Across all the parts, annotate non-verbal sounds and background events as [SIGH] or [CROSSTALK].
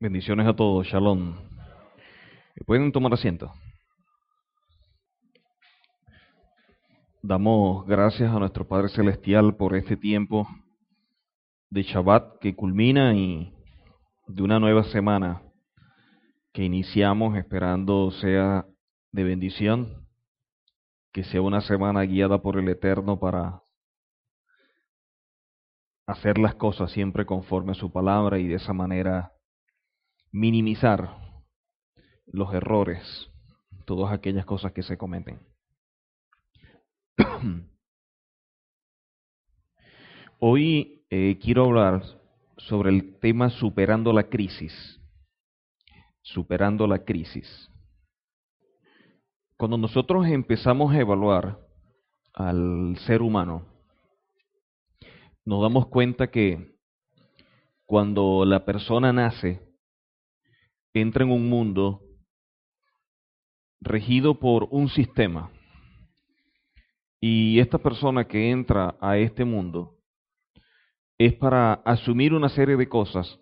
Bendiciones a todos, shalom. Pueden tomar asiento. Damos gracias a nuestro Padre Celestial por este tiempo de Shabbat que culmina y de una nueva semana que iniciamos esperando sea de bendición, que sea una semana guiada por el Eterno para hacer las cosas siempre conforme a su palabra y de esa manera minimizar los errores, todas aquellas cosas que se cometen. [CLEARS THROAT] Hoy eh, quiero hablar sobre el tema superando la crisis. Superando la crisis. Cuando nosotros empezamos a evaluar al ser humano, nos damos cuenta que cuando la persona nace, entra en un mundo regido por un sistema. Y esta persona que entra a este mundo es para asumir una serie de cosas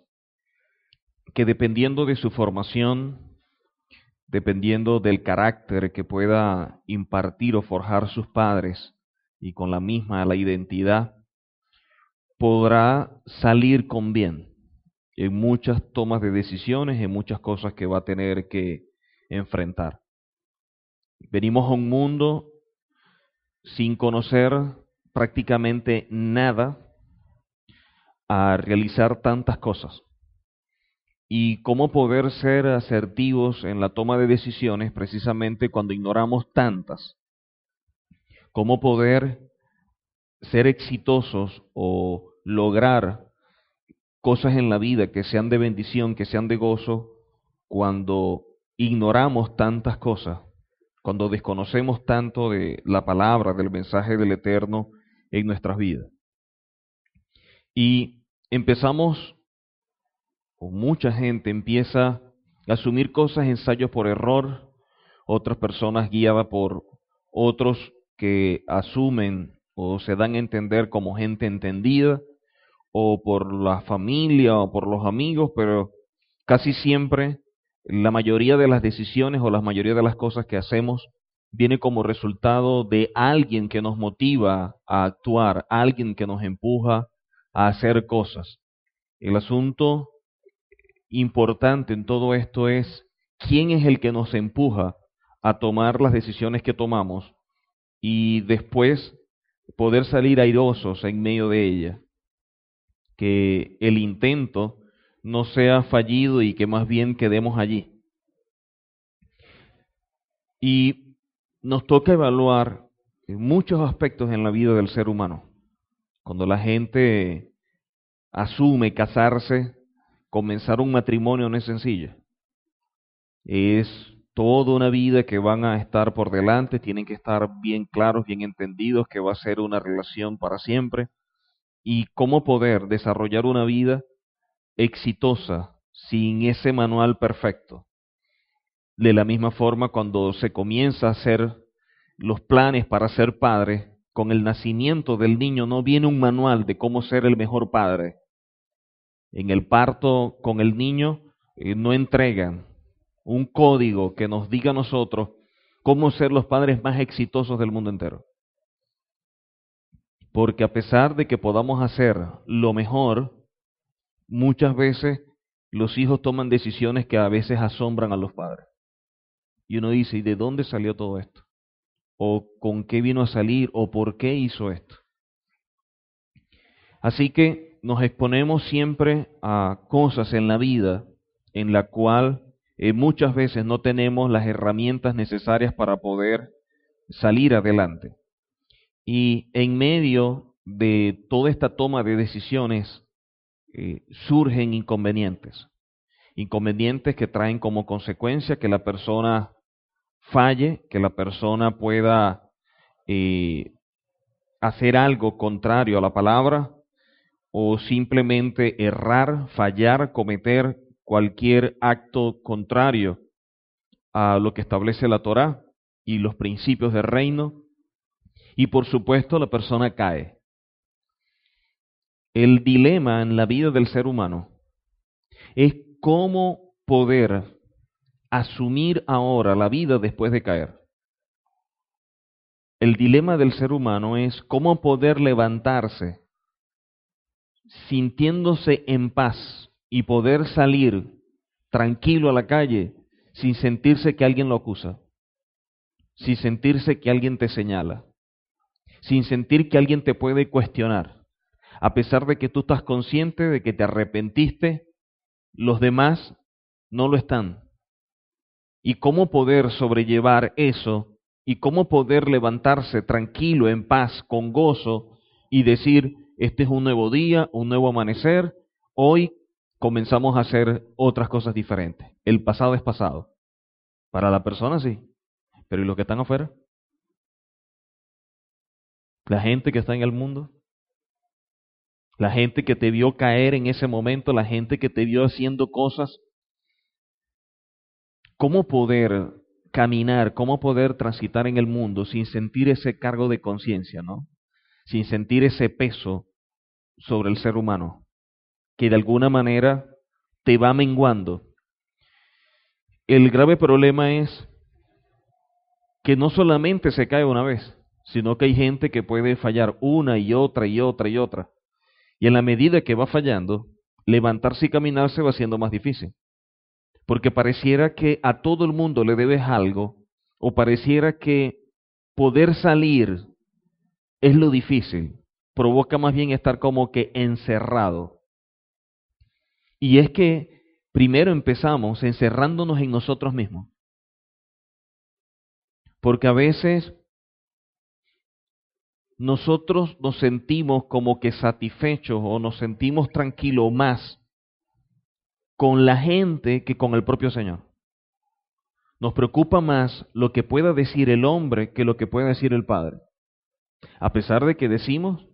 que dependiendo de su formación, dependiendo del carácter que pueda impartir o forjar sus padres y con la misma la identidad, podrá salir con bien en muchas tomas de decisiones, en muchas cosas que va a tener que enfrentar. Venimos a un mundo sin conocer prácticamente nada a realizar tantas cosas. Y cómo poder ser asertivos en la toma de decisiones precisamente cuando ignoramos tantas. Cómo poder ser exitosos o lograr cosas en la vida que sean de bendición, que sean de gozo, cuando ignoramos tantas cosas, cuando desconocemos tanto de la palabra, del mensaje del Eterno en nuestras vidas. Y empezamos, o mucha gente empieza a asumir cosas, ensayos por error, otras personas guiadas por otros que asumen o se dan a entender como gente entendida, o por la familia o por los amigos, pero casi siempre la mayoría de las decisiones o la mayoría de las cosas que hacemos viene como resultado de alguien que nos motiva a actuar, alguien que nos empuja a hacer cosas. El asunto importante en todo esto es quién es el que nos empuja a tomar las decisiones que tomamos y después poder salir airosos en medio de ellas que el intento no sea fallido y que más bien quedemos allí. Y nos toca evaluar muchos aspectos en la vida del ser humano. Cuando la gente asume casarse, comenzar un matrimonio no es sencillo. Es toda una vida que van a estar por delante, tienen que estar bien claros, bien entendidos, que va a ser una relación para siempre y cómo poder desarrollar una vida exitosa sin ese manual perfecto. De la misma forma, cuando se comienza a hacer los planes para ser padre, con el nacimiento del niño no viene un manual de cómo ser el mejor padre. En el parto con el niño eh, no entregan un código que nos diga a nosotros cómo ser los padres más exitosos del mundo entero. Porque a pesar de que podamos hacer lo mejor, muchas veces los hijos toman decisiones que a veces asombran a los padres. Y uno dice, ¿y de dónde salió todo esto? ¿O con qué vino a salir? ¿O por qué hizo esto? Así que nos exponemos siempre a cosas en la vida en la cual eh, muchas veces no tenemos las herramientas necesarias para poder salir adelante. Y en medio de toda esta toma de decisiones eh, surgen inconvenientes. Inconvenientes que traen como consecuencia que la persona falle, que la persona pueda eh, hacer algo contrario a la palabra o simplemente errar, fallar, cometer cualquier acto contrario a lo que establece la Torá y los principios del reino y por supuesto la persona cae. El dilema en la vida del ser humano es cómo poder asumir ahora la vida después de caer. El dilema del ser humano es cómo poder levantarse sintiéndose en paz y poder salir tranquilo a la calle sin sentirse que alguien lo acusa, sin sentirse que alguien te señala, sin sentir que alguien te puede cuestionar, a pesar de que tú estás consciente de que te arrepentiste, los demás no lo están. Y cómo poder sobrellevar eso y cómo poder levantarse tranquilo, en paz, con gozo y decir, este es un nuevo día, un nuevo amanecer, hoy comenzamos a hacer otras cosas diferentes. El pasado es pasado. Para la persona sí, pero ¿y los que están afuera? La gente que está en el mundo, la gente que te vio caer en ese momento, la gente que te vio haciendo cosas. ¿Cómo poder caminar, cómo poder transitar en el mundo sin sentir ese cargo de conciencia, ¿no? Sin sentir ese peso sobre el ser humano, que de alguna manera te va menguando. El grave problema es que no solamente se cae una vez, sino que hay gente que puede fallar una y otra y otra y otra. Y en la medida que va fallando, levantarse y caminar se va haciendo más difícil. Porque pareciera que a todo el mundo le debes algo, o pareciera que poder salir es lo difícil, provoca más bien estar como que encerrado. Y es que primero empezamos encerrándonos en nosotros mismos. Porque a veces nosotros nos sentimos como que satisfechos o nos sentimos tranquilos más con la gente que con el propio Señor. Nos preocupa más lo que pueda decir el hombre que lo que pueda decir el Padre. A pesar de que decimos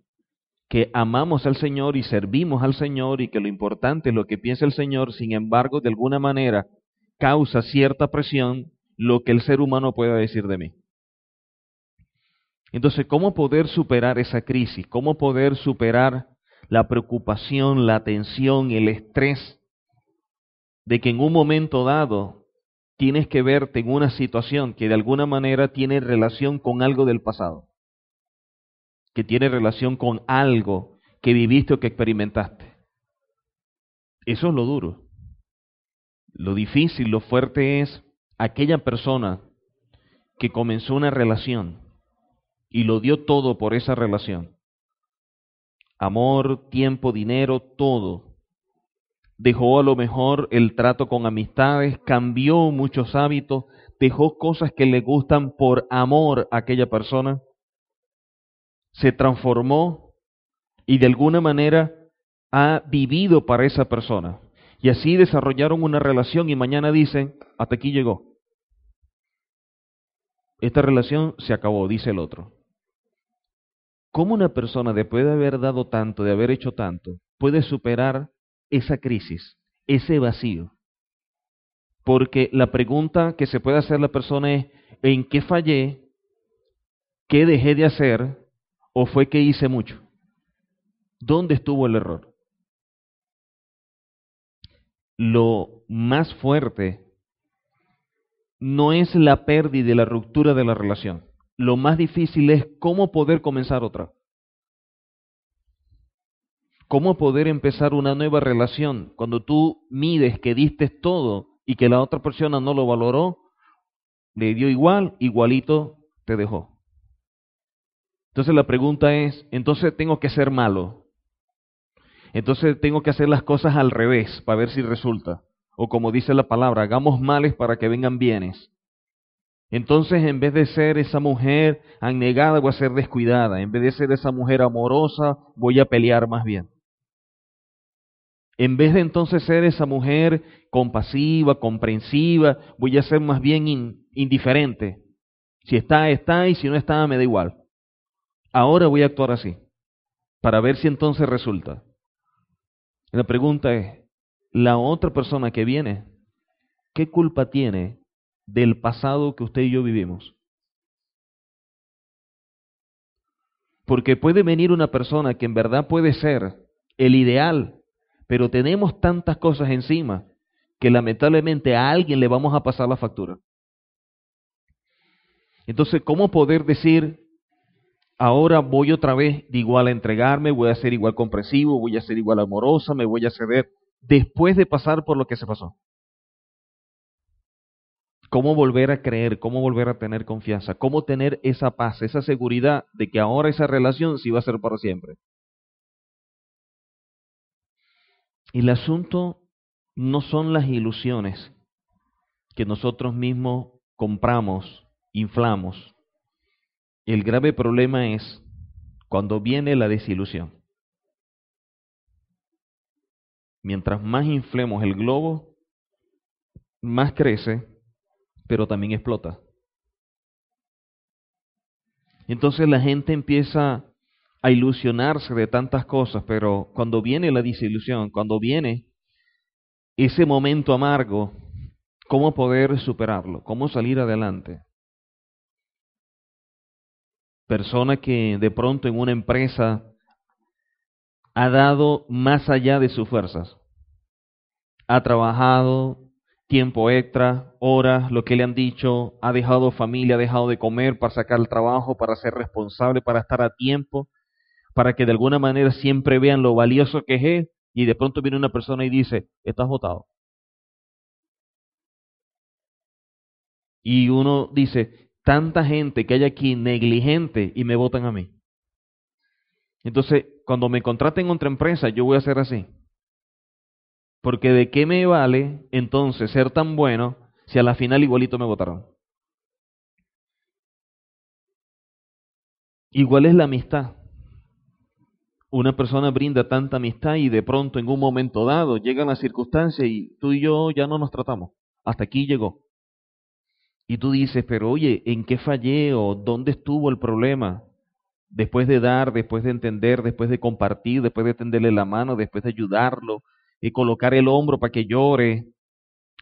que amamos al Señor y servimos al Señor y que lo importante es lo que piensa el Señor, sin embargo, de alguna manera causa cierta presión lo que el ser humano pueda decir de mí. Entonces, ¿cómo poder superar esa crisis? ¿Cómo poder superar la preocupación, la tensión, el estrés de que en un momento dado tienes que verte en una situación que de alguna manera tiene relación con algo del pasado? que tiene relación con algo que viviste o que experimentaste. Eso es lo duro. Lo difícil, lo fuerte es aquella persona que comenzó una relación y lo dio todo por esa relación. Amor, tiempo, dinero, todo. Dejó a lo mejor el trato con amistades, cambió muchos hábitos, dejó cosas que le gustan por amor a aquella persona se transformó y de alguna manera ha vivido para esa persona. Y así desarrollaron una relación y mañana dicen, hasta aquí llegó. Esta relación se acabó, dice el otro. ¿Cómo una persona, después de haber dado tanto, de haber hecho tanto, puede superar esa crisis, ese vacío? Porque la pregunta que se puede hacer la persona es, ¿en qué fallé? ¿Qué dejé de hacer? ¿O fue que hice mucho? ¿Dónde estuvo el error? Lo más fuerte no es la pérdida la ruptura de la relación. Lo más difícil es cómo poder comenzar otra. ¿Cómo poder empezar una nueva relación cuando tú mides que diste todo y que la otra persona no lo valoró, le dio igual, igualito te dejó? Entonces la pregunta es, entonces tengo que ser malo. Entonces tengo que hacer las cosas al revés para ver si resulta. O como dice la palabra, hagamos males para que vengan bienes. Entonces en vez de ser esa mujer anegada, voy a ser descuidada. En vez de ser esa mujer amorosa, voy a pelear más bien. En vez de entonces ser esa mujer compasiva, comprensiva, voy a ser más bien indiferente. Si está, está, y si no está, me da igual ahora voy a actuar así, para ver si entonces resulta. la pregunta es, la otra persona que viene, ¿qué culpa tiene del pasado que usted y yo vivimos? Porque puede venir una persona que en verdad puede ser el ideal, pero tenemos tantas cosas encima que lamentablemente a alguien le vamos a pasar la factura. Entonces, ¿cómo poder decir, ahora voy otra vez de igual a entregarme, voy a ser igual comprensivo, voy a ser igual amorosa, me voy a ceder, después de pasar por lo que se pasó? ¿Cómo volver a creer? ¿Cómo volver a tener confianza? ¿Cómo tener esa paz, esa seguridad de que ahora esa relación sí va a ser para siempre? Y el asunto no son las ilusiones que nosotros mismos compramos, inflamos. El grave problema es cuando viene la desilusión. Mientras más inflemos el globo, más crece, pero también explota. Entonces la gente empieza a ilusionarse de tantas cosas, pero cuando viene la desilusión, cuando viene ese momento amargo, ¿cómo poder superarlo? ¿Cómo salir adelante? Persona que de pronto en una empresa ha dado más allá de sus fuerzas. Ha trabajado tiempo extra, horas, lo que le han dicho, ha dejado familia, ha dejado de comer para sacar el trabajo, para ser responsable, para estar a tiempo, para que de alguna manera siempre vean lo valioso que es y de pronto viene una persona y dice, estás votado. Y uno dice, tanta gente que hay aquí negligente y me votan a mí. Entonces, cuando me contraten en otra empresa, yo voy a hacer así. Porque de qué me vale entonces ser tan bueno si a la final igualito me votaron. Igual es la amistad una persona brinda tanta amistad y de pronto en un momento dado llegan las circunstancias y tú y yo ya no nos tratamos. Hasta aquí llegó. Y tú dices, pero oye, ¿en qué fallé o dónde estuvo el problema? Después de dar, después de entender, después de compartir, después de tenderle la mano, después de ayudarlo, y colocar el hombro para que llore,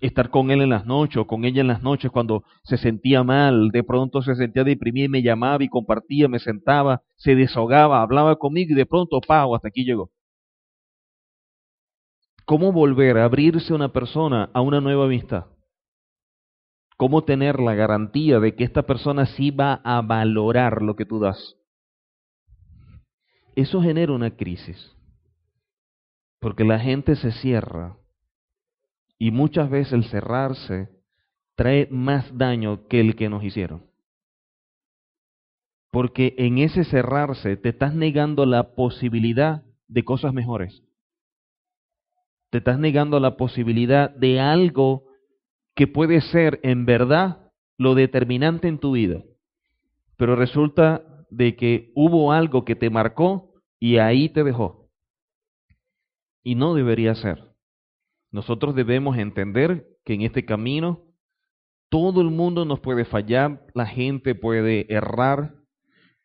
estar con él en las noches o con ella en las noches cuando se sentía mal, de pronto se sentía deprimida y me llamaba y compartía, me sentaba, se desahogaba, hablaba conmigo y de pronto, pago, hasta aquí llegó. ¿Cómo volver a abrirse una persona a una nueva amistad? ¿Cómo tener la garantía de que esta persona sí va a valorar lo que tú das? Eso genera una crisis, porque la gente se cierra y muchas veces el cerrarse trae más daño que el que nos hicieron. Porque en ese cerrarse te estás negando la posibilidad de cosas mejores. Te estás negando la posibilidad de algo que puede ser en verdad lo determinante en tu vida. Pero resulta de que hubo algo que te marcó y ahí te dejó. Y no debería ser. Nosotros debemos entender que en este camino todo el mundo nos puede fallar, la gente puede errar.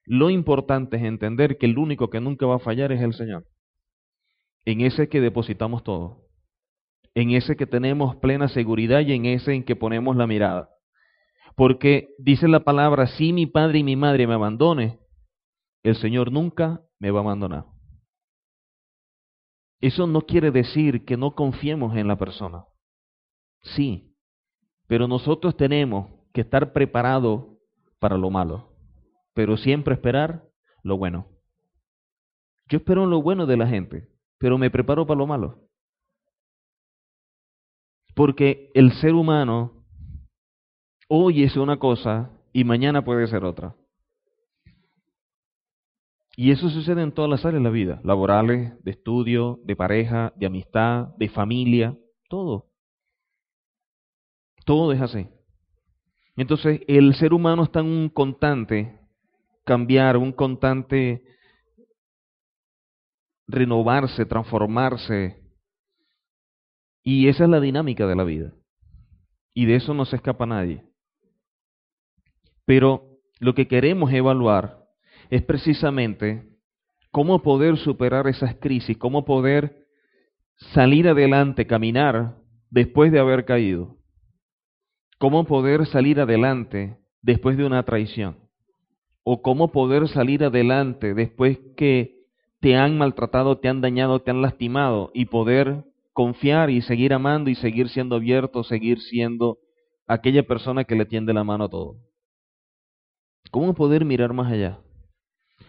Lo importante es entender que el único que nunca va a fallar es el Señor. En ese que depositamos todo. En ese que tenemos plena seguridad y en ese en que ponemos la mirada. Porque dice la palabra, si mi padre y mi madre me abandone, el Señor nunca me va a abandonar. Eso no quiere decir que no confiemos en la persona. Sí, pero nosotros tenemos que estar preparados para lo malo, pero siempre esperar lo bueno. Yo espero lo bueno de la gente, pero me preparo para lo malo. Porque el ser humano hoy es una cosa y mañana puede ser otra. Y eso sucede en todas las áreas de la vida, laborales, de estudio, de pareja, de amistad, de familia, todo. Todo es así. Entonces, el ser humano está en un constante cambiar, un constante renovarse, transformarse. Y esa es la dinámica de la vida. Y de eso no se escapa nadie. Pero lo que queremos evaluar es precisamente cómo poder superar esas crisis, cómo poder salir adelante, caminar después de haber caído, cómo poder salir adelante después de una traición, o cómo poder salir adelante después que te han maltratado, te han dañado, te han lastimado y poder confiar y seguir amando y seguir siendo abierto, seguir siendo aquella persona que le tiende la mano a todo. ¿Cómo poder mirar más allá?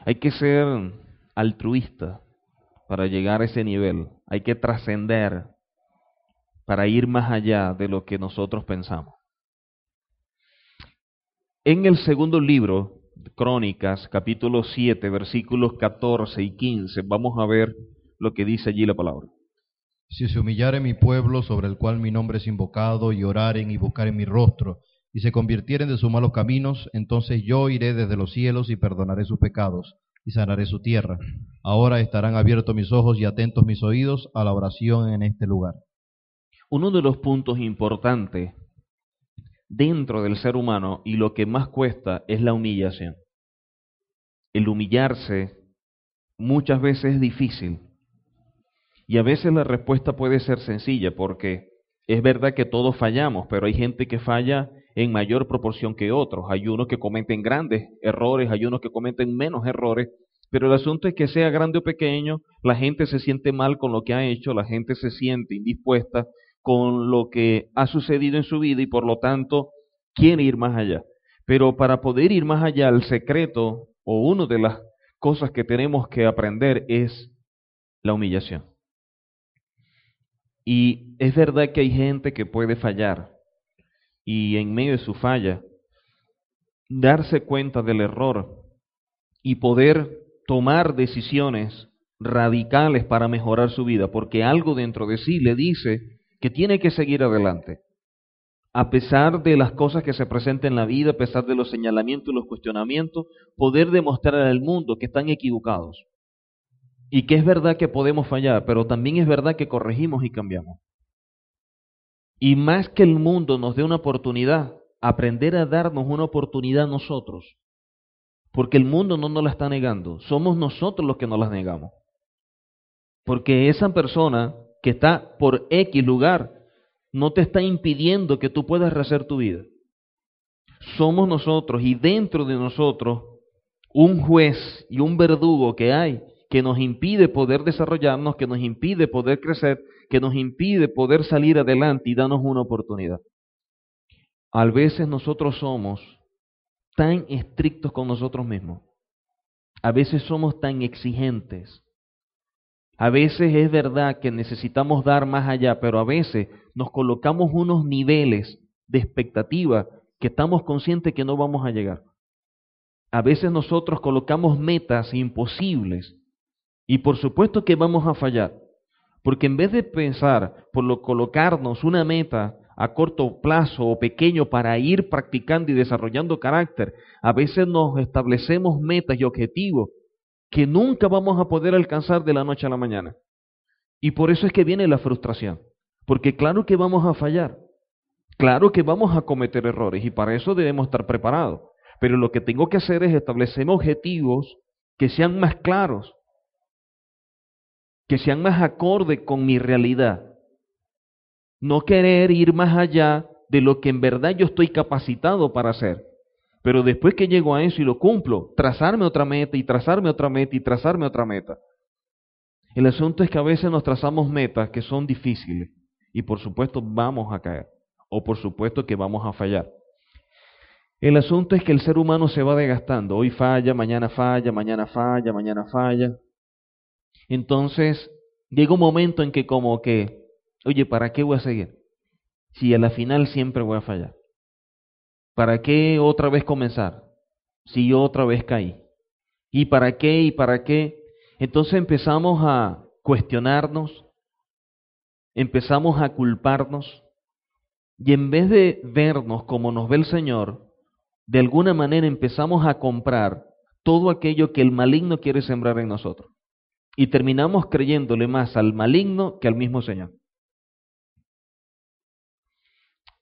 Hay que ser altruista para llegar a ese nivel. Hay que trascender para ir más allá de lo que nosotros pensamos. En el segundo libro, Crónicas, capítulo 7, versículos 14 y 15, vamos a ver lo que dice allí la palabra. Si se humillare mi pueblo sobre el cual mi nombre es invocado, y oraren y buscaren mi rostro, y se convirtieren de sus malos caminos, entonces yo iré desde los cielos y perdonaré sus pecados, y sanaré su tierra. Ahora estarán abiertos mis ojos y atentos mis oídos a la oración en este lugar. Uno de los puntos importantes dentro del ser humano y lo que más cuesta es la humillación. El humillarse muchas veces es difícil y a veces la respuesta puede ser sencilla porque es verdad que todos fallamos, pero hay gente que falla en mayor proporción que otros. Hay unos que cometen grandes errores, hay unos que cometen menos errores, pero el asunto es que sea grande o pequeño, la gente se siente mal con lo que ha hecho, la gente se siente indispuesta con lo que ha sucedido en su vida y por lo tanto quiere ir más allá. Pero para poder ir más allá, el secreto o una de las cosas que tenemos que aprender es la humillación. Y es verdad que hay gente que puede fallar y en medio de su falla darse cuenta del error y poder tomar decisiones radicales para mejorar su vida, porque algo dentro de sí le dice que tiene que seguir adelante. A pesar de las cosas que se presentan en la vida, a pesar de los señalamientos y los cuestionamientos, poder demostrar al mundo que están equivocados. Y que es verdad que podemos fallar, pero también es verdad que corregimos y cambiamos. Y más que el mundo nos dé una oportunidad, aprender a darnos una oportunidad nosotros. Porque el mundo no nos la está negando, somos nosotros los que nos las negamos. Porque esa persona que está por X lugar no te está impidiendo que tú puedas rehacer tu vida. Somos nosotros y dentro de nosotros un juez y un verdugo que hay que nos impide poder desarrollarnos, que nos impide poder crecer, que nos impide poder salir adelante y darnos una oportunidad. A veces nosotros somos tan estrictos con nosotros mismos. A veces somos tan exigentes. A veces es verdad que necesitamos dar más allá, pero a veces nos colocamos unos niveles de expectativa que estamos conscientes que no vamos a llegar. A veces nosotros colocamos metas imposibles y por supuesto que vamos a fallar, porque en vez de pensar por lo colocarnos una meta a corto plazo o pequeño para ir practicando y desarrollando carácter, a veces nos establecemos metas y objetivos que nunca vamos a poder alcanzar de la noche a la mañana. Y por eso es que viene la frustración. Porque claro que vamos a fallar. Claro que vamos a cometer errores y para eso debemos estar preparados. Pero lo que tengo que hacer es establecer objetivos que sean más claros, que sean más acorde con mi realidad. No querer ir más allá de lo que en verdad yo estoy capacitado para hacer. Pero después que llego a eso y lo cumplo, trazarme otra meta y trazarme otra meta y trazarme otra meta. El asunto es que a veces nos trazamos metas que son difíciles y por supuesto vamos a caer o por supuesto que vamos a fallar. El asunto es que el ser humano se va desgastando. Hoy falla, mañana falla, mañana falla, mañana falla. Entonces llega un momento en que como que, oye, ¿para qué voy a seguir? Si a la final siempre voy a fallar. ¿Para qué otra vez comenzar? Si yo otra vez caí. ¿Y para qué? ¿Y para qué? Entonces empezamos a cuestionarnos, empezamos a culparnos, y en vez de vernos como nos ve el Señor, de alguna manera empezamos a comprar todo aquello que el maligno quiere sembrar en nosotros. Y terminamos creyéndole más al maligno que al mismo Señor.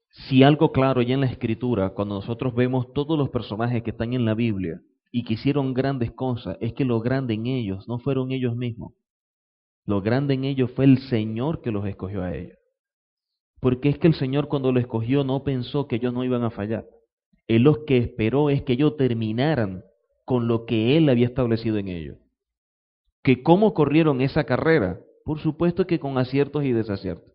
Si algo claro ya en la escritura, cuando nosotros vemos todos los personajes que están en la Biblia y que hicieron grandes cosas, es que lo grande en ellos no fueron ellos mismos. Lo grande en ellos fue el Señor que los escogió a ellos. Porque es que el Señor cuando lo escogió no pensó que ellos no iban a fallar. Él lo que esperó es que ellos terminaran con lo que Él había establecido en ellos. Que cómo corrieron esa carrera Por supuesto que con aciertos y desaciertos.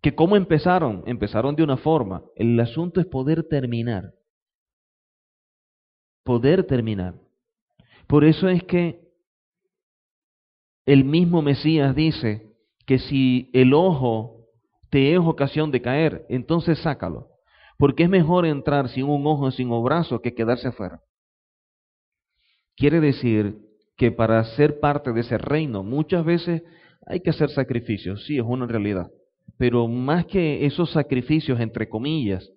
¿Que cómo empezaron? Empezaron de una forma. El asunto es poder terminar. Poder terminar. Por eso es que el mismo Mesías dice que si el ojo te es ocasión de caer, entonces sácalo. Porque es mejor entrar sin un ojo, sin un brazo, que quedarse afuera. Quiere decir que para ser parte de ese reino muchas veces hay que hacer sacrificios, sí, es una realidad. Pero más que esos sacrificios, entre comillas,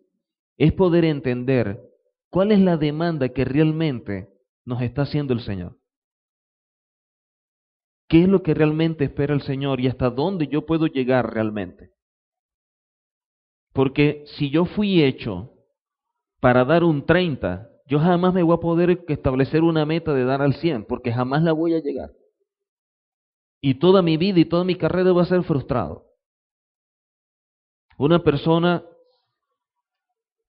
es poder entender cuál es la demanda que realmente nos está haciendo el Señor. ¿Qué es lo que realmente espera el Señor y hasta dónde yo puedo llegar realmente? Porque si yo fui hecho para dar un 30, yo jamás me voy a poder establecer una meta de dar al 100, porque jamás la voy a llegar. Y toda mi vida y toda mi carrera va a ser frustrado. Una persona,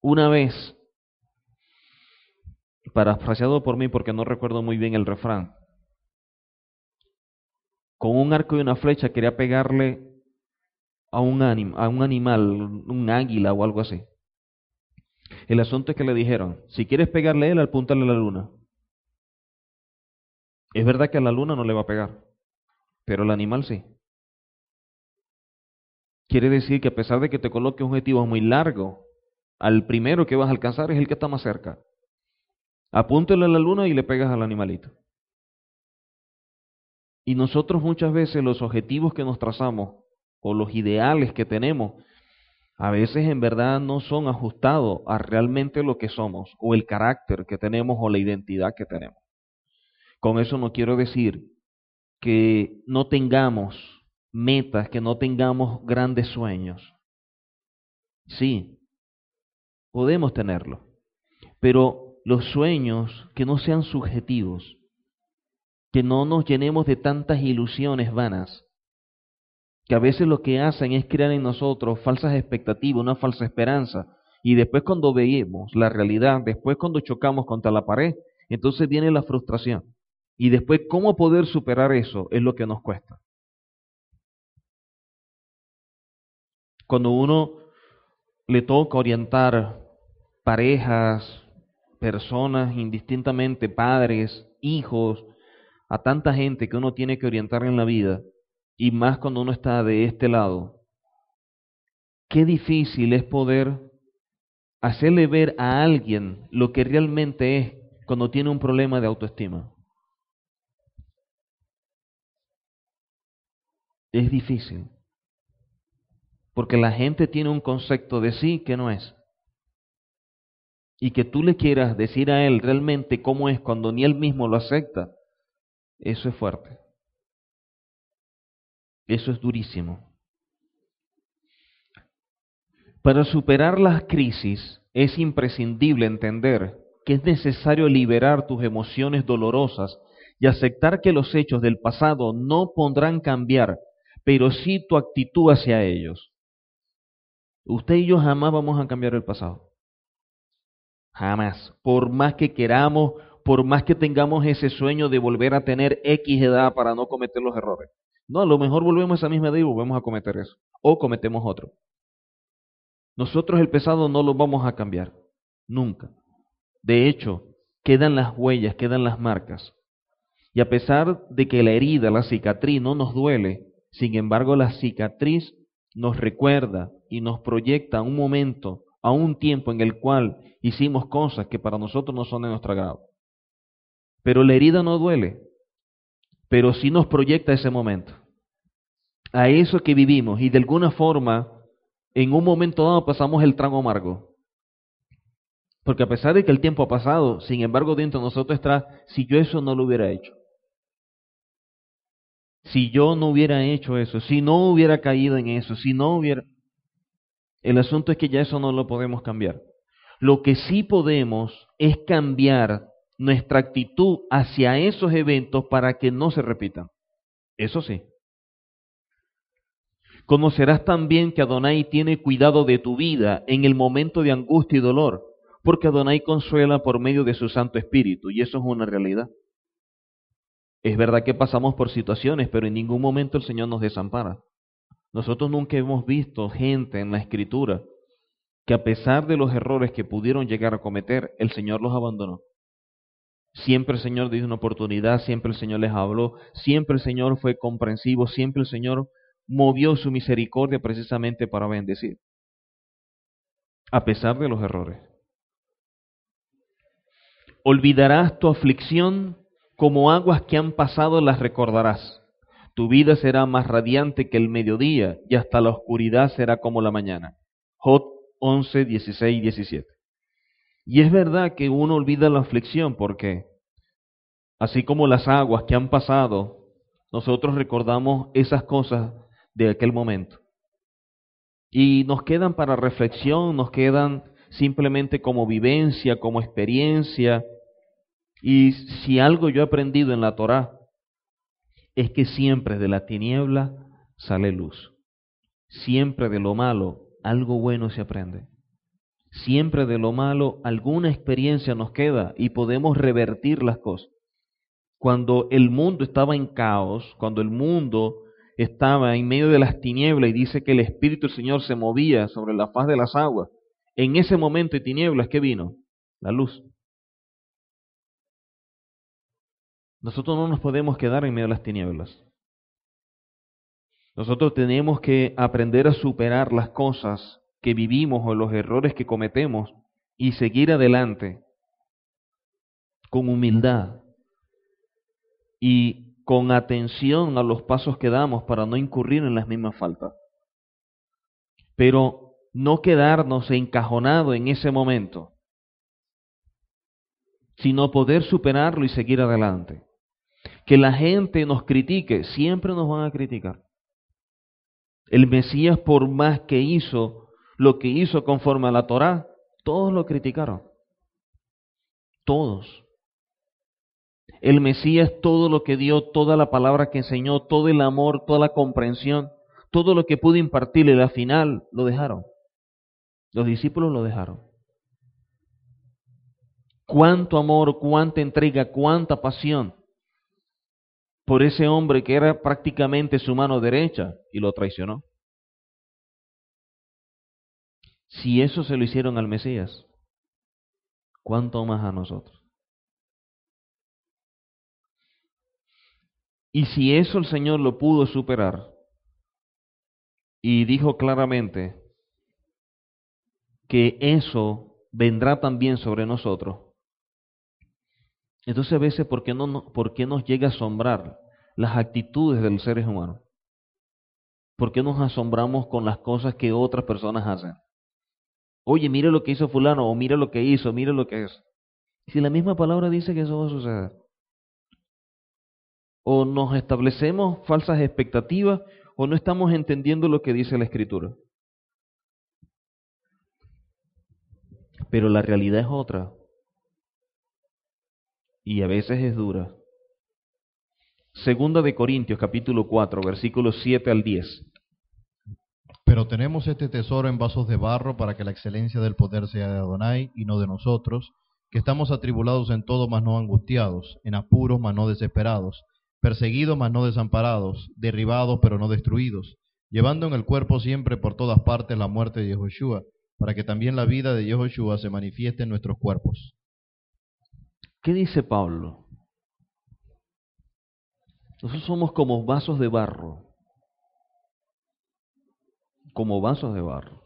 una vez, parafraseado por mí porque no recuerdo muy bien el refrán, con un arco y una flecha quería pegarle a un, a un animal, un águila o algo así. El asunto es que le dijeron, si quieres pegarle a él, apúntale a la luna. Es verdad que a la luna no le va a pegar, pero al animal sí. Quiere decir que a pesar de que te coloque un objetivo muy largo, al primero que vas a alcanzar es el que está más cerca. Apúntale a la luna y le pegas al animalito. Y nosotros muchas veces los objetivos que nos trazamos o los ideales que tenemos, a veces en verdad no son ajustados a realmente lo que somos o el carácter que tenemos o la identidad que tenemos. Con eso no quiero decir que no tengamos metas, que no tengamos grandes sueños. Sí, podemos tenerlo, pero los sueños que no sean subjetivos, que no nos llenemos de tantas ilusiones vanas, que a veces lo que hacen es crear en nosotros falsas expectativas, una falsa esperanza, y después cuando veamos la realidad, después cuando chocamos contra la pared, entonces viene la frustración. Y después cómo poder superar eso es lo que nos cuesta. Cuando uno le toca orientar parejas, personas, indistintamente padres, hijos, a tanta gente que uno tiene que orientar en la vida, y más cuando uno está de este lado, qué difícil es poder hacerle ver a alguien lo que realmente es cuando tiene un problema de autoestima. Es difícil. Porque la gente tiene un concepto de sí que no es. Y que tú le quieras decir a él realmente cómo es cuando ni él mismo lo acepta, eso es fuerte. Eso es durísimo. Para superar las crisis es imprescindible entender que es necesario liberar tus emociones dolorosas y aceptar que los hechos del pasado no podrán cambiar, pero sí tu actitud hacia ellos. Usted y yo jamás vamos a cambiar el pasado. Jamás. Por más que queramos, por más que tengamos ese sueño de volver a tener X edad para no cometer los errores. No, a lo mejor volvemos a esa misma edad y volvemos a cometer eso. O cometemos otro. Nosotros el pesado no lo vamos a cambiar. Nunca. De hecho, quedan las huellas, quedan las marcas. Y a pesar de que la herida, la cicatriz no nos duele, sin embargo la cicatriz nos recuerda y nos proyecta a un momento, a un tiempo en el cual hicimos cosas que para nosotros no son de nuestro agrado. Pero la herida no duele, pero sí nos proyecta ese momento, a eso que vivimos y de alguna forma en un momento dado pasamos el tramo amargo. Porque a pesar de que el tiempo ha pasado, sin embargo dentro de nosotros está, si yo eso no lo hubiera hecho, si yo no hubiera hecho eso, si no hubiera caído en eso, si no hubiera... El asunto es que ya eso no lo podemos cambiar. Lo que sí podemos es cambiar nuestra actitud hacia esos eventos para que no se repitan. Eso sí. Conocerás también que Adonai tiene cuidado de tu vida en el momento de angustia y dolor, porque Adonai consuela por medio de su Santo Espíritu, y eso es una realidad. Es verdad que pasamos por situaciones, pero en ningún momento el Señor nos desampara. Nosotros nunca hemos visto gente en la Escritura que a pesar de los errores que pudieron llegar a cometer, el Señor los abandonó. Siempre el Señor dio una oportunidad, siempre el Señor les habló, siempre el Señor fue comprensivo, siempre el Señor movió su misericordia precisamente para bendecir, a pesar de los errores. Olvidarás tu aflicción como aguas que han pasado las recordarás. Tu vida será más radiante que el mediodía y hasta la oscuridad será como la mañana. Jot 11, 16 y 17. Y es verdad que uno olvida la aflicción porque, así como las aguas que han pasado, nosotros recordamos esas cosas de aquel momento. Y nos quedan para reflexión, nos quedan simplemente como vivencia, como experiencia. Y si algo yo he aprendido en la Torá, es que siempre de la tiniebla sale luz. Siempre de lo malo algo bueno se aprende. Siempre de lo malo alguna experiencia nos queda y podemos revertir las cosas. Cuando el mundo estaba en caos, cuando el mundo estaba en medio de las tinieblas y dice que el Espíritu del Señor se movía sobre la faz de las aguas, en ese momento de tinieblas, ¿qué vino? La luz. Nosotros no nos podemos quedar en medio de las tinieblas. Nosotros tenemos que aprender a superar las cosas que vivimos o los errores que cometemos y seguir adelante con humildad y con atención a los pasos que damos para no incurrir en las mismas faltas. Pero no quedarnos encajonados en ese momento, sino poder superarlo y seguir adelante. Que la gente nos critique, siempre nos van a criticar. El Mesías, por más que hizo lo que hizo conforme a la Torá, todos lo criticaron. Todos. El Mesías, todo lo que dio, toda la palabra que enseñó, todo el amor, toda la comprensión, todo lo que pudo impartirle, al final lo dejaron. Los discípulos lo dejaron. Cuánto amor, cuánta entrega, cuánta pasión por ese hombre que era prácticamente su mano derecha y lo traicionó. Si eso se lo hicieron al Mesías, ¿cuánto más a nosotros? Y si eso el Señor lo pudo superar y dijo claramente que eso vendrá también sobre nosotros, entonces a veces, ¿por qué, no, ¿por qué nos llega a asombrar las actitudes de los seres humanos? ¿Por qué nos asombramos con las cosas que otras personas hacen? Oye, mire lo que hizo fulano, o mire lo que hizo, mire lo que es. Si la misma palabra dice que eso va a suceder. O nos establecemos falsas expectativas, o no estamos entendiendo lo que dice la Escritura. Pero la realidad es otra y a veces es dura. Segunda de Corintios capítulo 4 versículos 7 al 10. Pero tenemos este tesoro en vasos de barro para que la excelencia del poder sea de Adonai y no de nosotros, que estamos atribulados en todo mas no angustiados, en apuros mas no desesperados, perseguidos mas no desamparados, derribados pero no destruidos, llevando en el cuerpo siempre por todas partes la muerte de Yehoshua, para que también la vida de Yehoshua se manifieste en nuestros cuerpos. ¿Qué dice Pablo? Nosotros somos como vasos de barro, como vasos de barro.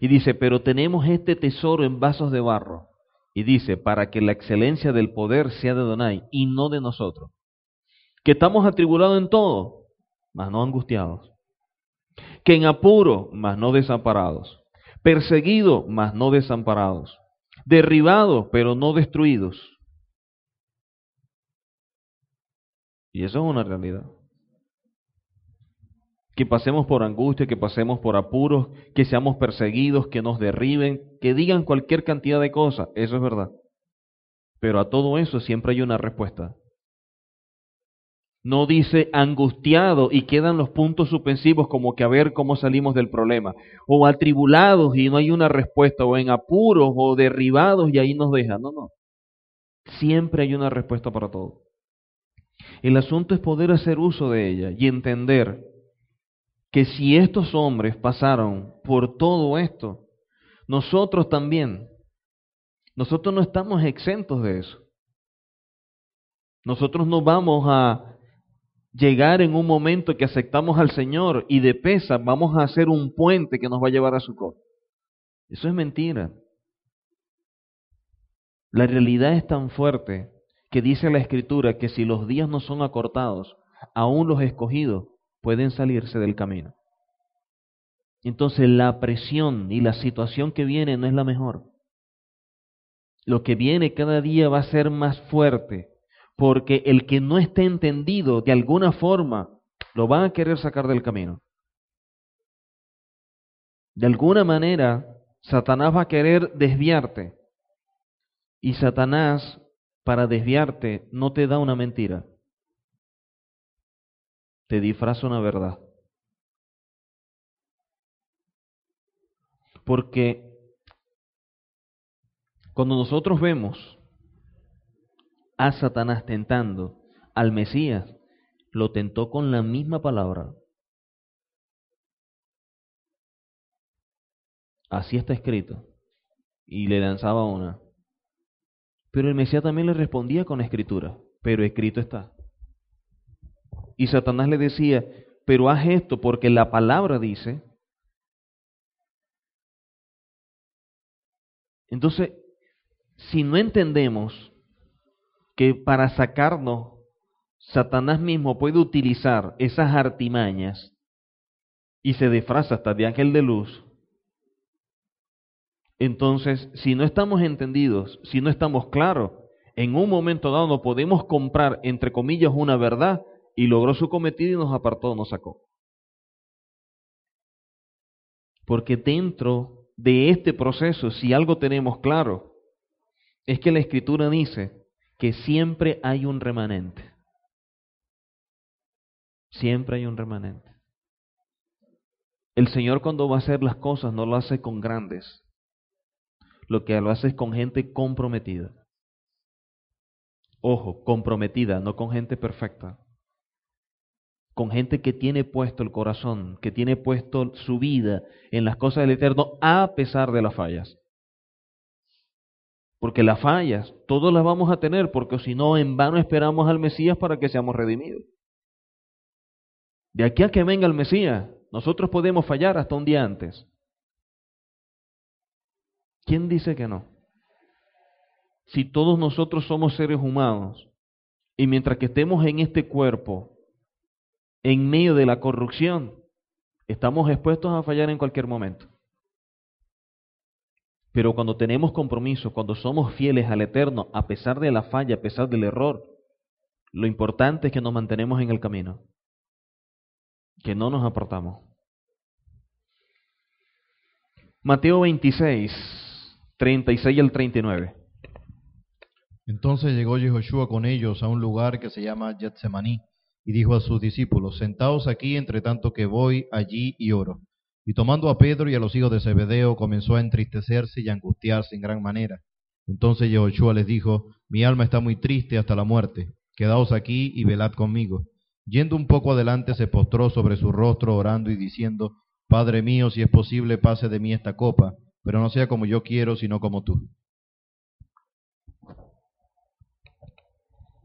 Y dice, pero tenemos este tesoro en vasos de barro. Y dice, para que la excelencia del poder sea de Donai y no de nosotros. Que estamos atribulados en todo, mas no angustiados. Que en apuro, mas no desamparados. Perseguidos, mas no desamparados. Derribados, pero no destruidos Y eso es una realidad. Que pasemos por angustia, que pasemos por apuros, que seamos perseguidos, que nos derriben, que digan cualquier cantidad de cosas, eso es verdad. Pero a todo eso siempre hay una respuesta. No dice angustiado y quedan los puntos suspensivos como que a ver cómo salimos del problema. O atribulados y no hay una respuesta. O en apuros o derribados y ahí nos deja. No, no. Siempre hay una respuesta para todo. El asunto es poder hacer uso de ella y entender que si estos hombres pasaron por todo esto, nosotros también, nosotros no estamos exentos de eso. Nosotros no vamos a llegar en un momento que aceptamos al Señor y de pesa vamos a hacer un puente que nos va a llevar a su costa. Eso es mentira. La realidad es tan fuerte que dice la Escritura que si los días no son acortados, aún los escogidos pueden salirse del camino. Entonces la presión y la situación que viene no es la mejor. Lo que viene cada día va a ser más fuerte, porque el que no esté entendido de alguna forma lo van a querer sacar del camino. De alguna manera, Satanás va a querer desviarte. Y Satanás, para desviarte, no te da una mentira. Te disfraza una verdad. Porque cuando nosotros vemos a Satanás tentando al Mesías, lo tentó con la misma palabra. Así está escrito. Y le lanzaba una. Pero el Mesías también le respondía con escritura. Pero escrito está. Y Satanás le decía, pero haz esto porque la palabra dice, Entonces, si no entendemos que para sacarnos, Satanás mismo puede utilizar esas artimañas y se disfraza hasta de ángel de luz, entonces, si no estamos entendidos, si no estamos claros, en un momento dado no podemos comprar, entre comillas, una verdad y logró su cometido y nos apartó, nos sacó. Porque dentro de este proceso, si algo tenemos claro, es que la escritura dice que siempre hay un remanente. Siempre hay un remanente. El Señor cuando va a hacer las cosas no lo hace con grandes, lo que lo hace es con gente comprometida. Ojo, comprometida, no con gente perfecta con gente que tiene puesto el corazón, que tiene puesto su vida en las cosas del Eterno a pesar de las fallas. Porque las fallas, todos las vamos a tener, porque si no, en vano esperamos al Mesías para que seamos redimidos. De aquí a que venga el Mesías, nosotros podemos fallar hasta un día antes. ¿Quién dice que no? Si todos nosotros somos seres humanos y mientras que estemos en este cuerpo, en medio de la corrupción, estamos expuestos a fallar en cualquier momento. Pero cuando tenemos compromiso, cuando somos fieles al Eterno, a pesar de la falla, a pesar del error, lo importante es que nos mantenemos en el camino, que no nos apartamos. Mateo 26, 36 al 39. Entonces llegó Yehoshua con ellos a un lugar que se llama Getsemaní y dijo a sus discípulos, Sentaos aquí entre tanto que voy allí y oro. Y tomando a Pedro y a los hijos de Zebedeo, comenzó a entristecerse y a angustiarse en gran manera. Entonces Yehoshua les dijo, Mi alma está muy triste hasta la muerte, quedaos aquí y velad conmigo. Yendo un poco adelante, se postró sobre su rostro, orando y diciendo, Padre mío, si es posible, pase de mí esta copa, pero no sea como yo quiero, sino como tú.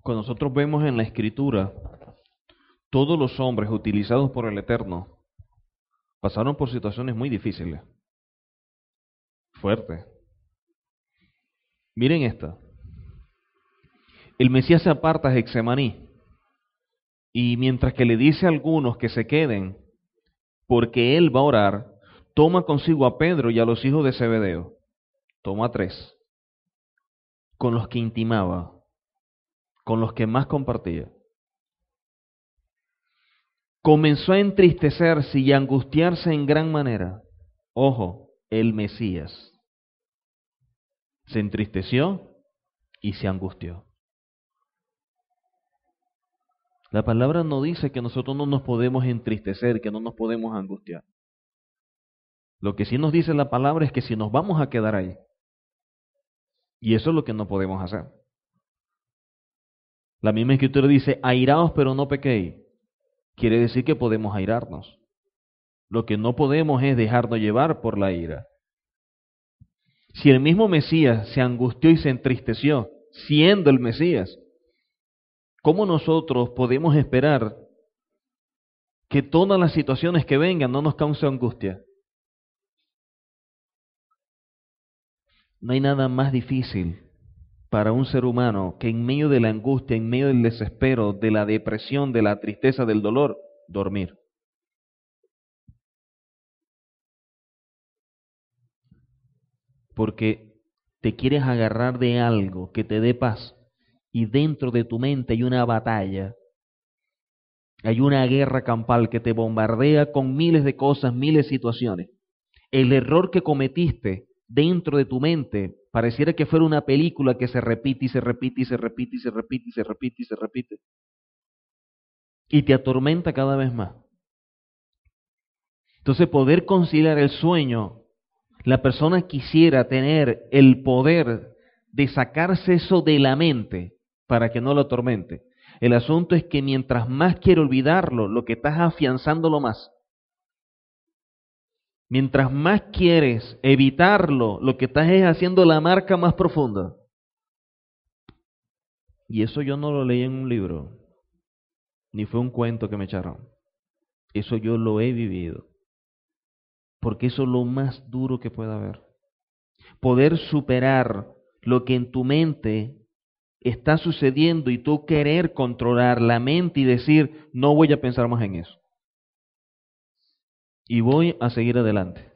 Cuando nosotros vemos en la escritura todos los hombres utilizados por el Eterno pasaron por situaciones muy difíciles. Fuerte. Miren esta. El Mesías se aparta a Hexemaní y mientras que le dice a algunos que se queden porque él va a orar, toma consigo a Pedro y a los hijos de Zebedeo. Toma tres. Con los que intimaba, con los que más compartía comenzó a entristecerse y a angustiarse en gran manera. Ojo, el Mesías. Se entristeció y se angustió. La palabra no dice que nosotros no nos podemos entristecer, que no nos podemos angustiar. Lo que sí nos dice la palabra es que si nos vamos a quedar ahí, y eso es lo que no podemos hacer. La misma escritura dice, airaos pero no pequéis. Quiere decir que podemos airarnos. Lo que no podemos es dejarnos llevar por la ira. Si el mismo Mesías se angustió y se entristeció, siendo el Mesías, ¿cómo nosotros podemos esperar que todas las situaciones que vengan no nos causen angustia? No hay nada más difícil para un ser humano que en medio de la angustia, en medio del desespero, de la depresión, de la tristeza, del dolor, dormir. porque te quieres agarrar de algo que te dé paz y dentro de tu mente hay una batalla, hay una guerra campal que te bombardea con miles de cosas, miles de situaciones. El error que cometiste dentro de tu mente pareciera que fuera una película que se repite y se repite y se repite y se repite y se repite y se repite. Y te atormenta cada vez más. Entonces poder conciliar el sueño la persona quisiera tener el poder de sacarse eso de la mente para que no lo atormente. El asunto es que mientras más quiere olvidarlo, lo que estás afianzándolo más. Mientras más quieres evitarlo, lo que estás es haciendo la marca más profunda. Y eso yo no lo leí en un libro, ni fue un cuento que me echaron. Eso yo lo he vivido porque eso es lo más duro que pueda haber. Poder superar lo que en tu mente está sucediendo y tú querer controlar la mente y decir, no voy a pensar más en eso. Y voy a seguir adelante.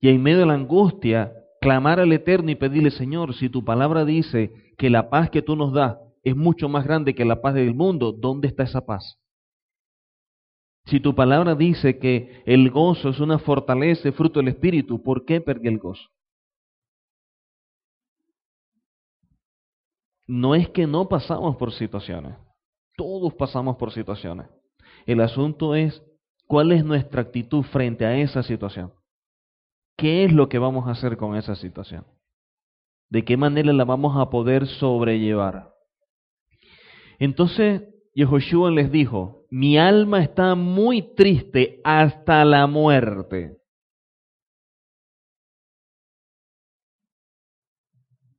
Y en medio de la angustia, clamar al Eterno y pedirle, Señor, si tu palabra dice que la paz que tú nos das es mucho más grande que la paz del mundo, ¿dónde está esa paz? Si tu palabra dice que el gozo es una fortaleza, fruto del Espíritu, ¿por qué perdí el gozo? No es que no pasamos por situaciones, todos pasamos por situaciones. El asunto es cuál es nuestra actitud frente a esa situación. ¿Qué es lo que vamos a hacer con esa situación? ¿De qué manera la vamos a poder sobrellevar? Entonces, Yehoshua les dijo, mi alma está muy triste hasta la muerte.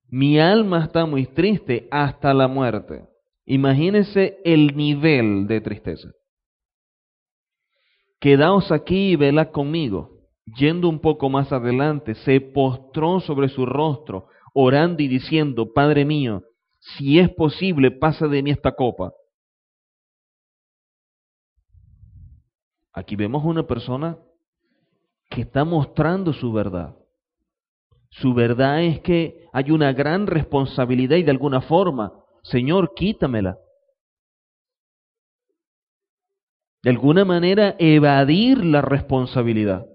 Mi alma está muy triste hasta la muerte. Imagínense el nivel de tristeza. Quedaos aquí y velad conmigo. Yendo un poco más adelante, se postró sobre su rostro, orando y diciendo, Padre mío, si es posible, pasa de mí esta copa. Aquí vemos una persona que está mostrando su verdad. Su verdad es que hay una gran responsabilidad y de alguna forma, Señor, quítamela. De alguna manera evadir la responsabilidad.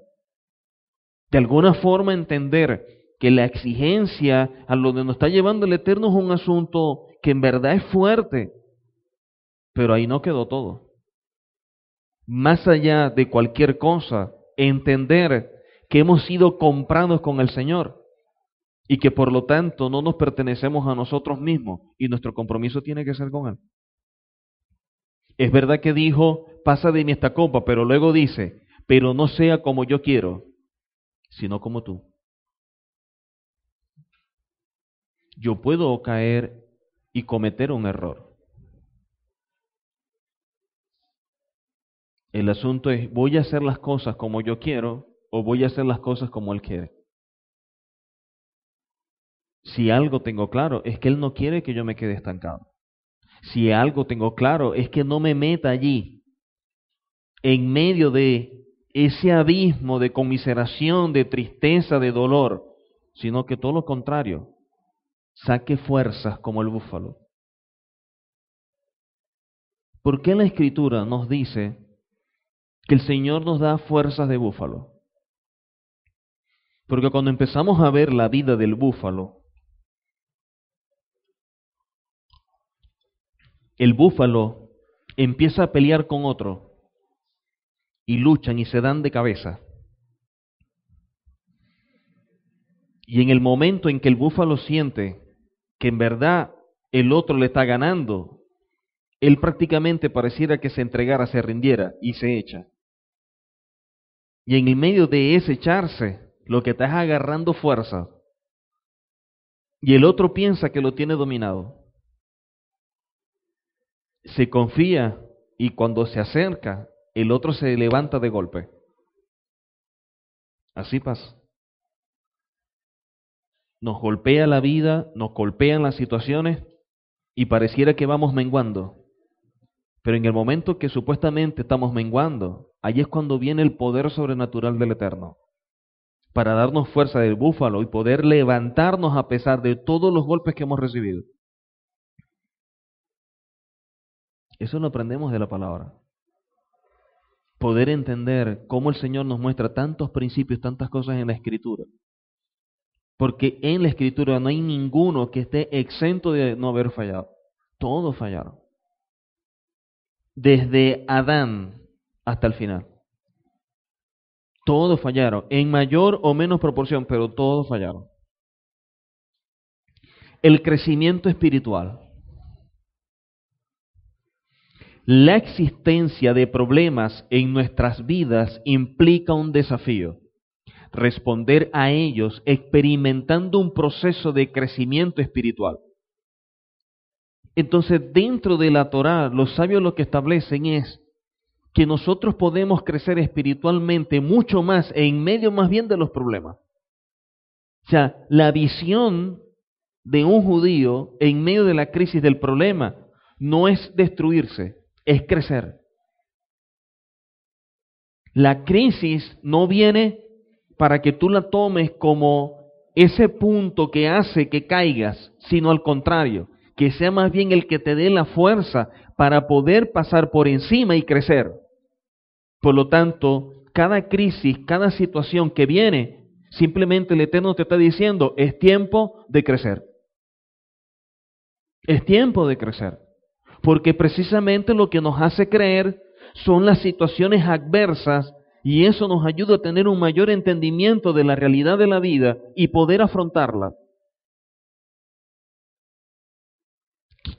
De alguna forma entender que la exigencia a lo que nos está llevando el Eterno es un asunto que en verdad es fuerte. Pero ahí no quedó todo más allá de cualquier cosa, entender que hemos sido comprados con el Señor y que por lo tanto no nos pertenecemos a nosotros mismos y nuestro compromiso tiene que ser con Él. Es verdad que dijo, pasa de mí esta copa, pero luego dice, pero no sea como yo quiero, sino como tú. Yo puedo caer y cometer un error. El asunto es, ¿voy a hacer las cosas como yo quiero o voy a hacer las cosas como Él quiere? Si algo tengo claro, es que Él no quiere que yo me quede estancado. Si algo tengo claro, es que no me meta allí, en medio de ese abismo de conmiseración, de tristeza, de dolor, sino que todo lo contrario, saque fuerzas como el búfalo. ¿Por qué la escritura nos dice que el Señor nos da fuerzas de búfalo. Porque cuando empezamos a ver la vida del búfalo, el búfalo empieza a pelear con otro y luchan y se dan de cabeza. Y en el momento en que el búfalo siente que en verdad el otro le está ganando, él prácticamente pareciera que se entregara, se rindiera y se echa. Y en el medio de ese echarse, lo que está es agarrando fuerza. Y el otro piensa que lo tiene dominado. Se confía y cuando se acerca, el otro se levanta de golpe. Así pasa. Nos golpea la vida, nos golpean las situaciones y pareciera que vamos menguando. Pero en el momento que supuestamente estamos menguando, ahí es cuando viene el poder sobrenatural del Eterno, para darnos fuerza del búfalo y poder levantarnos a pesar de todos los golpes que hemos recibido. Eso lo aprendemos de la palabra. Poder entender cómo el Señor nos muestra tantos principios, tantas cosas en la Escritura. Porque en la Escritura no hay ninguno que esté exento de no haber fallado. Todos fallaron desde Adán hasta el final. Todos fallaron, en mayor o menos proporción, pero todos fallaron. El crecimiento espiritual. La existencia de problemas en nuestras vidas implica un desafío. Responder a ellos experimentando un proceso de crecimiento espiritual. Entonces, dentro de la Torá, los sabios lo que establecen es que nosotros podemos crecer espiritualmente mucho más en medio más bien de los problemas. O sea, la visión de un judío en medio de la crisis del problema no es destruirse, es crecer. La crisis no viene para que tú la tomes como ese punto que hace que caigas, sino al contrario, que sea más bien el que te dé la fuerza para poder pasar por encima y crecer. Por lo tanto, cada crisis, cada situación que viene, simplemente el Eterno te está diciendo, es tiempo de crecer. Es tiempo de crecer. Porque precisamente lo que nos hace creer son las situaciones adversas y eso nos ayuda a tener un mayor entendimiento de la realidad de la vida y poder afrontarla.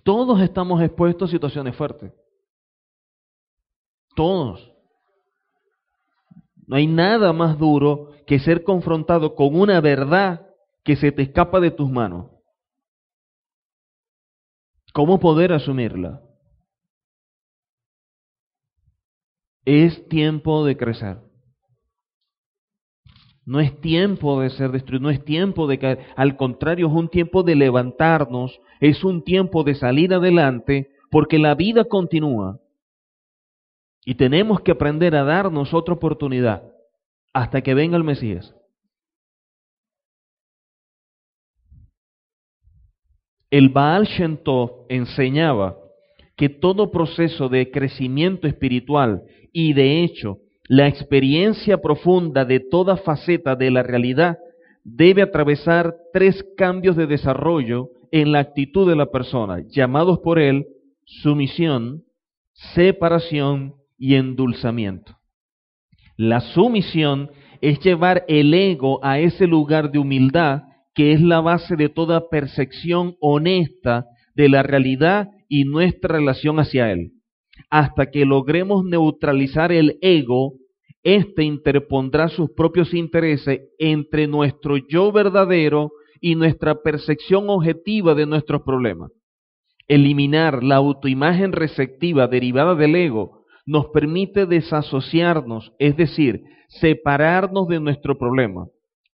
Todos estamos expuestos a situaciones fuertes. Todos. No hay nada más duro que ser confrontado con una verdad que se te escapa de tus manos. ¿Cómo poder asumirla? Es tiempo de crecer. No es tiempo de ser destruido, no es tiempo de caer. Al contrario, es un tiempo de levantarnos, es un tiempo de salir adelante, porque la vida continúa. Y tenemos que aprender a darnos otra oportunidad hasta que venga el Mesías. El Baal Shem enseñaba que todo proceso de crecimiento espiritual y de hecho la experiencia profunda de toda faceta de la realidad debe atravesar tres cambios de desarrollo en la actitud de la persona, llamados por él sumisión, separación y endulzamiento. La sumisión es llevar el ego a ese lugar de humildad que es la base de toda percepción honesta de la realidad y nuestra relación hacia él hasta que logremos neutralizar el ego, éste interpondrá sus propios intereses entre nuestro yo verdadero y nuestra percepción objetiva de nuestros problemas. Eliminar la autoimagen receptiva derivada del ego nos permite desasociarnos, es decir, separarnos de nuestro problema.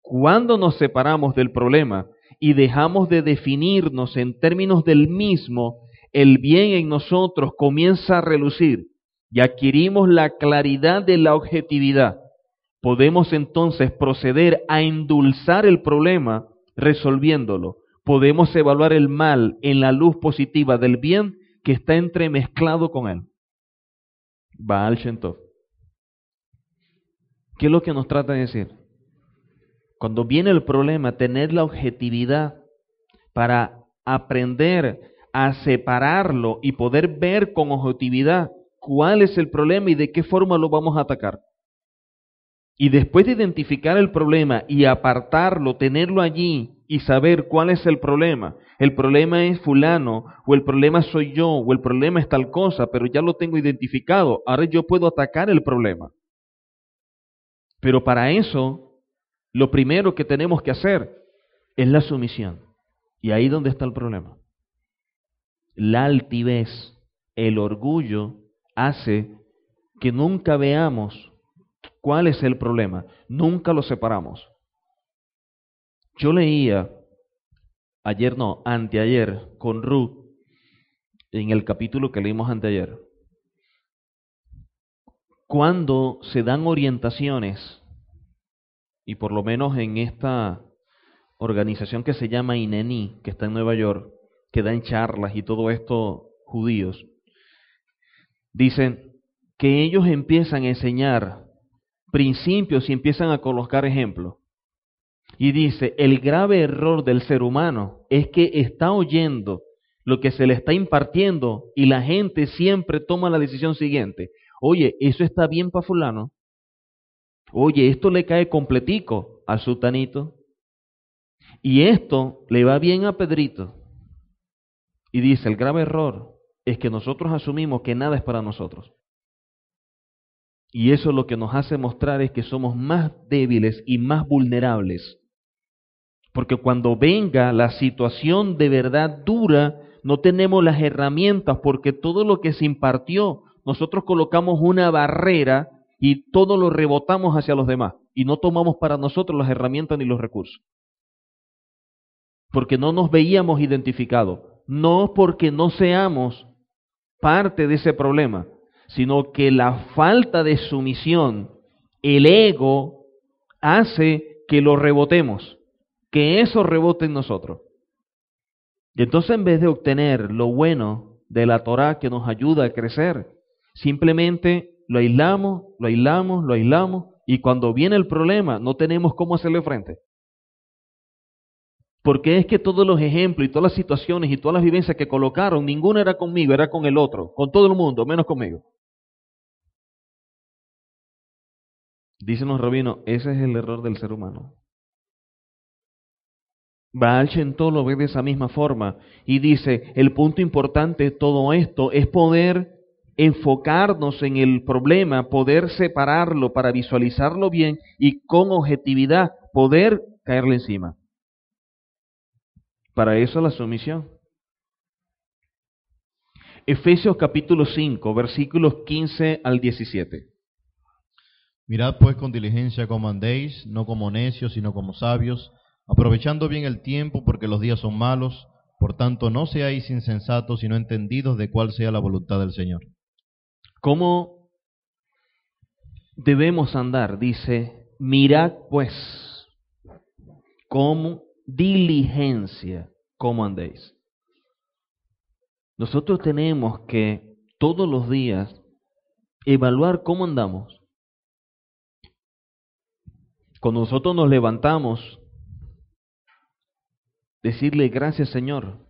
Cuando nos separamos del problema y dejamos de definirnos en términos del mismo, el bien en nosotros comienza a relucir y adquirimos la claridad de la objetividad, podemos entonces proceder a endulzar el problema resolviéndolo. Podemos evaluar el mal en la luz positiva del bien que está entremezclado con él. Baal Shem ¿Qué es lo que nos trata de decir? Cuando viene el problema, tener la objetividad para aprender a separarlo y poder ver con objetividad cuál es el problema y de qué forma lo vamos a atacar. Y después de identificar el problema y apartarlo, tenerlo allí y saber cuál es el problema. El problema es fulano, o el problema soy yo, o el problema es tal cosa, pero ya lo tengo identificado. Ahora yo puedo atacar el problema. Pero para eso, lo primero que tenemos que hacer es la sumisión. Y ahí donde está el problema. La altivez, el orgullo, hace que nunca veamos cuál es el problema. Nunca lo separamos. Yo leía, ayer no, anteayer, con Ruth, en el capítulo que leímos anteayer, cuando se dan orientaciones, y por lo menos en esta organización que se llama INENI, que está en Nueva York, que dan charlas y todo esto judíos, dicen que ellos empiezan a enseñar principios y empiezan a colocar ejemplos. Y dice, el grave error del ser humano es que está oyendo lo que se le está impartiendo y la gente siempre toma la decisión siguiente. Oye, eso está bien para fulano. Oye, esto le cae completico al sultanito. Y esto le va bien a Pedrito. Y dice, el grave error es que nosotros asumimos que nada es para nosotros. Y eso lo que nos hace mostrar es que somos más débiles y más vulnerables. Porque cuando venga la situación de verdad dura, no tenemos las herramientas porque todo lo que se impartió, nosotros colocamos una barrera y todo lo rebotamos hacia los demás y no tomamos para nosotros las herramientas ni los recursos. Porque no nos veíamos identificados, no porque no seamos parte de ese problema, sino que la falta de sumisión, el ego, hace que lo rebotemos, que eso rebote en nosotros. Y entonces en vez de obtener lo bueno de la Torah que nos ayuda a crecer, simplemente lo aislamos, lo aislamos, lo aislamos, y cuando viene el problema no tenemos cómo hacerle frente. Porque es que todos los ejemplos y todas las situaciones y todas las vivencias que colocaron, ninguna era conmigo, era con el otro, con todo el mundo, menos conmigo. Dicen los rabinos, ese es el error del ser humano. Baal Shentol lo ve de esa misma forma y dice, el punto importante de todo esto es poder enfocarnos en el problema, poder separarlo para visualizarlo bien y con objetividad poder caerle encima. Para eso la sumisión. Efesios capítulo 5, versículos 15 al 17. Mirad pues con diligencia como andéis, no como necios, sino como sabios, aprovechando bien el tiempo, porque los días son malos. Por tanto, no seáis insensatos, sino entendidos de cuál sea la voluntad del Señor. ¿Cómo debemos andar? Dice, mirad pues con diligencia cómo andéis. Nosotros tenemos que todos los días evaluar cómo andamos cuando nosotros nos levantamos, decirle gracias Señor,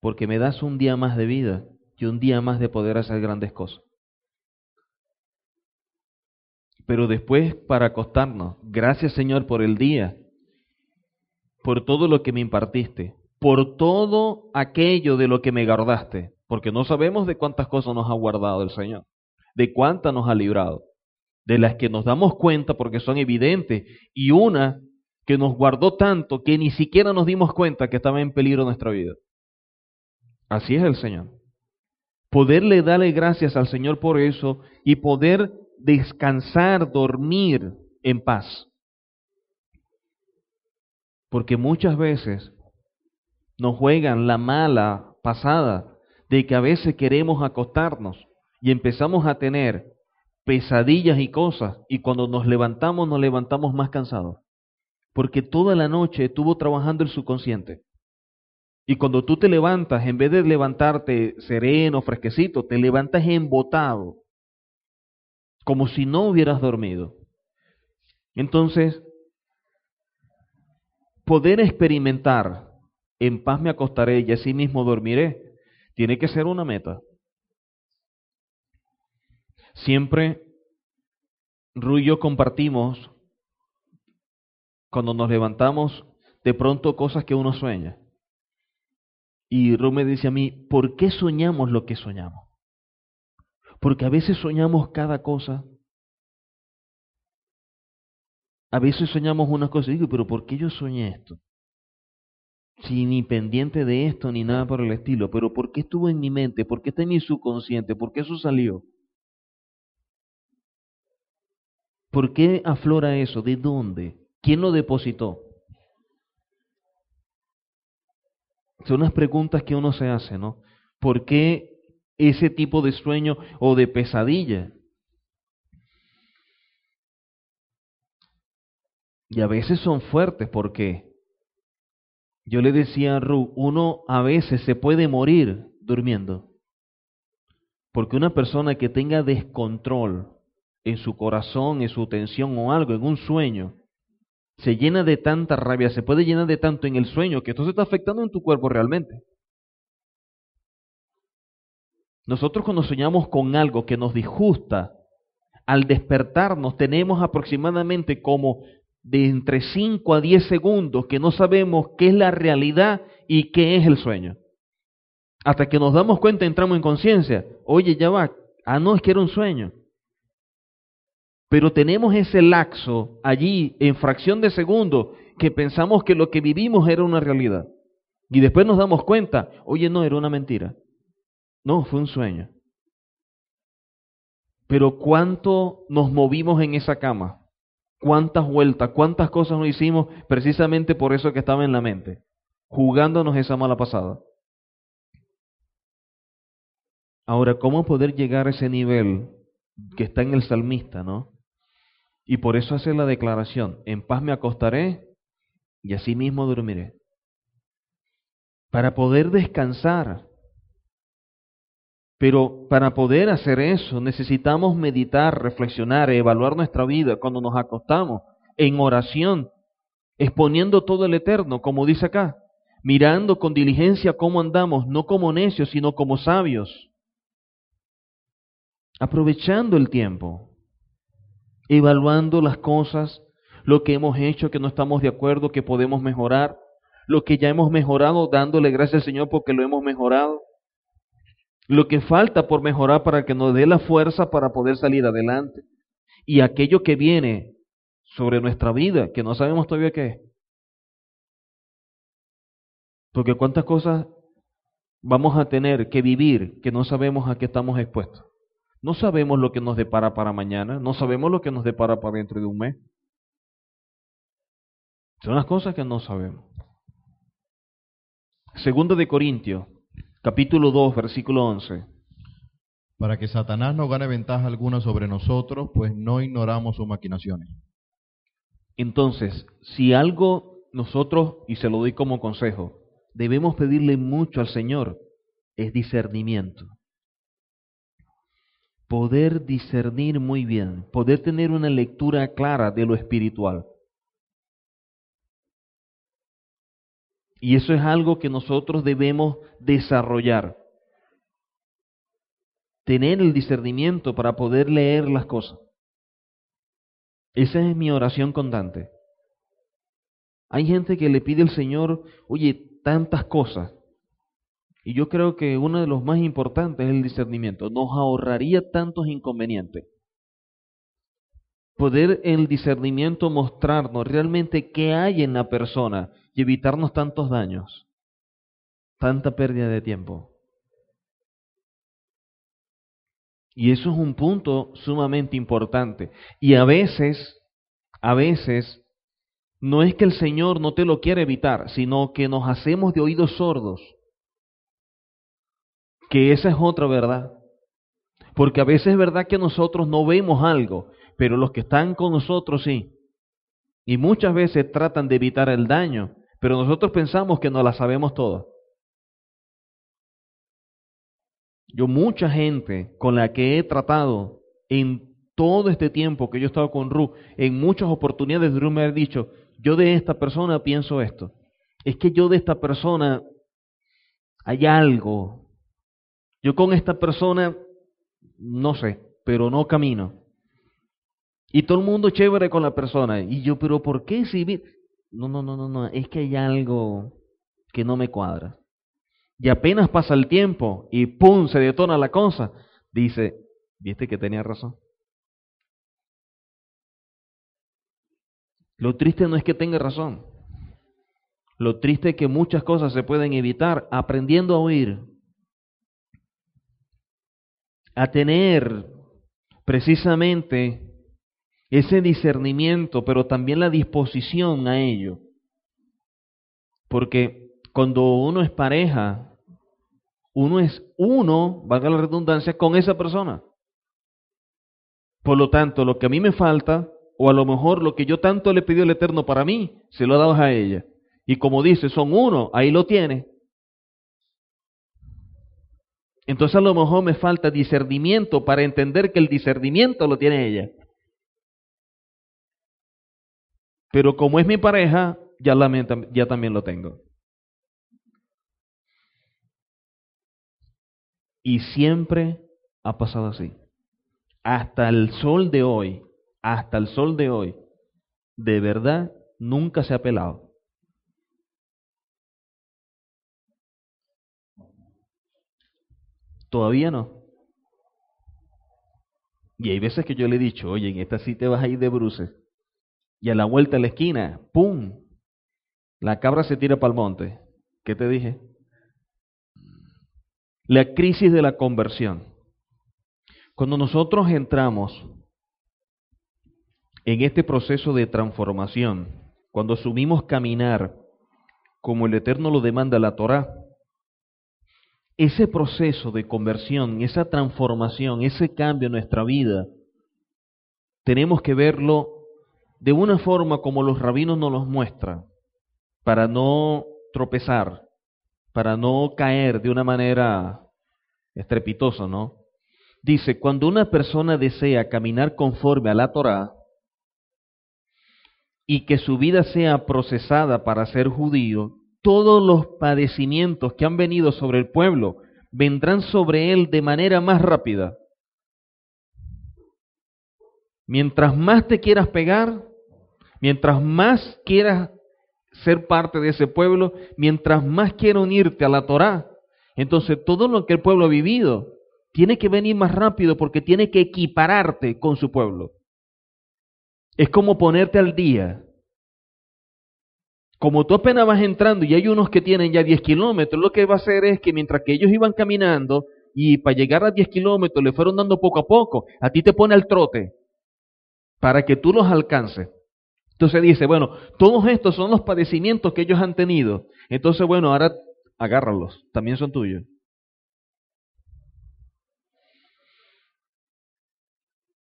porque me das un día más de vida un día más de poder hacer grandes cosas. Pero después para acostarnos, gracias Señor por el día, por todo lo que me impartiste, por todo aquello de lo que me guardaste, porque no sabemos de cuántas cosas nos ha guardado el Señor, de cuántas nos ha librado de las que nos damos cuenta porque son evidentes, y una que nos guardó tanto que ni siquiera nos dimos cuenta que estaba en peligro nuestra vida. Así es el Señor. Poderle darle gracias al Señor por eso y poder descansar, dormir en paz. Porque muchas veces nos juegan la mala pasada de que a veces queremos acostarnos y empezamos a tener pesadillas y cosas, y cuando nos levantamos nos levantamos más cansados, porque toda la noche estuvo trabajando el subconsciente. Y cuando tú te levantas, en vez de levantarte sereno, fresquecito, te levantas embotado, como si no hubieras dormido. Entonces, poder experimentar, en paz me acostaré y así mismo dormiré, tiene que ser una meta. Siempre Ru y yo compartimos, cuando nos levantamos, de pronto cosas que uno sueña. Y Ru me dice a mí, ¿por qué soñamos lo que soñamos? Porque a veces soñamos cada cosa. A veces soñamos una cosa y digo, pero ¿por qué yo soñé esto? Si ni pendiente de esto ni nada por el estilo, pero ¿por qué estuvo en mi mente? ¿Por qué está en mi subconsciente? ¿Por qué eso salió? ¿Por qué aflora eso? ¿De dónde? ¿Quién lo depositó? Son unas preguntas que uno se hace, ¿no? ¿Por qué ese tipo de sueño o de pesadilla? Y a veces son fuertes porque yo le decía a Ru, uno a veces se puede morir durmiendo. Porque una persona que tenga descontrol en su corazón, en su tensión o algo, en un sueño, se llena de tanta rabia, se puede llenar de tanto en el sueño que esto se está afectando en tu cuerpo realmente. Nosotros cuando soñamos con algo que nos disgusta, al despertarnos tenemos aproximadamente como de entre 5 a 10 segundos que no sabemos qué es la realidad y qué es el sueño. Hasta que nos damos cuenta, entramos en conciencia. Oye, ya va. Ah, no, es que era un sueño. Pero tenemos ese laxo allí en fracción de segundo que pensamos que lo que vivimos era una realidad. Y después nos damos cuenta, oye, no, era una mentira. No, fue un sueño. Pero ¿cuánto nos movimos en esa cama? ¿Cuántas vueltas, cuántas cosas nos hicimos precisamente por eso que estaba en la mente? Jugándonos esa mala pasada. Ahora, ¿cómo poder llegar a ese nivel que está en el salmista, no? Y por eso hace la declaración, en paz me acostaré y así mismo dormiré. Para poder descansar. Pero para poder hacer eso necesitamos meditar, reflexionar, evaluar nuestra vida cuando nos acostamos en oración, exponiendo todo el eterno, como dice acá, mirando con diligencia cómo andamos, no como necios, sino como sabios, aprovechando el tiempo evaluando las cosas, lo que hemos hecho, que no estamos de acuerdo, que podemos mejorar, lo que ya hemos mejorado, dándole gracias al Señor porque lo hemos mejorado, lo que falta por mejorar para que nos dé la fuerza para poder salir adelante, y aquello que viene sobre nuestra vida, que no sabemos todavía qué es. Porque cuántas cosas vamos a tener que vivir que no sabemos a qué estamos expuestos. No sabemos lo que nos depara para mañana, no sabemos lo que nos depara para dentro de un mes. Son las cosas que no sabemos. Segundo de Corintios, capítulo 2, versículo 11. Para que Satanás no gane ventaja alguna sobre nosotros, pues no ignoramos sus maquinaciones. Entonces, si algo nosotros, y se lo doy como consejo, debemos pedirle mucho al Señor, es discernimiento poder discernir muy bien, poder tener una lectura clara de lo espiritual. Y eso es algo que nosotros debemos desarrollar. Tener el discernimiento para poder leer las cosas. Esa es mi oración constante. Hay gente que le pide al Señor, oye, tantas cosas, y yo creo que uno de los más importantes es el discernimiento. Nos ahorraría tantos inconvenientes. Poder el discernimiento mostrarnos realmente qué hay en la persona y evitarnos tantos daños, tanta pérdida de tiempo. Y eso es un punto sumamente importante. Y a veces, a veces, no es que el Señor no te lo quiere evitar, sino que nos hacemos de oídos sordos que esa es otra verdad. Porque a veces es verdad que nosotros no vemos algo, pero los que están con nosotros sí. Y muchas veces tratan de evitar el daño, pero nosotros pensamos que no la sabemos todas. Yo mucha gente con la que he tratado en todo este tiempo que yo he estado con Ru, en muchas oportunidades Ru me ha dicho, yo de esta persona pienso esto. Es que yo de esta persona hay algo, yo con esta persona, no sé, pero no camino. Y todo el mundo chévere con la persona. Y yo, pero ¿por qué si no, no, no, no, no, es que hay algo que no me cuadra. Y apenas pasa el tiempo y ¡pum! se detona la cosa. Dice, ¿viste que tenía razón? Lo triste no es que tenga razón. Lo triste es que muchas cosas se pueden evitar aprendiendo a oír, a tener precisamente ese discernimiento, pero también la disposición a ello. Porque cuando uno es pareja, uno es uno, valga la redundancia, con esa persona. Por lo tanto, lo que a mí me falta, o a lo mejor lo que yo tanto le pidió el Eterno para mí, se lo he dado a ella. Y como dice, son uno, ahí lo tiene. Entonces a lo mejor me falta discernimiento para entender que el discernimiento lo tiene ella. Pero como es mi pareja, ya, ya también lo tengo. Y siempre ha pasado así. Hasta el sol de hoy, hasta el sol de hoy, de verdad, nunca se ha pelado. Todavía no. Y hay veces que yo le he dicho, oye, en esta sí te vas a ir de bruces. Y a la vuelta de la esquina, ¡pum! La cabra se tira para el monte. ¿Qué te dije? La crisis de la conversión. Cuando nosotros entramos en este proceso de transformación, cuando asumimos caminar como el Eterno lo demanda la Torah, ese proceso de conversión, esa transformación, ese cambio en nuestra vida, tenemos que verlo de una forma como los rabinos nos los muestran, para no tropezar, para no caer de una manera estrepitosa, ¿no? Dice, cuando una persona desea caminar conforme a la Torah y que su vida sea procesada para ser judío, todos los padecimientos que han venido sobre el pueblo vendrán sobre él de manera más rápida. Mientras más te quieras pegar, mientras más quieras ser parte de ese pueblo, mientras más quieras unirte a la Torá, entonces todo lo que el pueblo ha vivido tiene que venir más rápido porque tiene que equipararte con su pueblo. Es como ponerte al día. Como tú apenas vas entrando y hay unos que tienen ya 10 kilómetros, lo que va a hacer es que mientras que ellos iban caminando y para llegar a 10 kilómetros le fueron dando poco a poco, a ti te pone al trote para que tú los alcances. Entonces dice, bueno, todos estos son los padecimientos que ellos han tenido. Entonces, bueno, ahora agárralos, también son tuyos.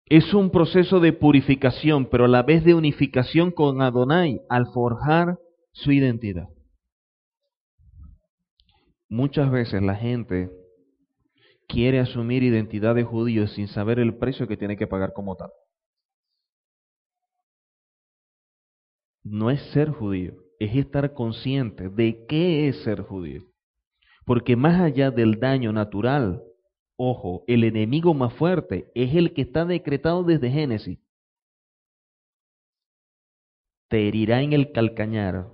Es un proceso de purificación, pero a la vez de unificación con Adonai al forjar su identidad. Muchas veces la gente quiere asumir identidad de judío sin saber el precio que tiene que pagar como tal. No es ser judío, es estar consciente de qué es ser judío. Porque más allá del daño natural, ojo, el enemigo más fuerte es el que está decretado desde Génesis. Te herirá en el calcañar,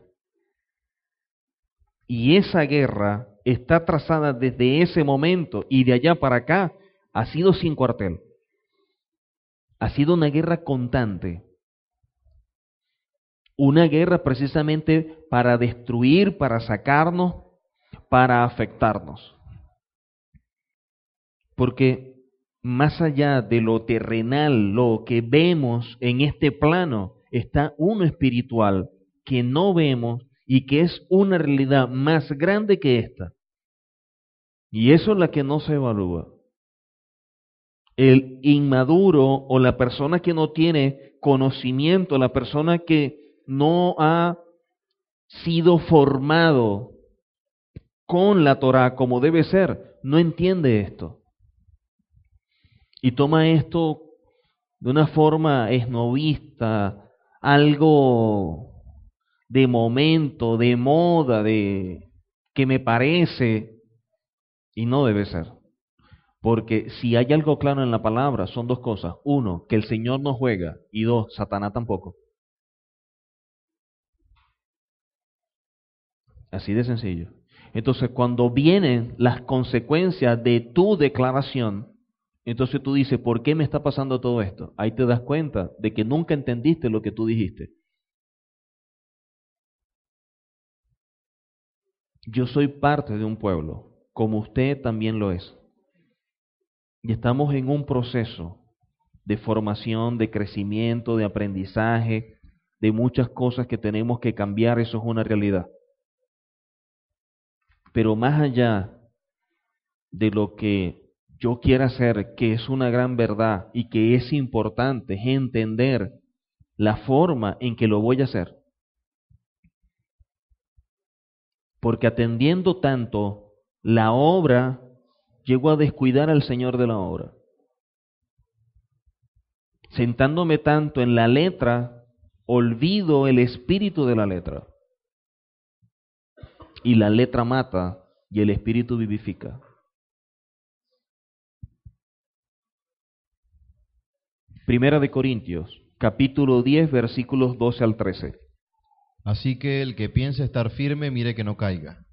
y esa guerra está trazada desde ese momento y de allá para acá ha sido sin cuartel. Ha sido una guerra constante. Una guerra precisamente para destruir, para sacarnos, para afectarnos. Porque más allá de lo terrenal, lo que vemos en este plano, está uno espiritual que no vemos y que es una realidad más grande que esta. Y eso es la que no se evalúa. El inmaduro o la persona que no tiene conocimiento, la persona que no ha sido formado con la Torah como debe ser, no entiende esto. Y toma esto de una forma esnovista, algo de momento, de moda, de que me parece, y no debe ser. Porque si hay algo claro en la palabra, son dos cosas. Uno, que el Señor no juega, y dos, Satanás tampoco. Así de sencillo. Entonces, cuando vienen las consecuencias de tu declaración, entonces tú dices, ¿por qué me está pasando todo esto? Ahí te das cuenta de que nunca entendiste lo que tú dijiste. Yo soy parte de un pueblo, como usted también lo es. Y estamos en un proceso de formación, de crecimiento, de aprendizaje, de muchas cosas que tenemos que cambiar, eso es una realidad. Pero más allá de lo que yo quiera hacer, que es una gran verdad y que es importante, es entender la forma en que lo voy a hacer. Porque atendiendo tanto la obra, llego a descuidar al Señor de la obra. Sentándome tanto en la letra, olvido el espíritu de la letra. Y la letra mata y el espíritu vivifica. Primera de Corintios, capítulo 10, versículos 12 al 13. Así que el que piense estar firme, mire que no caiga.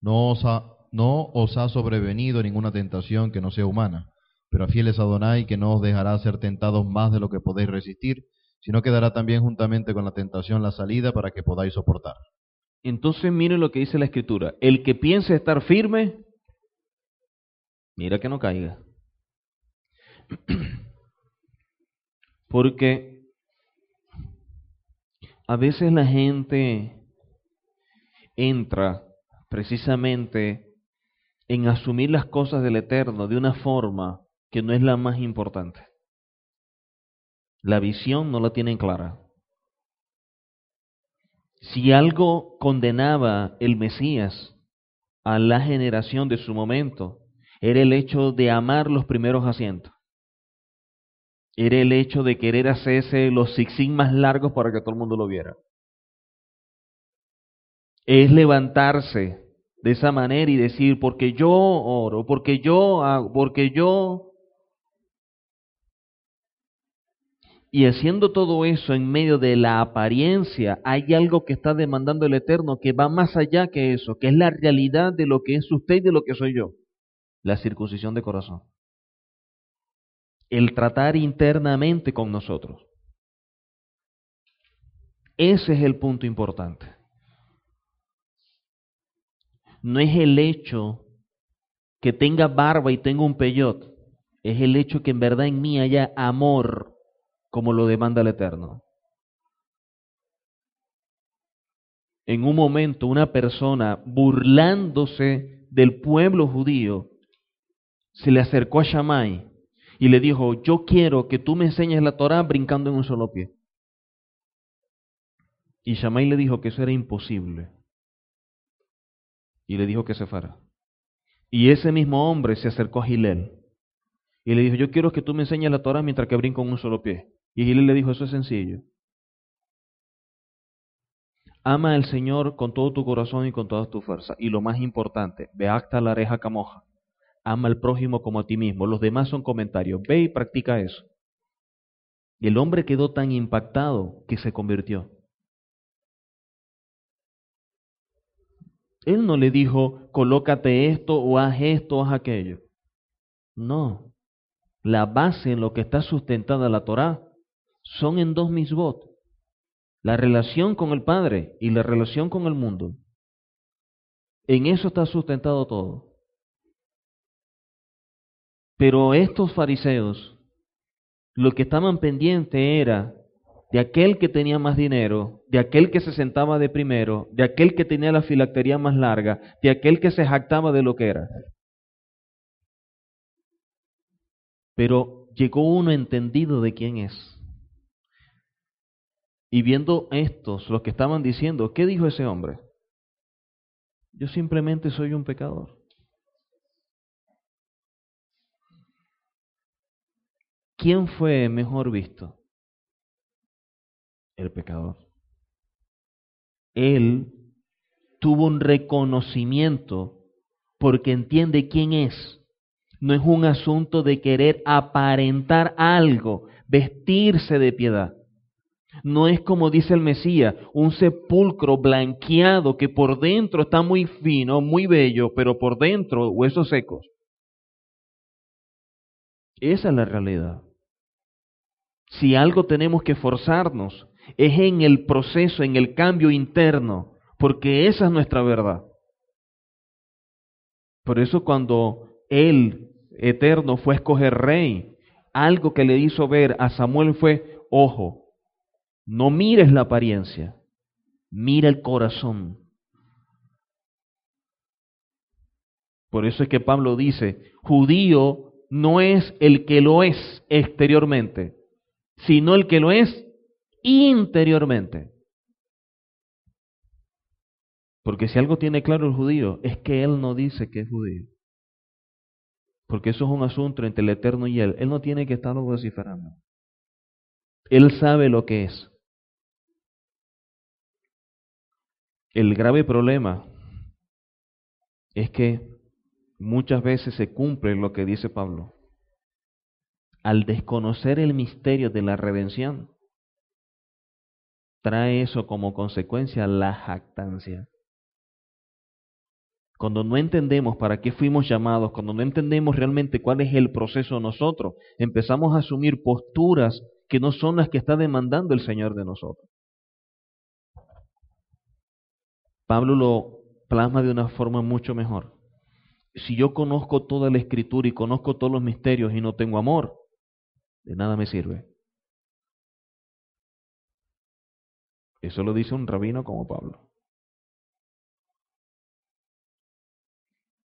No os ha, no os ha sobrevenido ninguna tentación que no sea humana, pero a fieles Adonai que no os dejará ser tentados más de lo que podéis resistir, sino que dará también juntamente con la tentación la salida para que podáis soportar. Entonces mire lo que dice la escritura. El que piense estar firme, mira que no caiga. [CLEARS THROAT] Porque a veces la gente entra precisamente en asumir las cosas del Eterno de una forma que no es la más importante. La visión no la tienen clara. Si algo condenaba el Mesías a la generación de su momento, era el hecho de amar los primeros asientos era el hecho de querer hacerse los zigzag más largos para que todo el mundo lo viera. Es levantarse de esa manera y decir, porque yo oro, porque yo hago, porque yo... Y haciendo todo eso en medio de la apariencia, hay algo que está demandando el Eterno que va más allá que eso, que es la realidad de lo que es usted y de lo que soy yo, la circuncisión de corazón el tratar internamente con nosotros. Ese es el punto importante. No es el hecho que tenga barba y tenga un peyot, es el hecho que en verdad en mí haya amor como lo demanda el Eterno. En un momento una persona burlándose del pueblo judío se le acercó a Shammai y le dijo, yo quiero que tú me enseñes la Torah brincando en un solo pie. Y Shammai le dijo que eso era imposible. Y le dijo que se fuera. Y ese mismo hombre se acercó a Gilel. Y le dijo, yo quiero que tú me enseñes la Torah mientras que brinco en un solo pie. Y Gilel le dijo, eso es sencillo. Ama al Señor con todo tu corazón y con toda tu fuerza. Y lo más importante, ve acta la areja camoja ama al prójimo como a ti mismo. Los demás son comentarios. Ve y practica eso. Y el hombre quedó tan impactado que se convirtió. Él no le dijo, colócate esto o haz esto o haz aquello. No. La base en lo que está sustentada la Torah son en dos misbot. La relación con el Padre y la relación con el mundo. En eso está sustentado todo. Pero estos fariseos, lo que estaban pendientes era de aquel que tenía más dinero, de aquel que se sentaba de primero, de aquel que tenía la filactería más larga, de aquel que se jactaba de lo que era. Pero llegó uno entendido de quién es. Y viendo estos, los que estaban diciendo, ¿qué dijo ese hombre? Yo simplemente soy un pecador. ¿Quién fue mejor visto? El pecador. Él tuvo un reconocimiento porque entiende quién es. No es un asunto de querer aparentar algo, vestirse de piedad. No es como dice el Mesías, un sepulcro blanqueado que por dentro está muy fino, muy bello, pero por dentro huesos secos. Esa es la realidad. Si algo tenemos que forzarnos es en el proceso, en el cambio interno, porque esa es nuestra verdad. Por eso cuando Él, eterno, fue a escoger rey, algo que le hizo ver a Samuel fue, ojo, no mires la apariencia, mira el corazón. Por eso es que Pablo dice, judío no es el que lo es exteriormente, sino el que lo es interiormente. Porque si algo tiene claro el judío, es que él no dice que es judío. Porque eso es un asunto entre el Eterno y él. Él no tiene que estarlo vociferando. Él sabe lo que es. El grave problema es que muchas veces se cumple lo que dice Pablo. Al desconocer el misterio de la redención, trae eso como consecuencia la jactancia. Cuando no entendemos para qué fuimos llamados, cuando no entendemos realmente cuál es el proceso nosotros, empezamos a asumir posturas que no son las que está demandando el Señor de nosotros. Pablo lo plasma de una forma mucho mejor. Si yo conozco toda la escritura y conozco todos los misterios y no tengo amor, de nada me sirve. Eso lo dice un rabino como Pablo.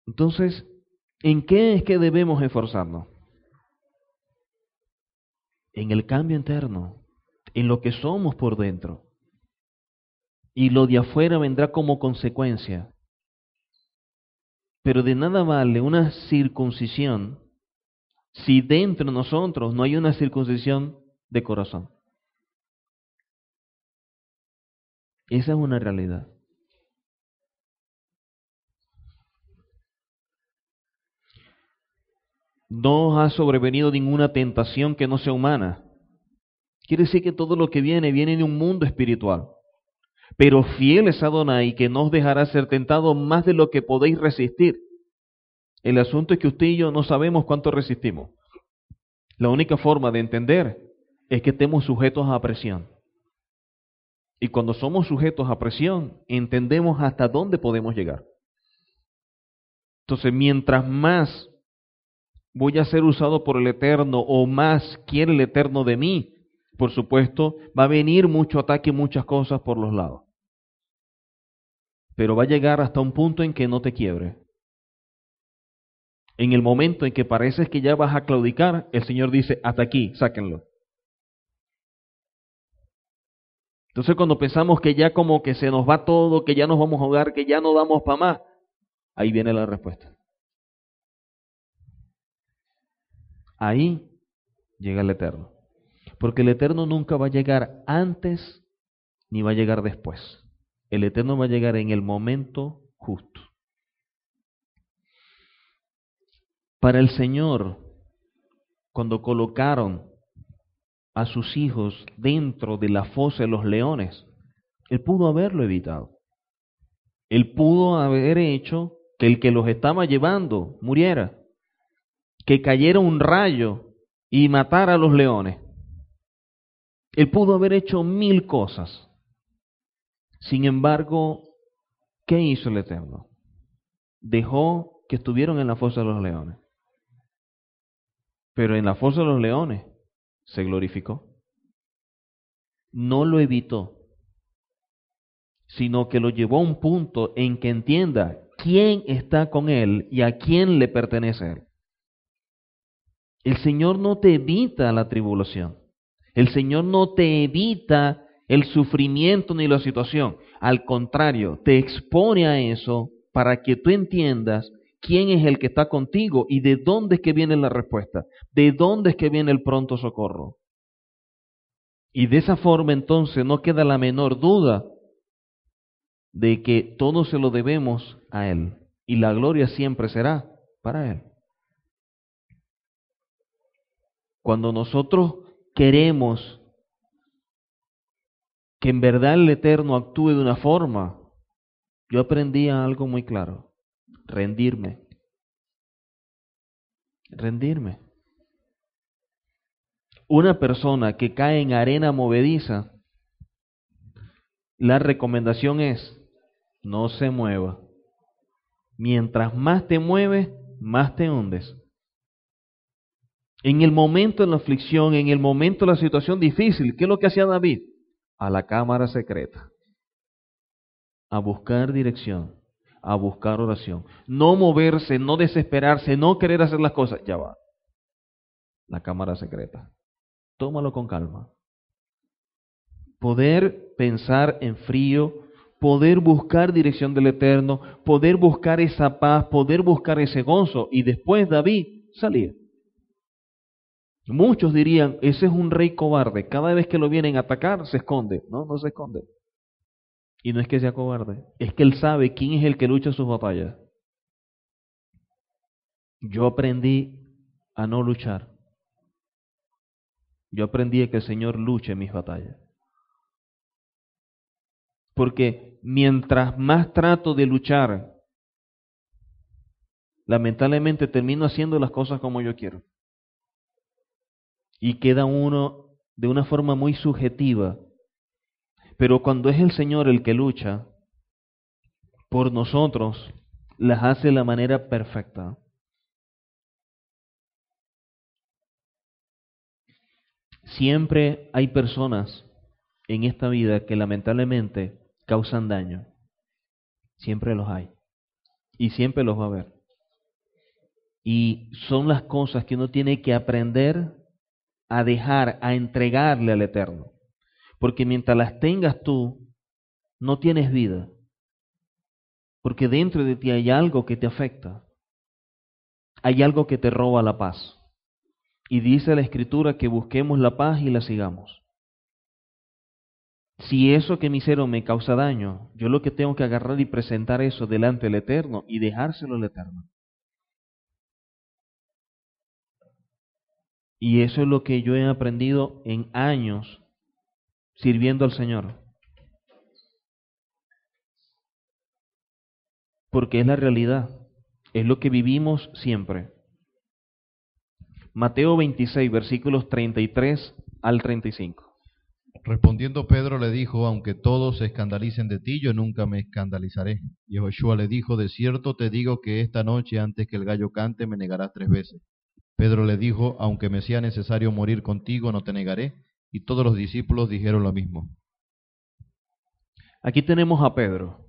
Entonces, ¿en qué es que debemos esforzarnos? En el cambio interno, en lo que somos por dentro. Y lo de afuera vendrá como consecuencia. Pero de nada vale una circuncisión si dentro de nosotros no hay una circuncisión de corazón. Esa es una realidad. No ha sobrevenido ninguna tentación que no sea humana. Quiere decir que todo lo que viene viene de un mundo espiritual. Pero fiel es Adonai que no os dejará ser tentado más de lo que podéis resistir. El asunto es que usted y yo no sabemos cuánto resistimos. La única forma de entender es que estemos sujetos a presión. Y cuando somos sujetos a presión, entendemos hasta dónde podemos llegar. Entonces, mientras más voy a ser usado por el Eterno o más quiere el Eterno de mí, por supuesto, va a venir mucho ataque y muchas cosas por los lados. Pero va a llegar hasta un punto en que no te quiebre. En el momento en que pareces que ya vas a claudicar, el Señor dice, hasta aquí, sáquenlo. Entonces cuando pensamos que ya como que se nos va todo, que ya nos vamos a ahogar, que ya no damos para más, ahí viene la respuesta. Ahí llega el Eterno. Porque el Eterno nunca va a llegar antes ni va a llegar después. El Eterno va a llegar en el momento justo. Para el Señor, cuando colocaron a sus hijos dentro de la fosa de los leones, Él pudo haberlo evitado. Él pudo haber hecho que el que los estaba llevando muriera que cayera un rayo y matara a los leones. Él pudo haber hecho mil cosas. Sin embargo, ¿qué hizo el Eterno? Dejó que estuvieron en la fosa de los leones. Pero en la fosa de los leones se glorificó. No lo evitó, sino que lo llevó a un punto en que entienda quién está con él y a quién le pertenece él. El Señor no te evita la tribulación. El Señor no te evita el sufrimiento ni la situación. Al contrario, te expone a eso para que tú entiendas quién es el que está contigo y de dónde es que viene la respuesta, de dónde es que viene el pronto socorro. Y de esa forma entonces no queda la menor duda de que todo se lo debemos a Él y la gloria siempre será para Él. Cuando nosotros queremos que en verdad el Eterno actúe de una forma, yo aprendí algo muy claro, rendirme. Rendirme. Una persona que cae en arena movediza, la recomendación es, no se mueva. Mientras más te mueves, más te hundes. En el momento de la aflicción, en el momento de la situación difícil, ¿qué es lo que hacía David? A la cámara secreta. A buscar dirección, a buscar oración. No moverse, no desesperarse, no querer hacer las cosas. Ya va. La cámara secreta. Tómalo con calma. Poder pensar en frío, poder buscar dirección del Eterno, poder buscar esa paz, poder buscar ese gozo. Y después David salía. Muchos dirían, ese es un rey cobarde, cada vez que lo vienen a atacar se esconde. No, no se esconde. Y no es que sea cobarde, es que él sabe quién es el que lucha sus batallas. Yo aprendí a no luchar. Yo aprendí a que el Señor luche mis batallas. Porque mientras más trato de luchar, lamentablemente termino haciendo las cosas como yo quiero y queda uno de una forma muy subjetiva. Pero cuando es el Señor el que lucha por nosotros, las hace de la manera perfecta. Siempre hay personas en esta vida que lamentablemente causan daño. Siempre los hay. Y siempre los va a haber. Y son las cosas que uno tiene que aprender a dejar, a entregarle al Eterno. Porque mientras las tengas tú, no tienes vida. Porque dentro de ti hay algo que te afecta. Hay algo que te roba la paz. Y dice la Escritura que busquemos la paz y la sigamos. Si eso que me me causa daño, yo lo que tengo que agarrar y presentar eso delante del Eterno y dejárselo al Eterno. Y eso es lo que yo he aprendido en años sirviendo al Señor. Porque es la realidad, es lo que vivimos siempre. Mateo 26, versículos 33 al 35. Respondiendo Pedro le dijo, aunque todos se escandalicen de ti, yo nunca me escandalizaré. Y Joshua le dijo, de cierto te digo que esta noche antes que el gallo cante me negarás tres veces. Pedro le dijo, aunque me sea necesario morir contigo, no te negaré. Y todos los discípulos dijeron lo mismo. Aquí tenemos a Pedro,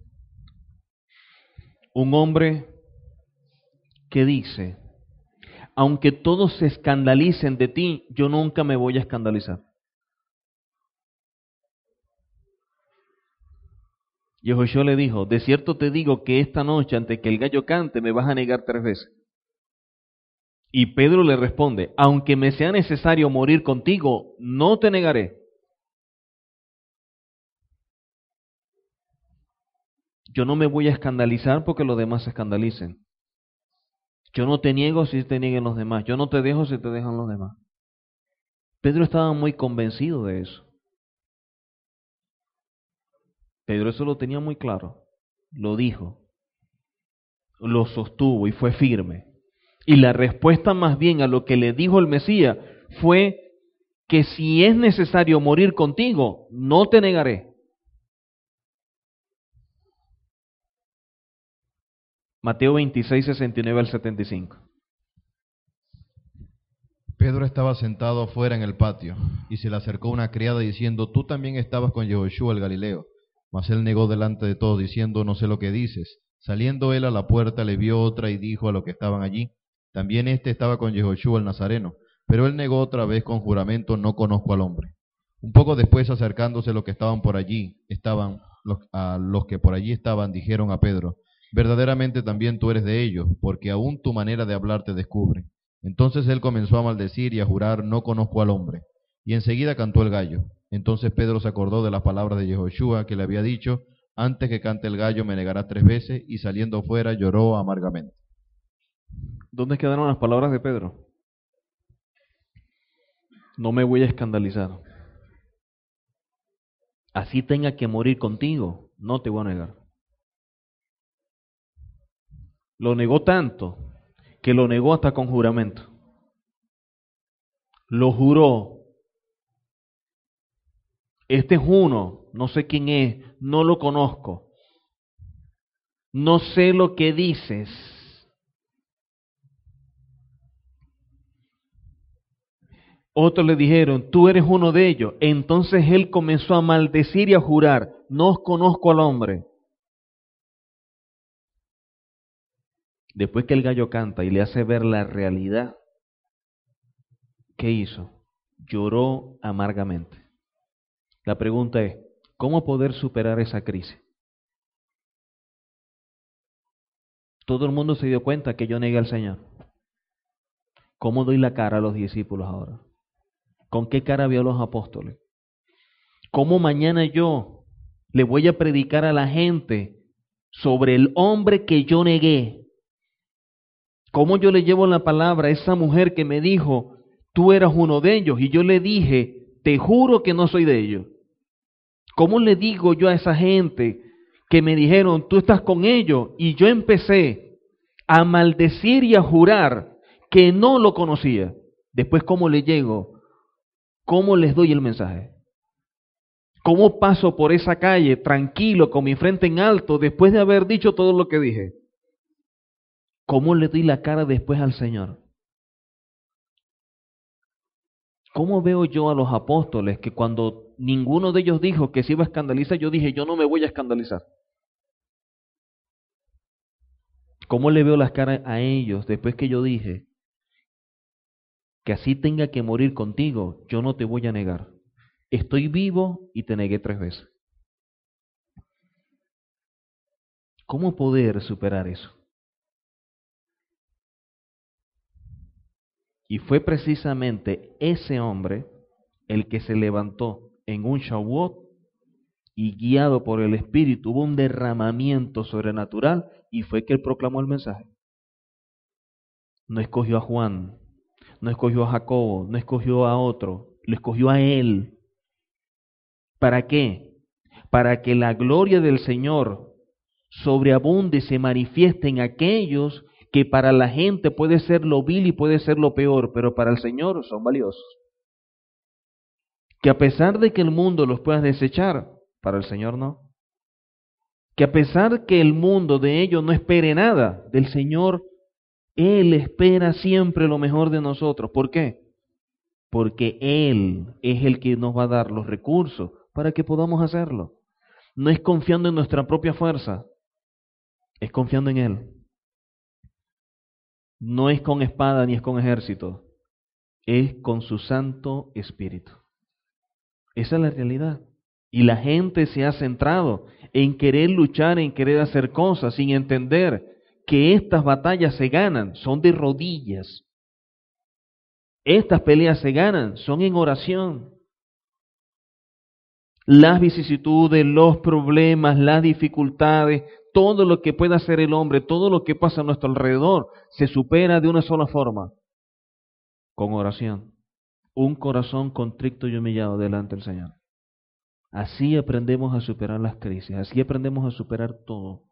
un hombre que dice, aunque todos se escandalicen de ti, yo nunca me voy a escandalizar. Y Josué le dijo, de cierto te digo que esta noche, antes que el gallo cante, me vas a negar tres veces. Y Pedro le responde, aunque me sea necesario morir contigo, no te negaré. Yo no me voy a escandalizar porque los demás se escandalicen. Yo no te niego si te nieguen los demás. Yo no te dejo si te dejan los demás. Pedro estaba muy convencido de eso. Pedro eso lo tenía muy claro. Lo dijo. Lo sostuvo y fue firme. Y la respuesta más bien a lo que le dijo el Mesías fue que si es necesario morir contigo, no te negaré. Mateo 26, 69 al 75. Pedro estaba sentado afuera en el patio, y se le acercó una criada diciendo, tú también estabas con Yehoshua el Galileo. Mas él negó delante de todos, diciendo, no sé lo que dices. Saliendo él a la puerta, le vio otra y dijo a los que estaban allí, también éste estaba con Yehoshua el Nazareno, pero él negó otra vez con juramento, no conozco al hombre. Un poco después, acercándose los que estaban por allí, estaban los, a los que por allí estaban, dijeron a Pedro, verdaderamente también tú eres de ellos, porque aún tu manera de hablar te descubre. Entonces él comenzó a maldecir y a jurar, no conozco al hombre. Y enseguida cantó el gallo. Entonces Pedro se acordó de las palabras de Yehoshua que le había dicho, antes que cante el gallo me negarás tres veces, y saliendo fuera lloró amargamente. ¿Dónde quedaron las palabras de Pedro? No me voy a escandalizar. así tenga que morir contigo, no te voy a negar. Lo negó tanto que lo negó hasta con juramento. Lo juró. Este es uno, no sé quién es, no lo conozco. No sé lo que dices. Otros le dijeron, tú eres uno de ellos. Entonces él comenzó a maldecir y a jurar, no os conozco al hombre. Después que el gallo canta y le hace ver la realidad, ¿qué hizo? Lloró amargamente. La pregunta es, ¿cómo poder superar esa crisis? Todo el mundo se dio cuenta que yo negué al Señor. ¿Cómo doy la cara a los discípulos ahora? ¿Con qué cara vio los apóstoles? ¿Cómo mañana yo le voy a predicar a la gente sobre el hombre que yo negué? ¿Cómo yo le llevo la palabra a esa mujer que me dijo, tú eras uno de ellos? Y yo le dije, te juro que no soy de ellos. ¿Cómo le digo yo a esa gente que me dijeron, tú estás con ellos? Y yo empecé a maldecir y a jurar que no lo conocía. Después, ¿cómo le llego? ¿Cómo les doy el mensaje? ¿Cómo paso por esa calle tranquilo, con mi frente en alto, después de haber dicho todo lo que dije? ¿Cómo le doy la cara después al Señor? ¿Cómo veo yo a los apóstoles que cuando ninguno de ellos dijo que se iba a escandalizar, yo dije, yo no me voy a escandalizar? ¿Cómo le veo las caras a ellos después que yo dije que así tenga que morir contigo, yo no te voy a negar? Estoy vivo y te negué tres veces. ¿Cómo poder superar eso? Y fue precisamente ese hombre el que se levantó en un Shavuot y guiado por el Espíritu hubo un derramamiento sobrenatural y fue que él proclamó el mensaje. No escogió a Juan, no escogió a Jacobo, no escogió a otro, lo escogió a él. ¿Para qué? Para que la gloria del Señor sobreabunde y se manifieste en aquellos que para la gente puede ser lo vil y puede ser lo peor, pero para el Señor son valiosos. Que a pesar de que el mundo los pueda desechar, para el Señor no. Que a pesar que el mundo de ellos no espere nada, del Señor, Él espera siempre lo mejor de nosotros. ¿Por qué? Porque Él es el que nos va a dar los recursos para que podamos hacerlo. No es confiando en nuestra propia fuerza, es confiando en Él. No es con espada ni es con ejército, es con su Santo Espíritu. Esa es la realidad. Y la gente se ha centrado en querer luchar, en querer hacer cosas, sin entender que estas batallas se ganan, son de rodillas. Estas peleas se ganan, son en oración. Las vicisitudes, los problemas, las dificultades, todo lo que pueda hacer el hombre, todo lo que pasa a nuestro alrededor, se supera de una sola forma, con oración. Un corazón contrito y humillado delante del Señor. Así aprendemos a superar las crisis, así aprendemos a superar todo.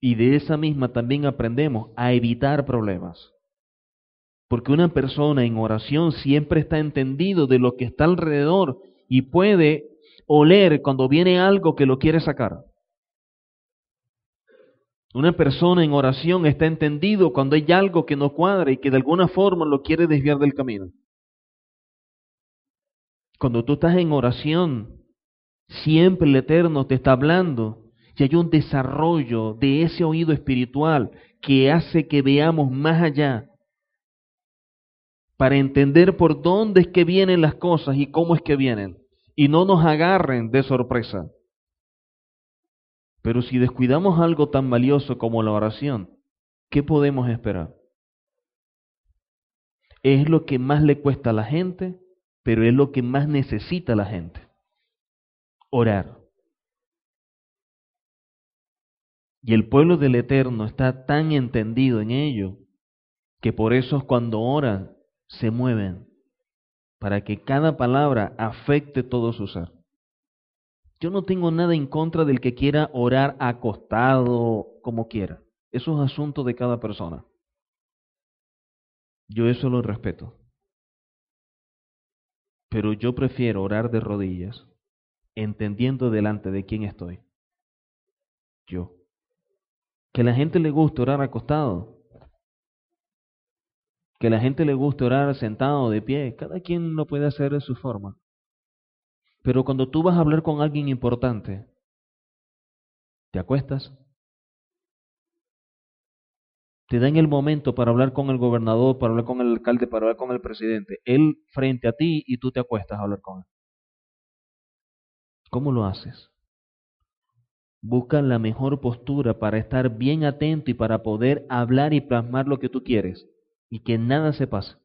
Y de esa misma también aprendemos a evitar problemas. Porque una persona en oración siempre está entendido de lo que está alrededor y puede oler cuando viene algo que lo quiere sacar. Una persona en oración está entendido cuando hay algo que no cuadra y que de alguna forma lo quiere desviar del camino. Cuando tú estás en oración, siempre el Eterno te está hablando y hay un desarrollo de ese oído espiritual que hace que veamos más allá para entender por dónde es que vienen las cosas y cómo es que vienen y no nos agarren de sorpresa. Pero si descuidamos algo tan valioso como la oración, ¿qué podemos esperar? Es lo que más le cuesta a la gente, pero es lo que más necesita la gente. Orar. Y el pueblo del Eterno está tan entendido en ello que por eso cuando oran se mueven para que cada palabra afecte todo su ser. Yo no tengo nada en contra del que quiera orar acostado, como quiera. Eso es asunto de cada persona. Yo eso lo respeto. Pero yo prefiero orar de rodillas, entendiendo delante de quién estoy. Yo. Que la gente le guste orar acostado. Que la gente le guste orar sentado de pie. Cada quien lo puede hacer de su forma. Pero cuando tú vas a hablar con alguien importante, te acuestas, te dan el momento para hablar con el gobernador, para hablar con el alcalde, para hablar con el presidente, él frente a ti y tú te acuestas a hablar con él. ¿Cómo lo haces? Busca la mejor postura para estar bien atento y para poder hablar y plasmar lo que tú quieres y que nada se pase.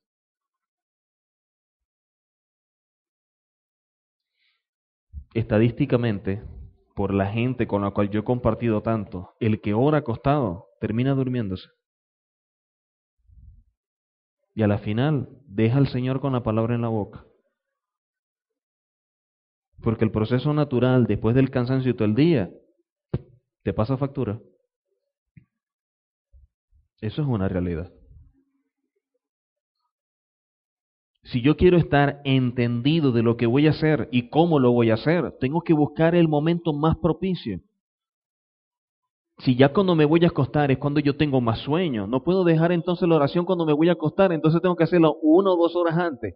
Estadísticamente, por la gente con la cual yo he compartido tanto, el que ora acostado termina durmiéndose. Y a la final deja al Señor con la palabra en la boca. Porque el proceso natural después del cansancio todo el día te pasa factura. Eso es una realidad. Si yo quiero estar entendido de lo que voy a hacer y cómo lo voy a hacer, tengo que buscar el momento más propicio. Si ya cuando me voy a acostar es cuando yo tengo más sueño, no puedo dejar entonces la oración cuando me voy a acostar, entonces tengo que hacerlo una o dos horas antes.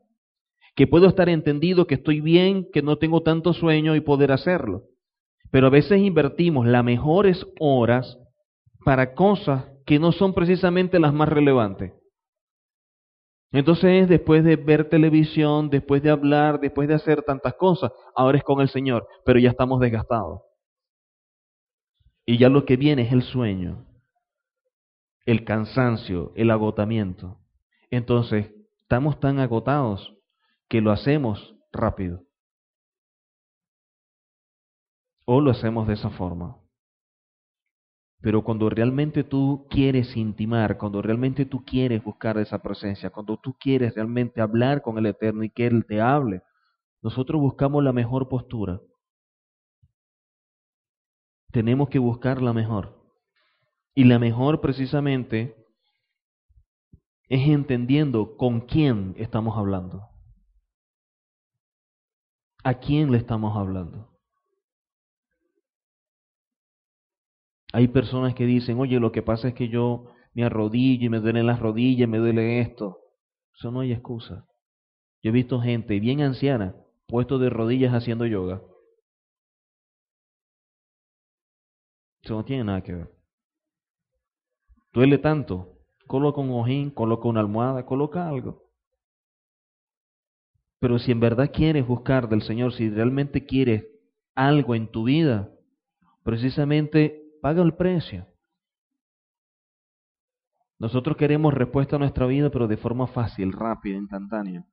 Que puedo estar entendido, que estoy bien, que no tengo tanto sueño y poder hacerlo. Pero a veces invertimos las mejores horas para cosas que no son precisamente las más relevantes. Entonces, después de ver televisión, después de hablar, después de hacer tantas cosas, ahora es con el Señor, pero ya estamos desgastados. Y ya lo que viene es el sueño, el cansancio, el agotamiento. Entonces, estamos tan agotados que lo hacemos rápido. O lo hacemos de esa forma. Pero cuando realmente tú quieres intimar, cuando realmente tú quieres buscar esa presencia, cuando tú quieres realmente hablar con el Eterno y que Él te hable, nosotros buscamos la mejor postura. Tenemos que buscar la mejor. Y la mejor precisamente es entendiendo con quién estamos hablando. ¿A quién le estamos hablando? Hay personas que dicen, oye, lo que pasa es que yo me arrodillo y me duelen las rodillas, me duele esto. Eso no hay excusa. Yo he visto gente bien anciana puesto de rodillas haciendo yoga. Eso no tiene nada que ver. Duele tanto. Coloca un ojín, coloca una almohada, coloca algo. Pero si en verdad quieres buscar del Señor, si realmente quieres algo en tu vida, precisamente paga el precio. Nosotros queremos respuesta a nuestra vida, pero de forma fácil, rápida, instantánea,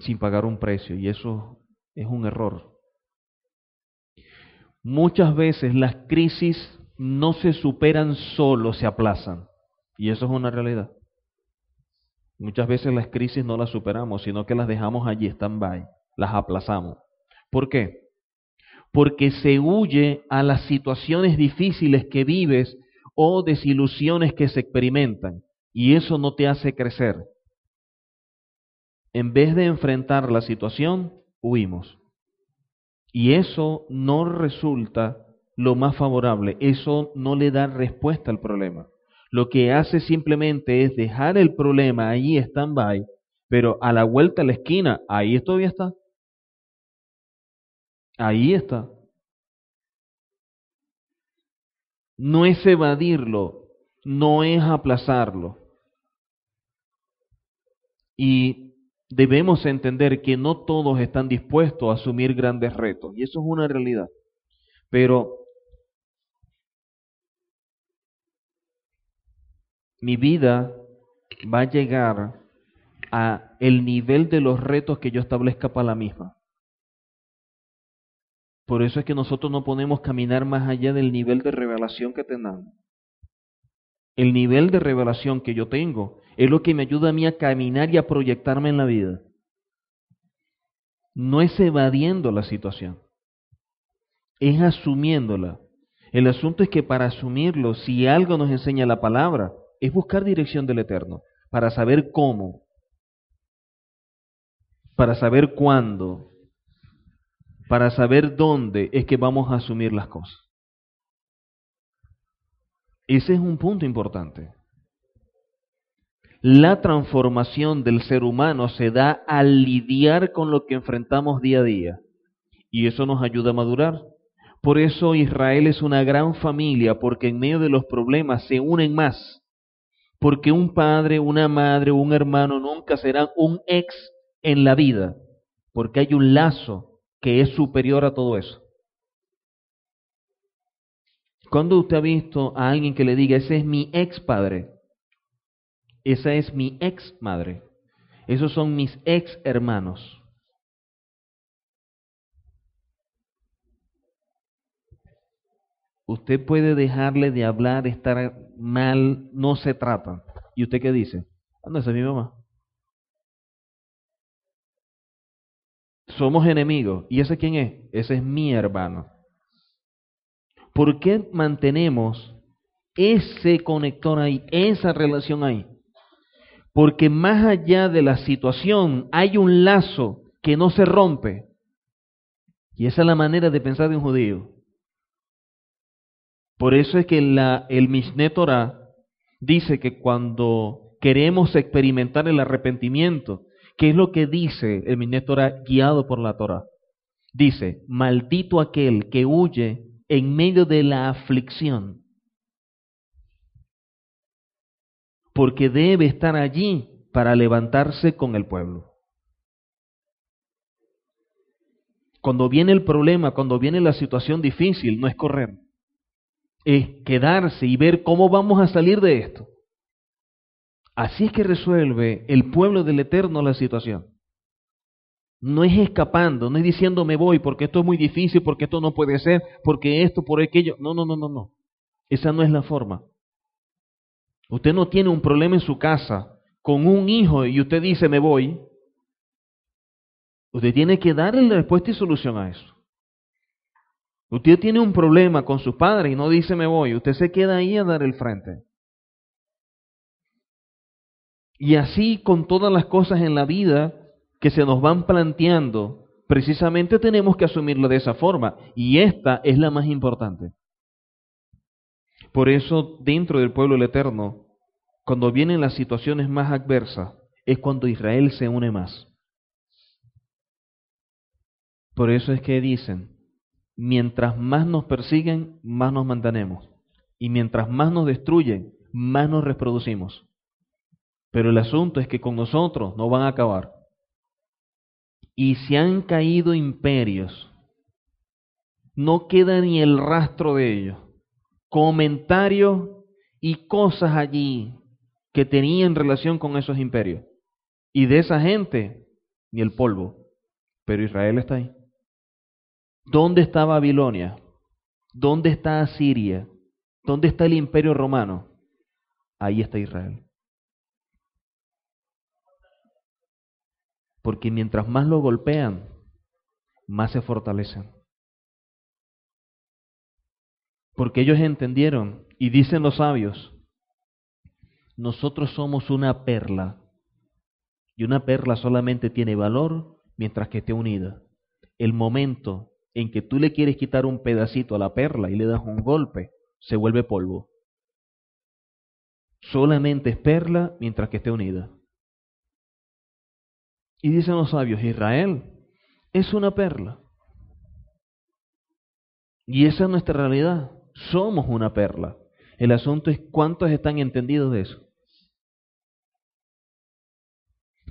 sin pagar un precio, y eso es un error. Muchas veces las crisis no se superan solo, se aplazan, y eso es una realidad. Muchas veces las crisis no las superamos, sino que las dejamos allí, stand-by, las aplazamos. ¿Por qué? Porque se huye a las situaciones difíciles que vives o desilusiones que se experimentan, y eso no te hace crecer. En vez de enfrentar la situación, huimos. Y eso no resulta lo más favorable, eso no le da respuesta al problema. Lo que hace simplemente es dejar el problema ahí stand-by, pero a la vuelta a la esquina, ahí todavía está. Ahí está. No es evadirlo, no es aplazarlo. Y debemos entender que no todos están dispuestos a asumir grandes retos, y eso es una realidad. Pero mi vida va a llegar a el nivel de los retos que yo establezca para la misma. Por eso es que nosotros no podemos caminar más allá del nivel de revelación que tenemos. El nivel de revelación que yo tengo es lo que me ayuda a mí a caminar y a proyectarme en la vida. No es evadiendo la situación. es asumiéndola. El asunto es que para asumirlo, si algo nos enseña la palabra, es buscar dirección del Eterno, para saber cómo, para saber cuándo, para saber dónde es que vamos a asumir las cosas. Ese es un punto importante. La transformación del ser humano se da al lidiar con lo que enfrentamos día a día. Y eso nos ayuda a madurar. Por eso Israel es una gran familia, porque en medio de los problemas se unen más. Porque un padre, una madre, un hermano nunca serán un ex en la vida, porque hay un lazo que es superior a todo eso. ¿Cuándo usted ha visto a alguien que le diga, ese es mi ex padre? Esa es mi ex madre. Esos son mis ex hermanos. Usted puede dejarle de hablar, estar mal, no se trata. ¿Y usted qué dice? Ah, no, esa es mi mamá. Somos enemigos. ¿Y ese quién es? Ese es mi hermano. ¿Por qué mantenemos ese conector ahí, esa relación ahí? Porque más allá de la situación hay un lazo que no se rompe. Y esa es la manera de pensar de un judío. Por eso es que la, el Mishneh Torah dice que cuando queremos experimentar el arrepentimiento, ¿qué es lo que dice el Torah guiado por la Torah? Dice, maldito aquel que huye en medio de la aflicción porque debe estar allí para levantarse con el pueblo. Cuando viene el problema, cuando viene la situación difícil, no es correr, es quedarse y ver cómo vamos a salir de esto. Así es que resuelve el pueblo del Eterno la situación. No es escapando, no es diciendo me voy porque esto es muy difícil, porque esto no puede ser, porque esto, por aquello. No, no, no, no, no. Esa no es la forma. Usted no tiene un problema en su casa con un hijo y usted dice me voy. Usted tiene que darle la respuesta y solución a eso. Usted tiene un problema con su padre y no dice me voy. Usted se queda ahí a dar el frente. Y así con todas las cosas en la vida que se nos van planteando, precisamente tenemos que asumirlo de esa forma. Y esta es la más importante. Por eso, dentro del pueblo del Eterno, cuando vienen las situaciones más adversas, es cuando Israel se une más. Por eso es que dicen, mientras más nos persiguen, más nos mantenemos. Y mientras más nos destruyen, más nos reproducimos. Pero el asunto es que con nosotros no van a acabar. Y si han caído imperios, no queda ni el rastro de ellos comentarios y cosas allí que tenían relación con esos imperios. Y de esa gente, ni el polvo. Pero Israel está ahí. ¿Dónde está Babilonia? ¿Dónde está Asiria? ¿Dónde está el imperio romano? Ahí está Israel. Porque mientras más lo golpean, más se fortalecen. Porque ellos entendieron, y dicen los sabios, nosotros somos una perla, y una perla solamente tiene valor mientras que esté unida. El momento en que tú le quieres quitar un pedacito a la perla y le das un golpe, se vuelve polvo. Solamente es perla mientras que esté unida. Y dicen los sabios, Israel es una perla. Y esa es nuestra realidad somos una perla. El asunto es cuántos están entendidos de eso.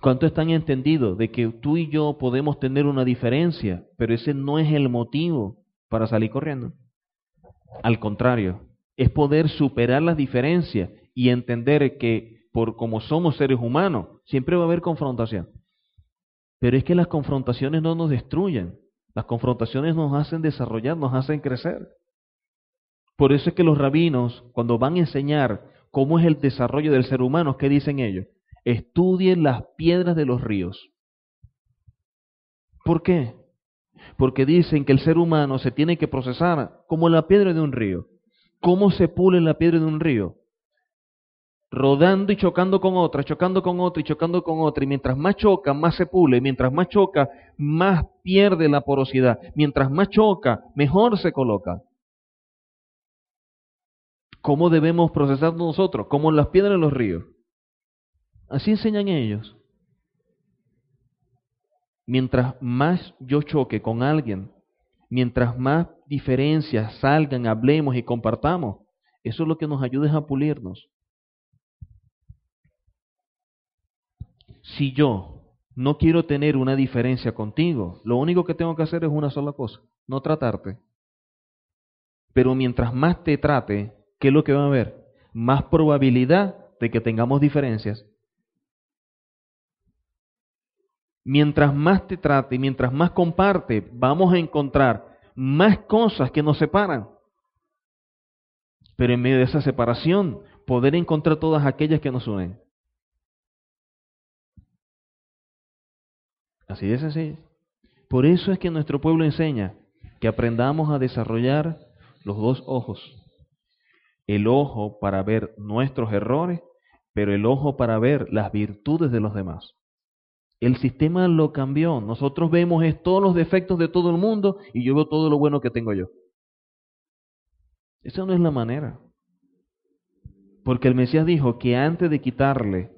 ¿Cuántos están entendidos de que tú y yo podemos tener una diferencia, pero ese no es el motivo para salir corriendo? Al contrario, es poder superar las diferencias y entender que por como somos seres humanos, siempre va a haber confrontación. Pero es que las confrontaciones no nos destruyen, las confrontaciones nos hacen desarrollar, nos hacen crecer. Por eso es que los rabinos, cuando van a enseñar cómo es el desarrollo del ser humano, ¿qué dicen ellos? Estudien las piedras de los ríos. ¿Por qué? porque dicen que el ser humano se tiene que procesar como la piedra de un río. ¿Cómo se pule la piedra de un río? Rodando y chocando con otra, chocando con otra y chocando con otra. Y mientras más choca, más se pule. Mientras más choca, más pierde la porosidad. Mientras más choca, mejor se coloca. ¿Cómo debemos procesar nosotros? Como las piedras en los ríos. Así enseñan ellos. Mientras más yo choque con alguien, mientras más diferencias salgan, hablemos y compartamos, eso es lo que nos ayuda a pulirnos. Si yo no quiero tener una diferencia contigo, lo único que tengo que hacer es una sola cosa, no tratarte. Pero mientras más te trate, ¿qué es lo que va a haber? Más probabilidad de que tengamos diferencias. Mientras más te trate, mientras más comparte, vamos a encontrar más cosas que nos separan. Pero en medio de esa separación, poder encontrar todas aquellas que nos unen. Así es así. Por eso es que nuestro pueblo enseña que aprendamos a desarrollar los dos ojos. El ojo para ver nuestros errores, pero el ojo para ver las virtudes de los demás. El sistema lo cambió. Nosotros vemos todos los defectos de todo el mundo y yo veo todo lo bueno que tengo yo. Esa no es la manera. Porque el Mesías dijo que antes de quitarle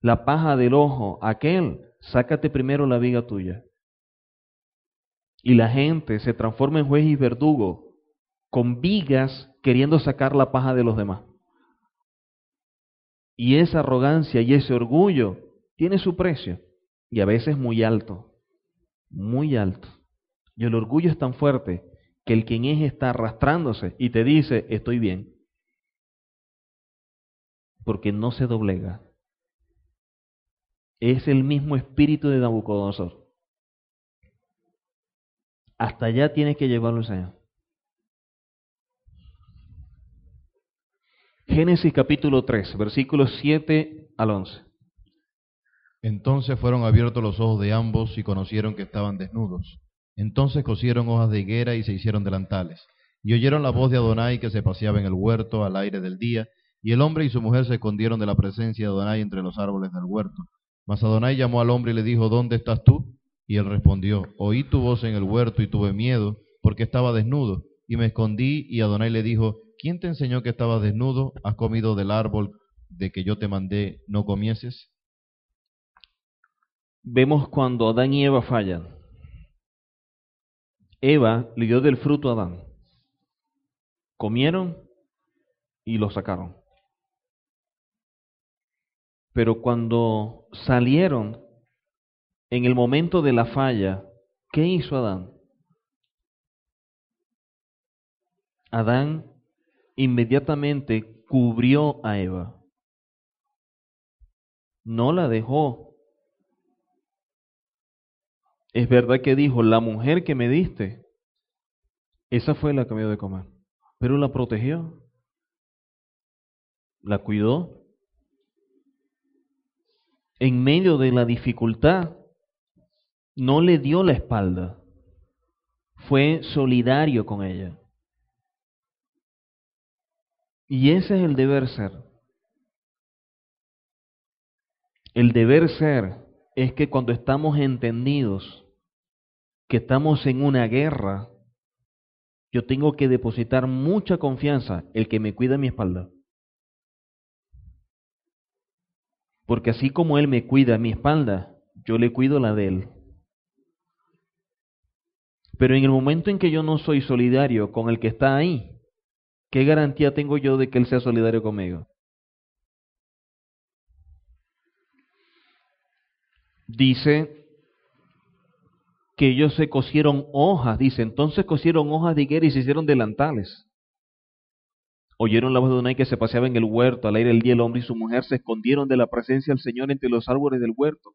la paja del ojo a aquel, sácate primero la viga tuya. Y la gente se transforma en juez y verdugo con vigas queriendo sacar la paja de los demás. Y esa arrogancia y ese orgullo tiene su precio y a veces muy alto, muy alto. Y el orgullo es tan fuerte que el quien es está arrastrándose y te dice, estoy bien, porque no se doblega es el mismo espíritu de Nabucodonosor. Hasta allá tienes que llevarlo Señor. Génesis capítulo 3, versículos 7 al 11. Entonces fueron abiertos los ojos de ambos y conocieron que estaban desnudos. Entonces cosieron hojas de higuera y se hicieron delantales. Y oyeron la voz de Adonai que se paseaba en el huerto al aire del día, y el hombre y su mujer se escondieron de la presencia de Adonai entre los árboles del huerto. Mas Adonai llamó al hombre y le dijo, ¿dónde estás tú? Y él respondió, oí tu voz en el huerto y tuve miedo, porque estaba desnudo, y me escondí, y Adonai le dijo, ¿quién te enseñó que estabas desnudo? ¿Has comido del árbol de que yo te mandé no comieses? Vemos cuando Adán y Eva fallan. Eva le dio del fruto a Adán. Comieron y lo sacaron. Pero cuando salieron en el momento de la falla, ¿qué hizo Adán? Adán inmediatamente cubrió a Eva. No la dejó. Es verdad que dijo, la mujer que me diste, esa fue la que me dio de comer. Pero la protegió, la cuidó, en medio de la dificultad, no le dio la espalda, fue solidario con ella. Y ese es el deber ser. El deber ser es que cuando estamos entendidos que estamos en una guerra, yo tengo que depositar mucha confianza el que me cuida mi espalda. Porque así como Él me cuida mi espalda, yo le cuido la de Él. Pero en el momento en que yo no soy solidario con el que está ahí, ¿qué garantía tengo yo de que Él sea solidario conmigo? Dice que ellos se cosieron hojas, dice, entonces cosieron hojas de higuera y se hicieron delantales. Oyeron la voz de Adonai que se paseaba en el huerto, al aire del día el hombre y su mujer se escondieron de la presencia del Señor entre los árboles del huerto.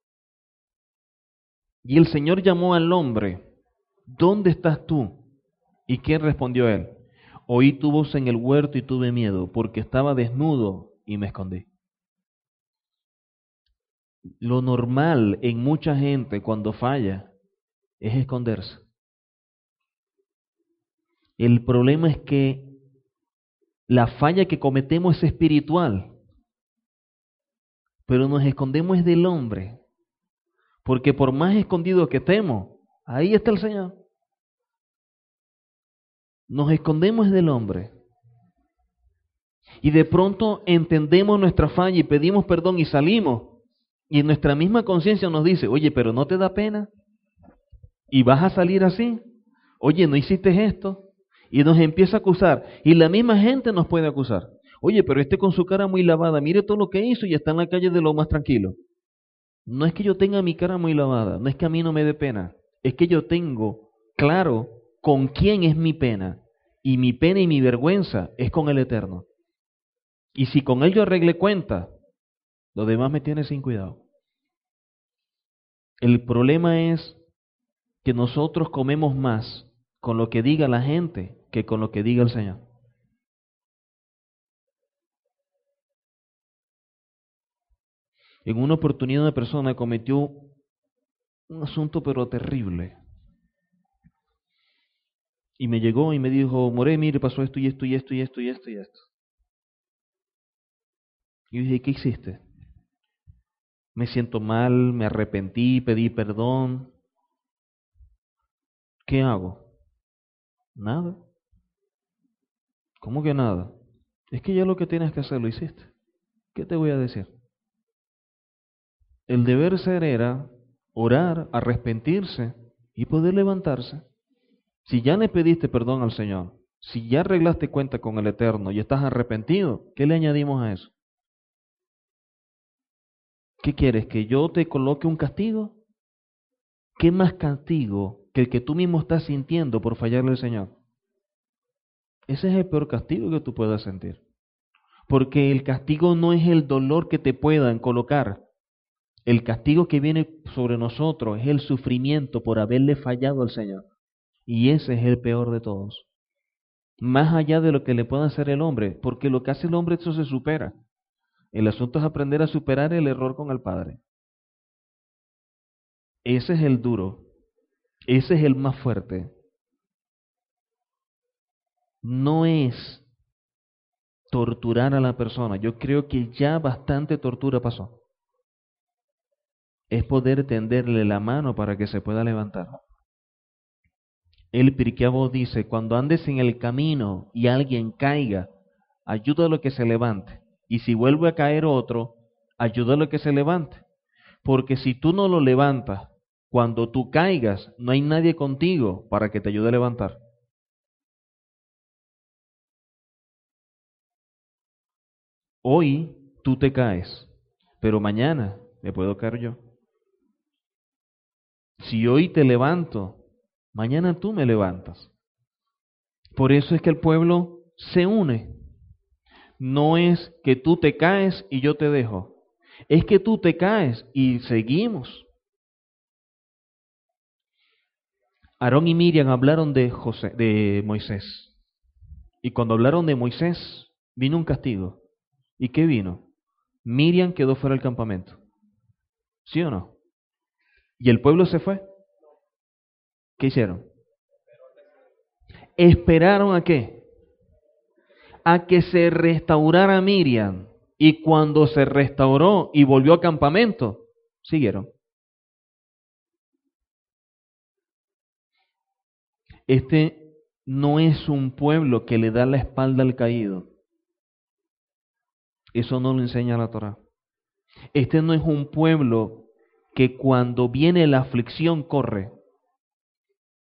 Y el Señor llamó al hombre, ¿dónde estás tú? ¿Y quién respondió él? Oí tu voz en el huerto y tuve miedo, porque estaba desnudo y me escondí. Lo normal en mucha gente cuando falla es esconderse. El problema es que la falla que cometemos es espiritual, pero nos escondemos del hombre, porque por más escondido que estemos, ahí está el Señor. Nos escondemos del hombre. Y de pronto entendemos nuestra falla y pedimos perdón y salimos. Y nuestra misma conciencia nos dice, oye, pero ¿no te da pena? ¿Y vas a salir así? Oye, ¿no hiciste esto? Y nos empieza a acusar. Y la misma gente nos puede acusar. Oye, pero este con su cara muy lavada, mire todo lo que hizo y está en la calle de lo más tranquilo. No es que yo tenga mi cara muy lavada, no es que a mí no me dé pena, es que yo tengo claro con quién es mi pena. Y mi pena y mi vergüenza es con el Eterno. Y si con él yo arregle cuenta, lo demás me tiene sin cuidado. El problema es que nosotros comemos más con lo que diga la gente que con lo que diga el Señor. En una oportunidad una persona cometió un asunto pero terrible. Y me llegó y me dijo, More, mire, pasó esto y esto y esto y esto y esto y esto. Y yo dije, ¿qué hiciste? Me siento mal, me arrepentí, pedí perdón. ¿Qué hago? Nada. ¿Cómo que nada? Es que ya lo que tienes que hacer lo hiciste. ¿Qué te voy a decir? El deber ser era orar, arrepentirse y poder levantarse. Si ya le pediste perdón al Señor, si ya arreglaste cuenta con el Eterno y estás arrepentido, ¿qué le añadimos a eso? ¿Qué quieres? ¿Que yo te coloque un castigo? ¿Qué más castigo que el que tú mismo estás sintiendo por fallarle al Señor? Ese es el peor castigo que tú puedas sentir. Porque el castigo no es el dolor que te puedan colocar. El castigo que viene sobre nosotros es el sufrimiento por haberle fallado al Señor. Y ese es el peor de todos. Más allá de lo que le pueda hacer el hombre, porque lo que hace el hombre eso se supera. El asunto es aprender a superar el error con el Padre. Ese es el duro. Ese es el más fuerte. No es torturar a la persona. Yo creo que ya bastante tortura pasó. Es poder tenderle la mano para que se pueda levantar. El Pirkeabo dice, cuando andes en el camino y alguien caiga, ayúdalo a que se levante. Y si vuelve a caer otro, ayúdalo a que se levante. Porque si tú no lo levantas, cuando tú caigas, no hay nadie contigo para que te ayude a levantar. Hoy tú te caes, pero mañana me puedo caer yo. Si hoy te levanto, mañana tú me levantas. Por eso es que el pueblo se une no es que tú te caes y yo te dejo. Es que tú te caes y seguimos. Aarón y Miriam hablaron de, José, de Moisés. Y cuando hablaron de Moisés, vino un castigo. ¿Y qué vino? Miriam quedó fuera del campamento. ¿Sí o no? ¿Y el pueblo se fue? ¿Qué hicieron? ¿Esperaron a qué? a que se restaurara Miriam. Y cuando se restauró y volvió a campamento, siguieron. Este no es un pueblo que le da la espalda al caído. Eso no lo enseña la Torah. Este no es un pueblo que cuando viene la aflicción corre.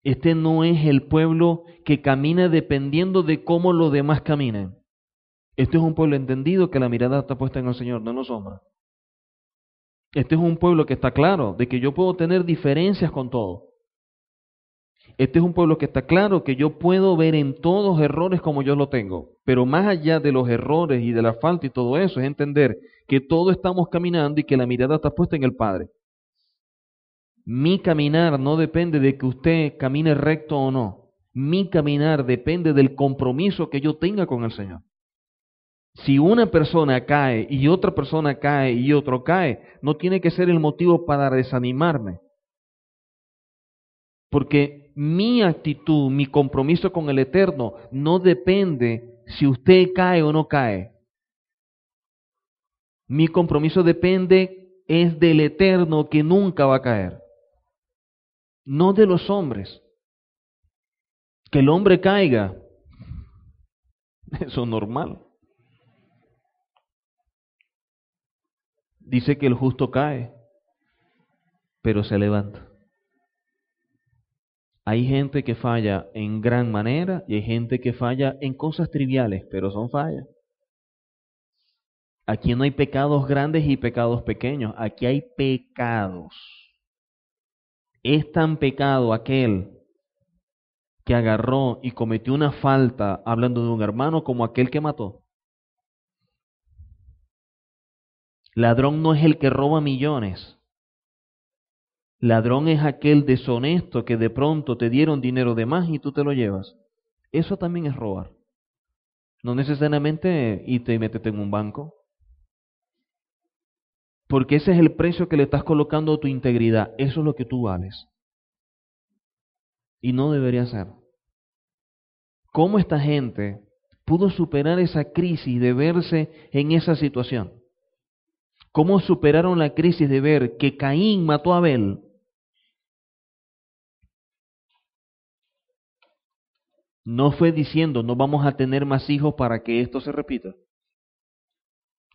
Este no es el pueblo que camina dependiendo de cómo los demás caminen. Este es un pueblo entendido que la mirada está puesta en el Señor, no en los hombres. Este es un pueblo que está claro de que yo puedo tener diferencias con todo. Este es un pueblo que está claro que yo puedo ver en todos errores como yo lo tengo. Pero más allá de los errores y de la falta y todo eso, es entender que todos estamos caminando y que la mirada está puesta en el Padre. Mi caminar no depende de que usted camine recto o no. Mi caminar depende del compromiso que yo tenga con el Señor. Si una persona cae y otra persona cae y otro cae, no tiene que ser el motivo para desanimarme. Porque mi actitud, mi compromiso con el Eterno no depende si usted cae o no cae. Mi compromiso depende es del Eterno que nunca va a caer, no de los hombres. Que el hombre caiga, eso es normal. Dice que el justo cae, pero se levanta. Hay gente que falla en gran manera y hay gente que falla en cosas triviales, pero son fallas. Aquí no hay pecados grandes y pecados pequeños, aquí hay pecados. Es tan pecado aquel que agarró y cometió una falta hablando de un hermano como aquel que mató. Ladrón no es el que roba millones. Ladrón es aquel deshonesto que de pronto te dieron dinero de más y tú te lo llevas. Eso también es robar. No necesariamente y te metes en un banco. Porque ese es el precio que le estás colocando a tu integridad. Eso es lo que tú vales. Y no debería ser. ¿Cómo esta gente pudo superar esa crisis de verse en esa situación? ¿Cómo superaron la crisis de ver que Caín mató a Abel? No fue diciendo, no vamos a tener más hijos para que esto se repita.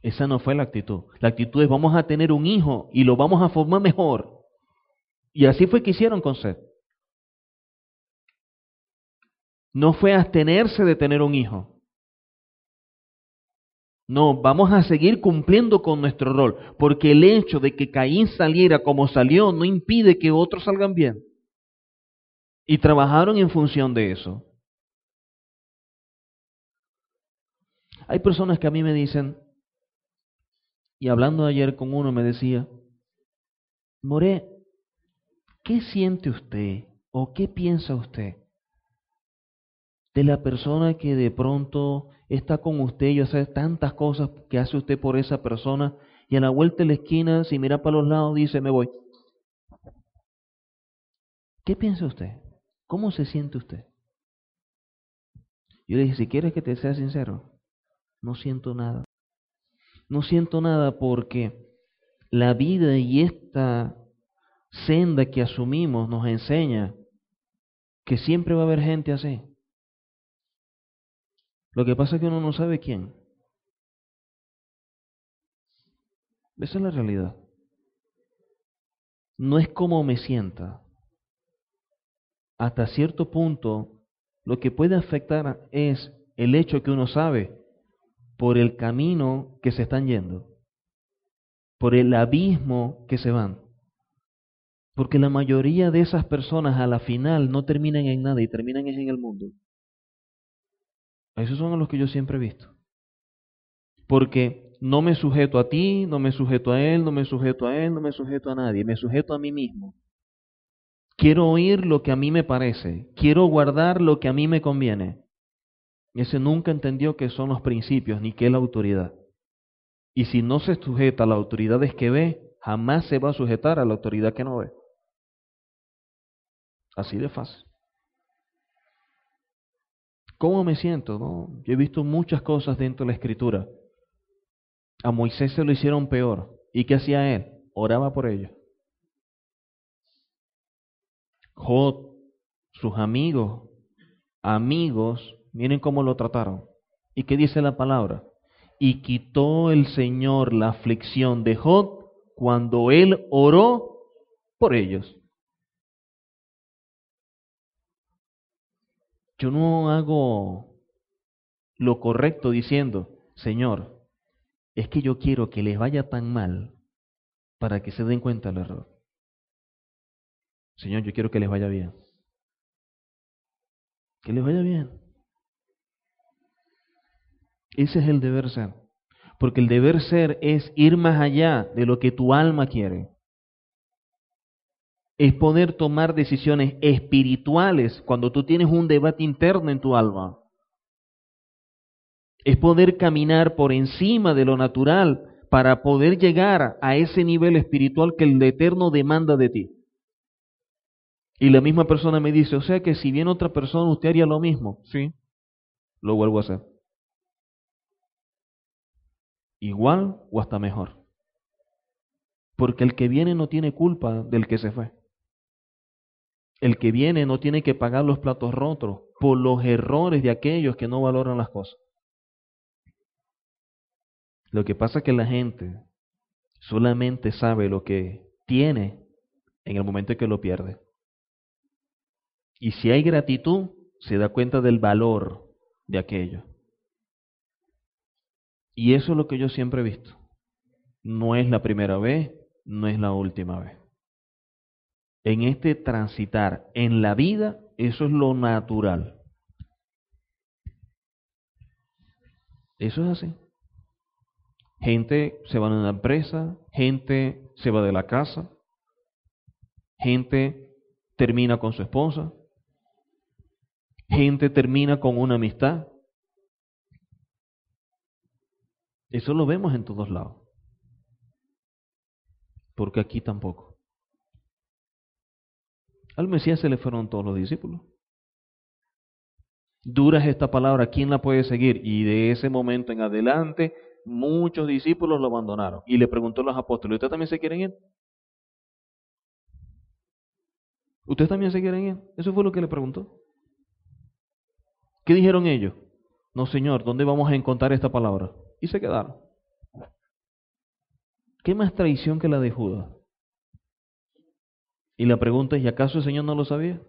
Esa no fue la actitud. La actitud es vamos a tener un hijo y lo vamos a formar mejor. Y así fue que hicieron con Seth. No fue abstenerse de tener un hijo. No, vamos a seguir cumpliendo con nuestro rol, porque el hecho de que Caín saliera como salió no impide que otros salgan bien. Y trabajaron en función de eso. Hay personas que a mí me dicen, y hablando ayer con uno me decía, More, ¿qué siente usted o qué piensa usted de la persona que de pronto está con usted y hace tantas cosas que hace usted por esa persona y a la vuelta de la esquina, si mira para los lados, dice, me voy? ¿Qué piensa usted? ¿Cómo se siente usted? Yo le dije, si quieres que te sea sincero, no siento nada. No siento nada porque la vida y esta senda que asumimos nos enseña que siempre va a haber gente así. Lo que pasa es que uno no sabe quién. Esa es la realidad. No es como me sienta. Hasta cierto punto, lo que puede afectar es el hecho que uno sabe por el camino que se están yendo, por el abismo que se van. Porque la mayoría de esas personas a la final no terminan en nada y terminan en el mundo. Esos son los que yo siempre he visto. Porque no me sujeto a ti, no me sujeto a él, no me sujeto a él, no me sujeto a nadie, me sujeto a mí mismo. Quiero oír lo que a mí me parece, quiero guardar lo que a mí me conviene. Ese nunca entendió qué son los principios ni qué la autoridad. Y si no se sujeta a las autoridades que ve, jamás se va a sujetar a la autoridad que no ve. Así de fácil. ¿Cómo me siento? No? Yo he visto muchas cosas dentro de la escritura. A Moisés se lo hicieron peor. ¿Y qué hacía él? Oraba por ellos. Jod, sus amigos, amigos, Miren cómo lo trataron. ¿Y qué dice la palabra? Y quitó el Señor la aflicción de Job cuando él oró por ellos. Yo no hago lo correcto diciendo, Señor, es que yo quiero que les vaya tan mal para que se den cuenta del error. Señor, yo quiero que les vaya bien. Que les vaya bien. Ese es el deber ser. Porque el deber ser es ir más allá de lo que tu alma quiere. Es poder tomar decisiones espirituales cuando tú tienes un debate interno en tu alma. Es poder caminar por encima de lo natural para poder llegar a ese nivel espiritual que el Eterno demanda de ti. Y la misma persona me dice, o sea que si viene otra persona, usted haría lo mismo. Sí, lo vuelvo a hacer. Igual o hasta mejor. Porque el que viene no tiene culpa del que se fue. El que viene no tiene que pagar los platos rotos por los errores de aquellos que no valoran las cosas. Lo que pasa es que la gente solamente sabe lo que tiene en el momento en que lo pierde. Y si hay gratitud, se da cuenta del valor de aquello. Y eso es lo que yo siempre he visto. No es la primera vez, no es la última vez. En este transitar en la vida, eso es lo natural. Eso es así. Gente se va de una empresa, gente se va de la casa, gente termina con su esposa, gente termina con una amistad. Eso lo vemos en todos lados. Porque aquí tampoco. Al Mesías se le fueron todos los discípulos. Dura es esta palabra, ¿quién la puede seguir? Y de ese momento en adelante, muchos discípulos lo abandonaron. Y le preguntó a los apóstoles, ¿ustedes también se quieren ir? ¿Ustedes también se quieren ir? Eso fue lo que le preguntó. ¿Qué dijeron ellos? No, Señor, ¿dónde vamos a encontrar esta palabra? Y se quedaron. ¿Qué más traición que la de Judas? Y la pregunta es, ¿y acaso el Señor no lo sabía?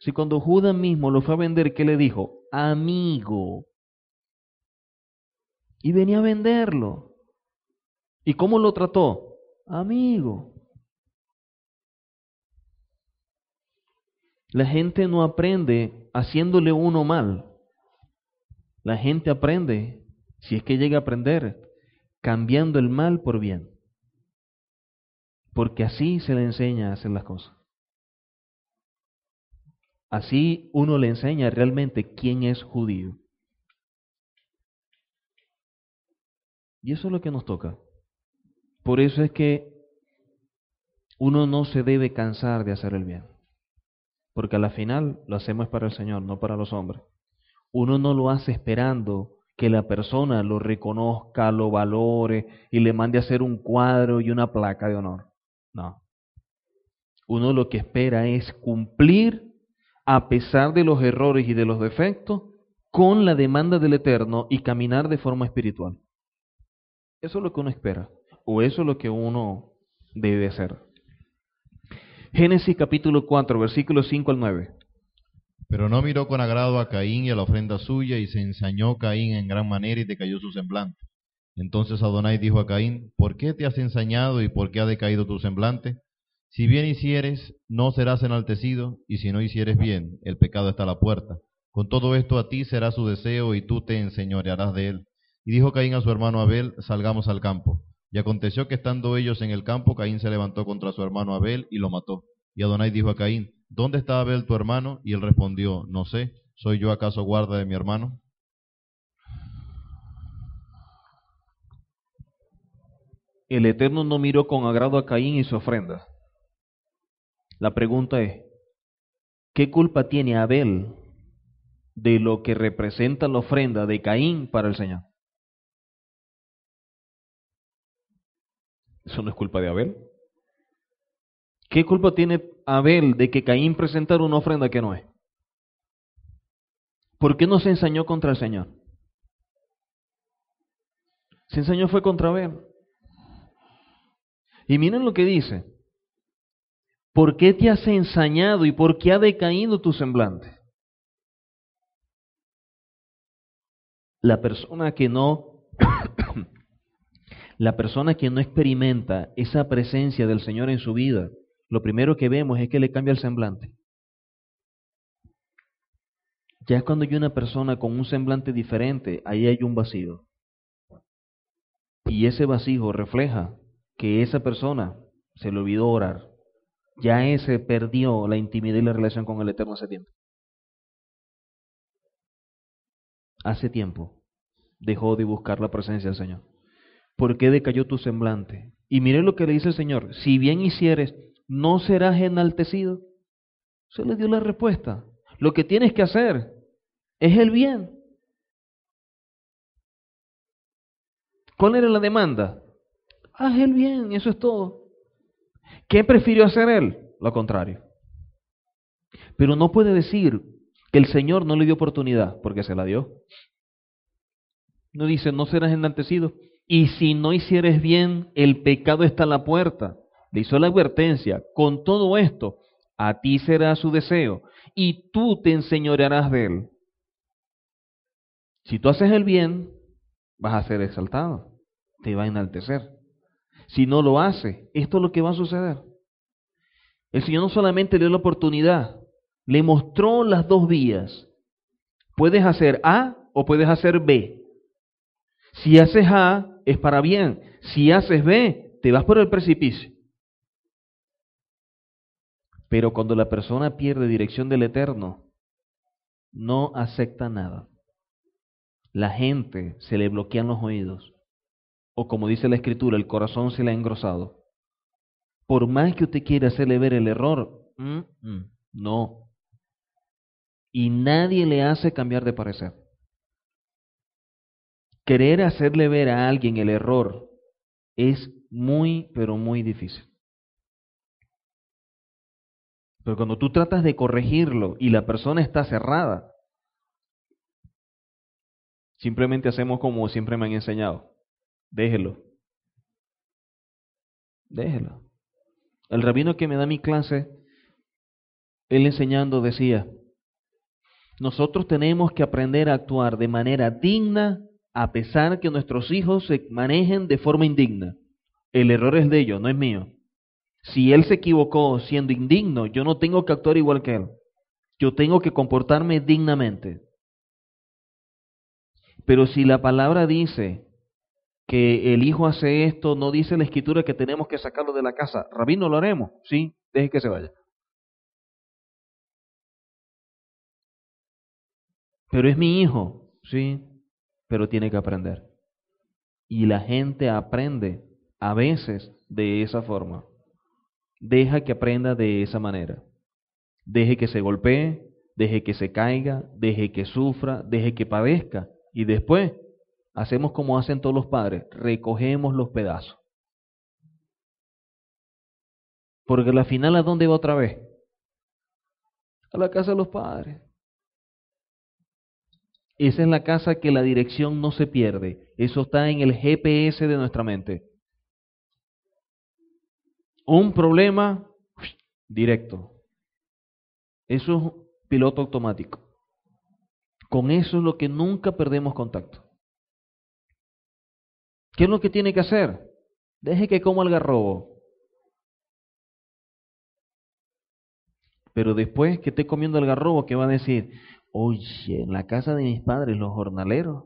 Si cuando Judas mismo lo fue a vender, ¿qué le dijo? Amigo. Y venía a venderlo. ¿Y cómo lo trató? Amigo. La gente no aprende haciéndole uno mal. La gente aprende, si es que llega a aprender, cambiando el mal por bien. Porque así se le enseña a hacer las cosas. Así uno le enseña realmente quién es judío. Y eso es lo que nos toca. Por eso es que uno no se debe cansar de hacer el bien. Porque a la final lo hacemos para el Señor, no para los hombres. Uno no lo hace esperando que la persona lo reconozca, lo valore y le mande a hacer un cuadro y una placa de honor. No. Uno lo que espera es cumplir a pesar de los errores y de los defectos con la demanda del Eterno y caminar de forma espiritual. Eso es lo que uno espera, o eso es lo que uno debe hacer. Génesis capítulo 4, versículos 5 al 9. Pero no miró con agrado a Caín y a la ofrenda suya, y se ensañó Caín en gran manera y decayó su semblante. Entonces Adonai dijo a Caín, ¿por qué te has ensañado y por qué ha decaído tu semblante? Si bien hicieres, no serás enaltecido, y si no hicieres bien, el pecado está a la puerta. Con todo esto a ti será su deseo, y tú te enseñorearás de él. Y dijo Caín a su hermano Abel, salgamos al campo. Y aconteció que estando ellos en el campo, Caín se levantó contra su hermano Abel y lo mató. Y Adonai dijo a Caín, ¿dónde está Abel tu hermano? Y él respondió, no sé, ¿soy yo acaso guarda de mi hermano? El Eterno no miró con agrado a Caín y su ofrenda. La pregunta es, ¿qué culpa tiene Abel de lo que representa la ofrenda de Caín para el Señor? Eso no es culpa de Abel. ¿Qué culpa tiene Abel de que Caín presentara una ofrenda que no es? ¿Por qué no se ensañó contra el Señor? Se ensañó fue contra Abel. Y miren lo que dice. ¿Por qué te has ensañado y por qué ha decaído tu semblante? La persona que no [COUGHS] la persona que no experimenta esa presencia del Señor en su vida lo primero que vemos es que le cambia el semblante. Ya es cuando hay una persona con un semblante diferente, ahí hay un vacío. Y ese vacío refleja que esa persona se le olvidó orar. Ya ese perdió la intimidad y la relación con el Eterno hace tiempo. Hace tiempo dejó de buscar la presencia del Señor. ¿Por qué decayó tu semblante? Y mire lo que le dice el Señor, si bien hicieres no serás enaltecido. Se le dio la respuesta. Lo que tienes que hacer es el bien. ¿Cuál era la demanda? Haz el bien, eso es todo. ¿Qué prefirió hacer él? Lo contrario. Pero no puede decir que el Señor no le dio oportunidad, porque se la dio. No dice, no serás enaltecido. Y si no hicieres bien, el pecado está a la puerta. Le hizo la advertencia. Con todo esto, a ti será su deseo, y tú te enseñorearás de él. Si tú haces el bien, vas a ser exaltado, te va a enaltecer. Si no lo hace, esto es lo que va a suceder. El Señor no solamente le dio la oportunidad, le mostró las dos vías. Puedes hacer A o puedes hacer B. Si haces A, es para bien. Si haces B, te vas por el precipicio. Pero cuando la persona pierde dirección del eterno, no acepta nada. La gente se le bloquean los oídos. O como dice la escritura, el corazón se le ha engrosado. Por más que usted quiera hacerle ver el error, no. Y nadie le hace cambiar de parecer. Querer hacerle ver a alguien el error es muy, pero muy difícil. Pero cuando tú tratas de corregirlo y la persona está cerrada, simplemente hacemos como siempre me han enseñado. Déjelo. Déjelo. El rabino que me da mi clase, él enseñando decía, nosotros tenemos que aprender a actuar de manera digna a pesar que nuestros hijos se manejen de forma indigna. El error es de ellos, no es mío. Si él se equivocó siendo indigno, yo no tengo que actuar igual que él. Yo tengo que comportarme dignamente. Pero si la palabra dice que el hijo hace esto, no dice la escritura que tenemos que sacarlo de la casa. Rabino, lo haremos. Sí, deje que se vaya. Pero es mi hijo. Sí, pero tiene que aprender. Y la gente aprende a veces de esa forma. Deja que aprenda de esa manera. Deje que se golpee, deje que se caiga, deje que sufra, deje que padezca. Y después hacemos como hacen todos los padres, recogemos los pedazos. Porque la final a dónde va otra vez? A la casa de los padres. Esa es la casa que la dirección no se pierde. Eso está en el GPS de nuestra mente. Un problema directo. Eso es piloto automático. Con eso es lo que nunca perdemos contacto. ¿Qué es lo que tiene que hacer? Deje que coma el garrobo. Pero después que esté comiendo el garrobo, ¿qué va a decir? Oye, en la casa de mis padres los jornaleros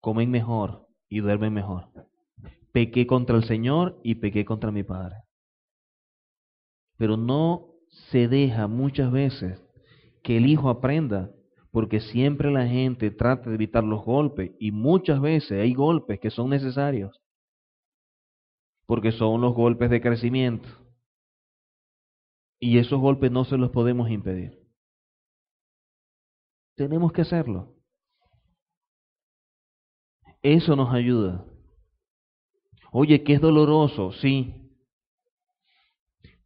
comen mejor y duermen mejor. Pequé contra el Señor y pequé contra mi Padre. Pero no se deja muchas veces que el hijo aprenda, porque siempre la gente trata de evitar los golpes y muchas veces hay golpes que son necesarios, porque son los golpes de crecimiento. Y esos golpes no se los podemos impedir. Tenemos que hacerlo. Eso nos ayuda. Oye, que es doloroso, sí.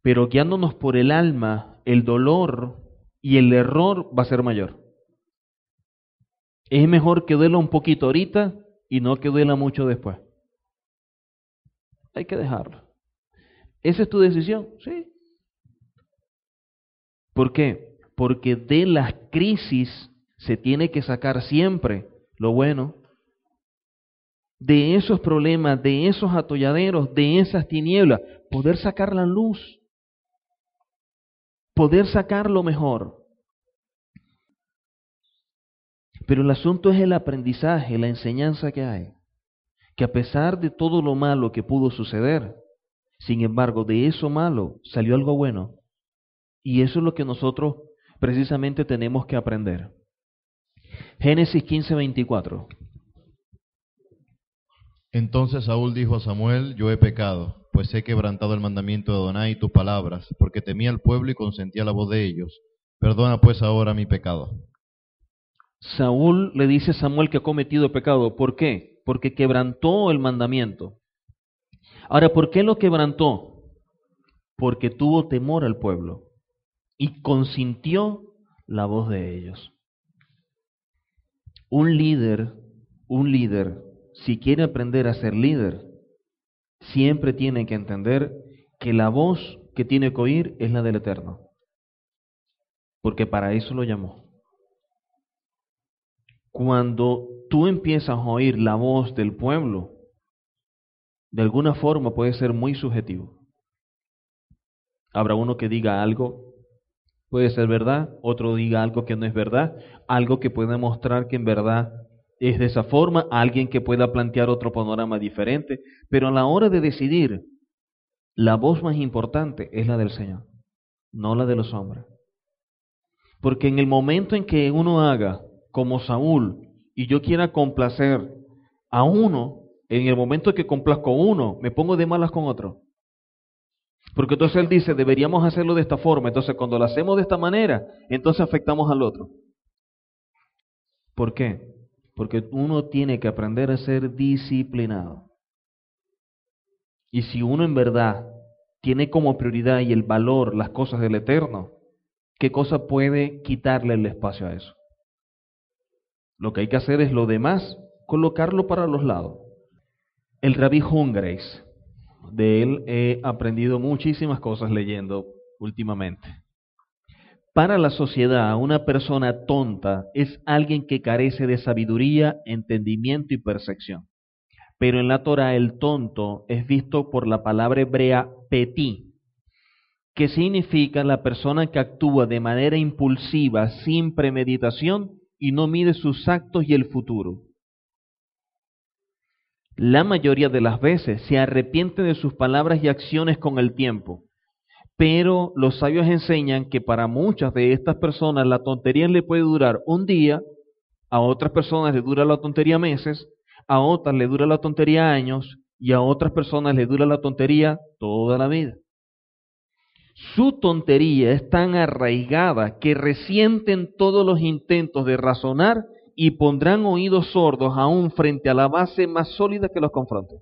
Pero guiándonos por el alma, el dolor y el error va a ser mayor. Es mejor que duela un poquito ahorita y no que duela mucho después. Hay que dejarlo. ¿Esa es tu decisión? Sí. ¿Por qué? Porque de las crisis se tiene que sacar siempre lo bueno. De esos problemas, de esos atolladeros, de esas tinieblas, poder sacar la luz, poder sacar lo mejor. Pero el asunto es el aprendizaje, la enseñanza que hay. Que a pesar de todo lo malo que pudo suceder, sin embargo, de eso malo salió algo bueno. Y eso es lo que nosotros precisamente tenemos que aprender. Génesis 15, 24. Entonces Saúl dijo a Samuel, yo he pecado, pues he quebrantado el mandamiento de Adonai y tus palabras, porque temía al pueblo y consentía la voz de ellos. Perdona pues ahora mi pecado. Saúl le dice a Samuel que ha cometido pecado. ¿Por qué? Porque quebrantó el mandamiento. Ahora, ¿por qué lo quebrantó? Porque tuvo temor al pueblo y consintió la voz de ellos. Un líder, un líder, si quiere aprender a ser líder, siempre tiene que entender que la voz que tiene que oír es la del Eterno. Porque para eso lo llamó. Cuando tú empiezas a oír la voz del pueblo, de alguna forma puede ser muy subjetivo. Habrá uno que diga algo, puede ser verdad, otro diga algo que no es verdad, algo que puede mostrar que en verdad es de esa forma, alguien que pueda plantear otro panorama diferente, pero a la hora de decidir, la voz más importante es la del Señor, no la de los hombres. Porque en el momento en que uno haga como Saúl y yo quiera complacer a uno, en el momento que complazco a uno, me pongo de malas con otro. Porque entonces él dice, deberíamos hacerlo de esta forma. Entonces cuando lo hacemos de esta manera, entonces afectamos al otro. ¿Por qué? Porque uno tiene que aprender a ser disciplinado. Y si uno en verdad tiene como prioridad y el valor las cosas del eterno, ¿qué cosa puede quitarle el espacio a eso? Lo que hay que hacer es lo demás, colocarlo para los lados. El rabí Hungreis, de él he aprendido muchísimas cosas leyendo últimamente. Para la sociedad, una persona tonta es alguien que carece de sabiduría, entendimiento y percepción. Pero en la Torah el tonto es visto por la palabra hebrea petí, que significa la persona que actúa de manera impulsiva, sin premeditación y no mide sus actos y el futuro. La mayoría de las veces se arrepiente de sus palabras y acciones con el tiempo pero los sabios enseñan que para muchas de estas personas la tontería le puede durar un día, a otras personas le dura la tontería meses, a otras le dura la tontería años y a otras personas le dura la tontería toda la vida. Su tontería es tan arraigada que resienten todos los intentos de razonar y pondrán oídos sordos aún frente a la base más sólida que los confronte.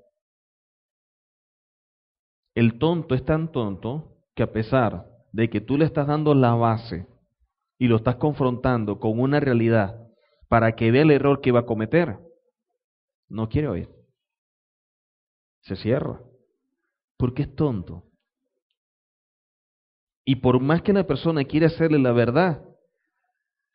El tonto es tan tonto que a pesar de que tú le estás dando la base y lo estás confrontando con una realidad para que vea el error que va a cometer, no quiere oír. Se cierra. Porque es tonto. Y por más que la persona quiera hacerle la verdad,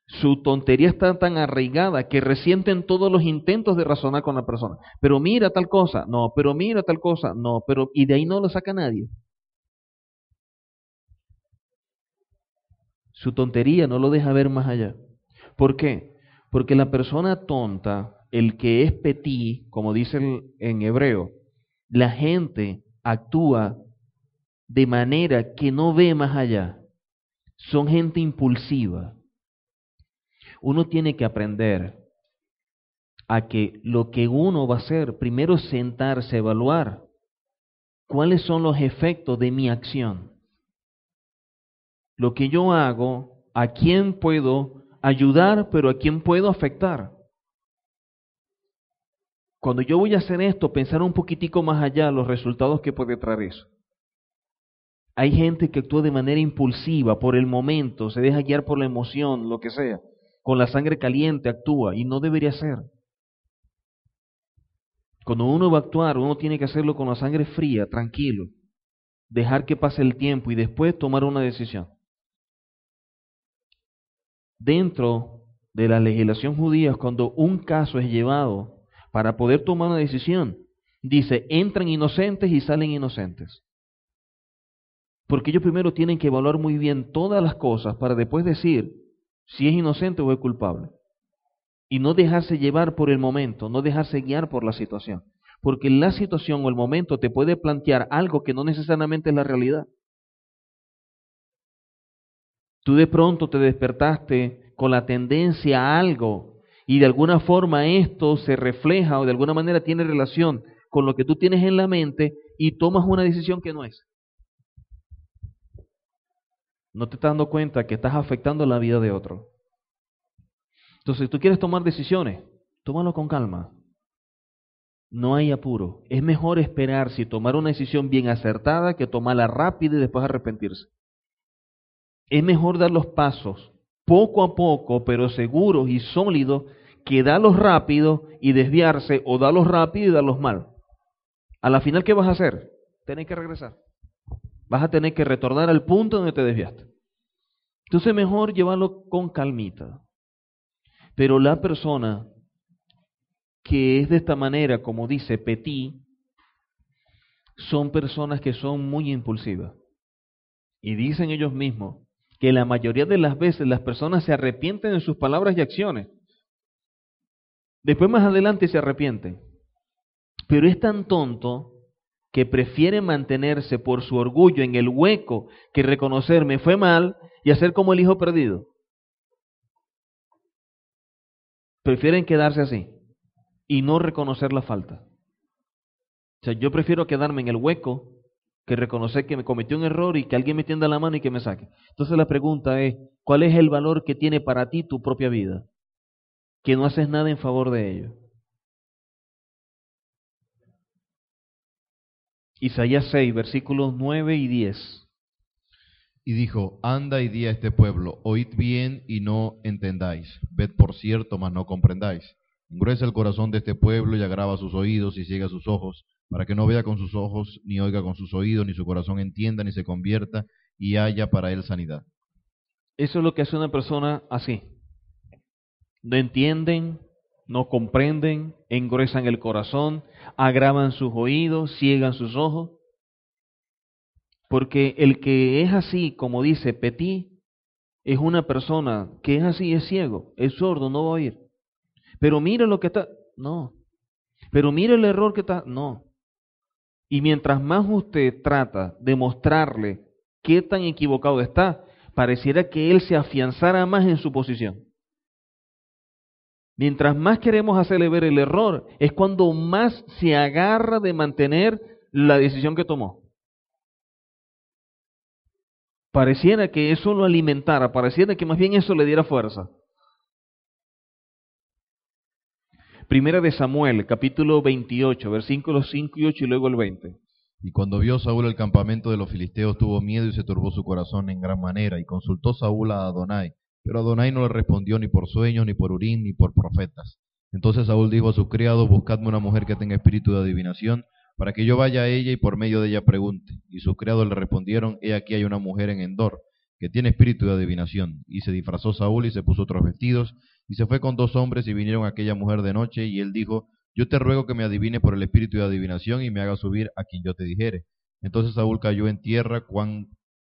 su tontería está tan arraigada que resienten todos los intentos de razonar con la persona. Pero mira tal cosa, no, pero mira tal cosa, no, pero y de ahí no lo saca nadie. Su tontería no lo deja ver más allá. ¿Por qué? Porque la persona tonta, el que es petí, como dice en hebreo, la gente actúa de manera que no ve más allá. Son gente impulsiva. Uno tiene que aprender a que lo que uno va a hacer, primero sentarse, evaluar cuáles son los efectos de mi acción lo que yo hago, a quién puedo ayudar, pero a quién puedo afectar. Cuando yo voy a hacer esto, pensar un poquitico más allá los resultados que puede traer eso. Hay gente que actúa de manera impulsiva por el momento, se deja guiar por la emoción, lo que sea. Con la sangre caliente actúa y no debería ser. Cuando uno va a actuar, uno tiene que hacerlo con la sangre fría, tranquilo. Dejar que pase el tiempo y después tomar una decisión dentro de la legislación judía, cuando un caso es llevado para poder tomar una decisión, dice, entran inocentes y salen inocentes. Porque ellos primero tienen que evaluar muy bien todas las cosas para después decir si es inocente o es culpable. Y no dejarse llevar por el momento, no dejarse guiar por la situación. Porque la situación o el momento te puede plantear algo que no necesariamente es la realidad. Tú de pronto te despertaste con la tendencia a algo y de alguna forma esto se refleja o de alguna manera tiene relación con lo que tú tienes en la mente y tomas una decisión que no es. No te estás dando cuenta que estás afectando la vida de otro. Entonces, si tú quieres tomar decisiones, tómalo con calma. No hay apuro. Es mejor esperar si tomar una decisión bien acertada que tomarla rápida y después arrepentirse. Es mejor dar los pasos poco a poco, pero seguros y sólidos, que darlos rápido y desviarse o darlos rápido y darlos mal. A la final, ¿qué vas a hacer? Tienes que regresar. Vas a tener que retornar al punto donde te desviaste. Entonces, mejor llevarlo con calmita. Pero la persona que es de esta manera, como dice Petit, son personas que son muy impulsivas. Y dicen ellos mismos que la mayoría de las veces las personas se arrepienten de sus palabras y acciones. Después más adelante se arrepienten. Pero es tan tonto que prefiere mantenerse por su orgullo en el hueco que reconocer me fue mal y hacer como el hijo perdido. Prefieren quedarse así y no reconocer la falta. O sea, yo prefiero quedarme en el hueco que reconocer que me cometió un error y que alguien me tienda la mano y que me saque. Entonces la pregunta es, ¿cuál es el valor que tiene para ti tu propia vida? Que no haces nada en favor de ello. Isaías 6, versículos 9 y 10. Y dijo, anda y di a este pueblo, oíd bien y no entendáis, ved por cierto, mas no comprendáis. Engruesa el corazón de este pueblo y agrava sus oídos y ciega sus ojos, para que no vea con sus ojos, ni oiga con sus oídos, ni su corazón entienda, ni se convierta, y haya para él sanidad. Eso es lo que hace una persona así. No entienden, no comprenden, engruesan el corazón, agravan sus oídos, ciegan sus ojos. Porque el que es así, como dice Petit, es una persona que es así, es ciego, es sordo, no va a oír. Pero mire lo que está, no. Pero mire el error que está, no. Y mientras más usted trata de mostrarle qué tan equivocado está, pareciera que él se afianzara más en su posición. Mientras más queremos hacerle ver el error, es cuando más se agarra de mantener la decisión que tomó. Pareciera que eso lo alimentara, pareciera que más bien eso le diera fuerza. Primera de Samuel, capítulo 28, versículos 5 y 8 y luego el 20. Y cuando vio Saúl el campamento de los filisteos, tuvo miedo y se turbó su corazón en gran manera, y consultó Saúl a Adonai. Pero Adonai no le respondió ni por sueños, ni por urín, ni por profetas. Entonces Saúl dijo a sus criados, buscadme una mujer que tenga espíritu de adivinación, para que yo vaya a ella y por medio de ella pregunte. Y sus criados le respondieron, he aquí hay una mujer en Endor, que tiene espíritu de adivinación. Y se disfrazó Saúl y se puso otros vestidos, y se fue con dos hombres y vinieron a aquella mujer de noche, y él dijo, yo te ruego que me adivine por el espíritu de adivinación y me haga subir a quien yo te dijere. Entonces Saúl cayó en tierra cuán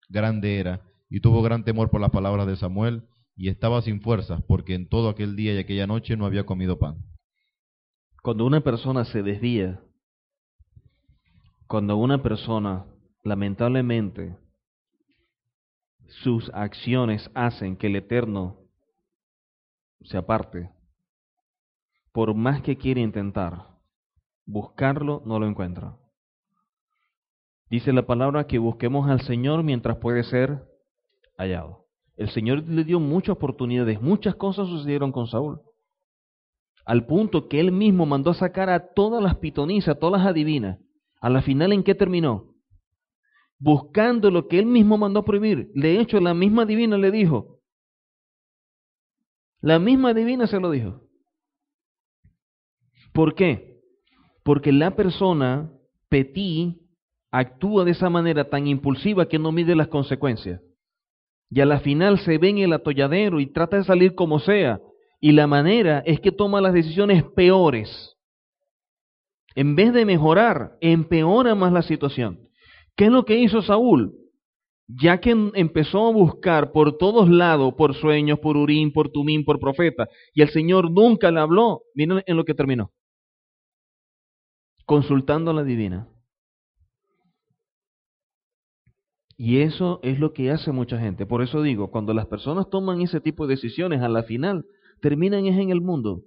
grande era, y tuvo gran temor por las palabras de Samuel, y estaba sin fuerzas, porque en todo aquel día y aquella noche no había comido pan. Cuando una persona se desvía, cuando una persona, lamentablemente, sus acciones hacen que el Eterno se aparte, por más que quiere intentar buscarlo, no lo encuentra. Dice la palabra que busquemos al Señor mientras puede ser hallado. El Señor le dio muchas oportunidades, muchas cosas sucedieron con Saúl. Al punto que él mismo mandó a sacar a todas las pitonisas, a todas las adivinas. A la final, ¿en qué terminó? Buscando lo que él mismo mandó a prohibir. De hecho, la misma divina le dijo, la misma divina se lo dijo. ¿Por qué? Porque la persona petit actúa de esa manera tan impulsiva que no mide las consecuencias. Y a la final se ve en el atolladero y trata de salir como sea. Y la manera es que toma las decisiones peores. En vez de mejorar, empeora más la situación. ¿Qué es lo que hizo Saúl? Ya que empezó a buscar por todos lados, por sueños, por Urín, por Tumín, por profeta, y el Señor nunca le habló, miren en lo que terminó. Consultando a la divina. Y eso es lo que hace mucha gente. Por eso digo, cuando las personas toman ese tipo de decisiones, a la final terminan es en el mundo.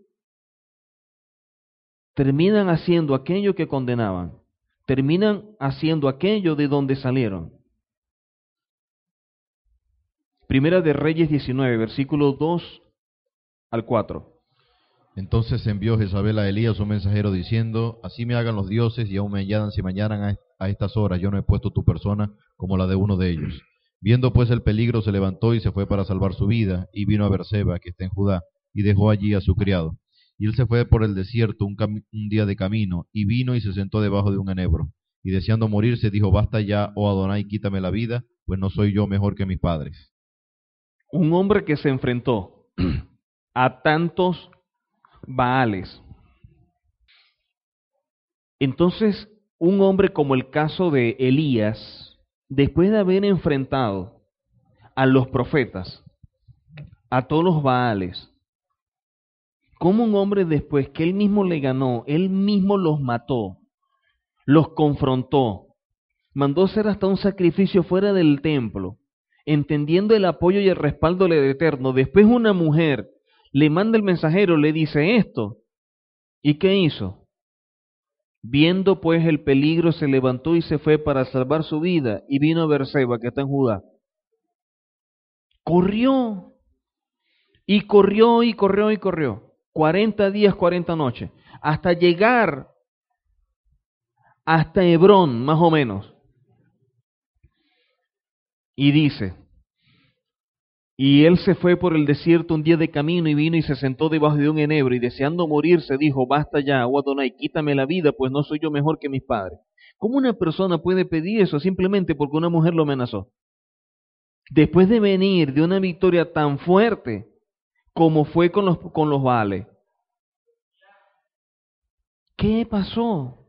terminan haciendo aquello que condenaban, terminan haciendo aquello de donde salieron. Primera de Reyes 19, versículo 2 al 4. Entonces envió Jezabel a Elías un mensajero diciendo, Así me hagan los dioses y aún me añadan si mañana a estas horas yo no he puesto tu persona como la de uno de ellos. Viendo pues el peligro se levantó y se fue para salvar su vida y vino a Berseba, que está en Judá, y dejó allí a su criado. Y él se fue por el desierto un, un día de camino, y vino y se sentó debajo de un enebro. Y deseando morirse dijo, Basta ya, oh Adonai, quítame la vida, pues no soy yo mejor que mis padres. Un hombre que se enfrentó [CLEARS THROAT] a tantos Baales. Entonces, un hombre como el caso de Elías, después de haber enfrentado a los profetas, a todos los Baales, como un hombre después que él mismo le ganó, él mismo los mató, los confrontó, mandó hacer hasta un sacrificio fuera del templo, entendiendo el apoyo y el respaldo del Eterno, después una mujer le manda el mensajero, le dice esto. ¿Y qué hizo? Viendo pues el peligro, se levantó y se fue para salvar su vida y vino a Berseba, que está en Judá. Corrió y corrió y corrió y corrió. Cuarenta días, cuarenta noches, hasta llegar hasta Hebrón, más o menos. Y dice, y él se fue por el desierto un día de camino y vino y se sentó debajo de un enebro y deseando morirse dijo, basta ya, oh Adonai, quítame la vida, pues no soy yo mejor que mis padres. ¿Cómo una persona puede pedir eso simplemente porque una mujer lo amenazó? Después de venir de una victoria tan fuerte como fue con los, con los vales. ¿Qué pasó?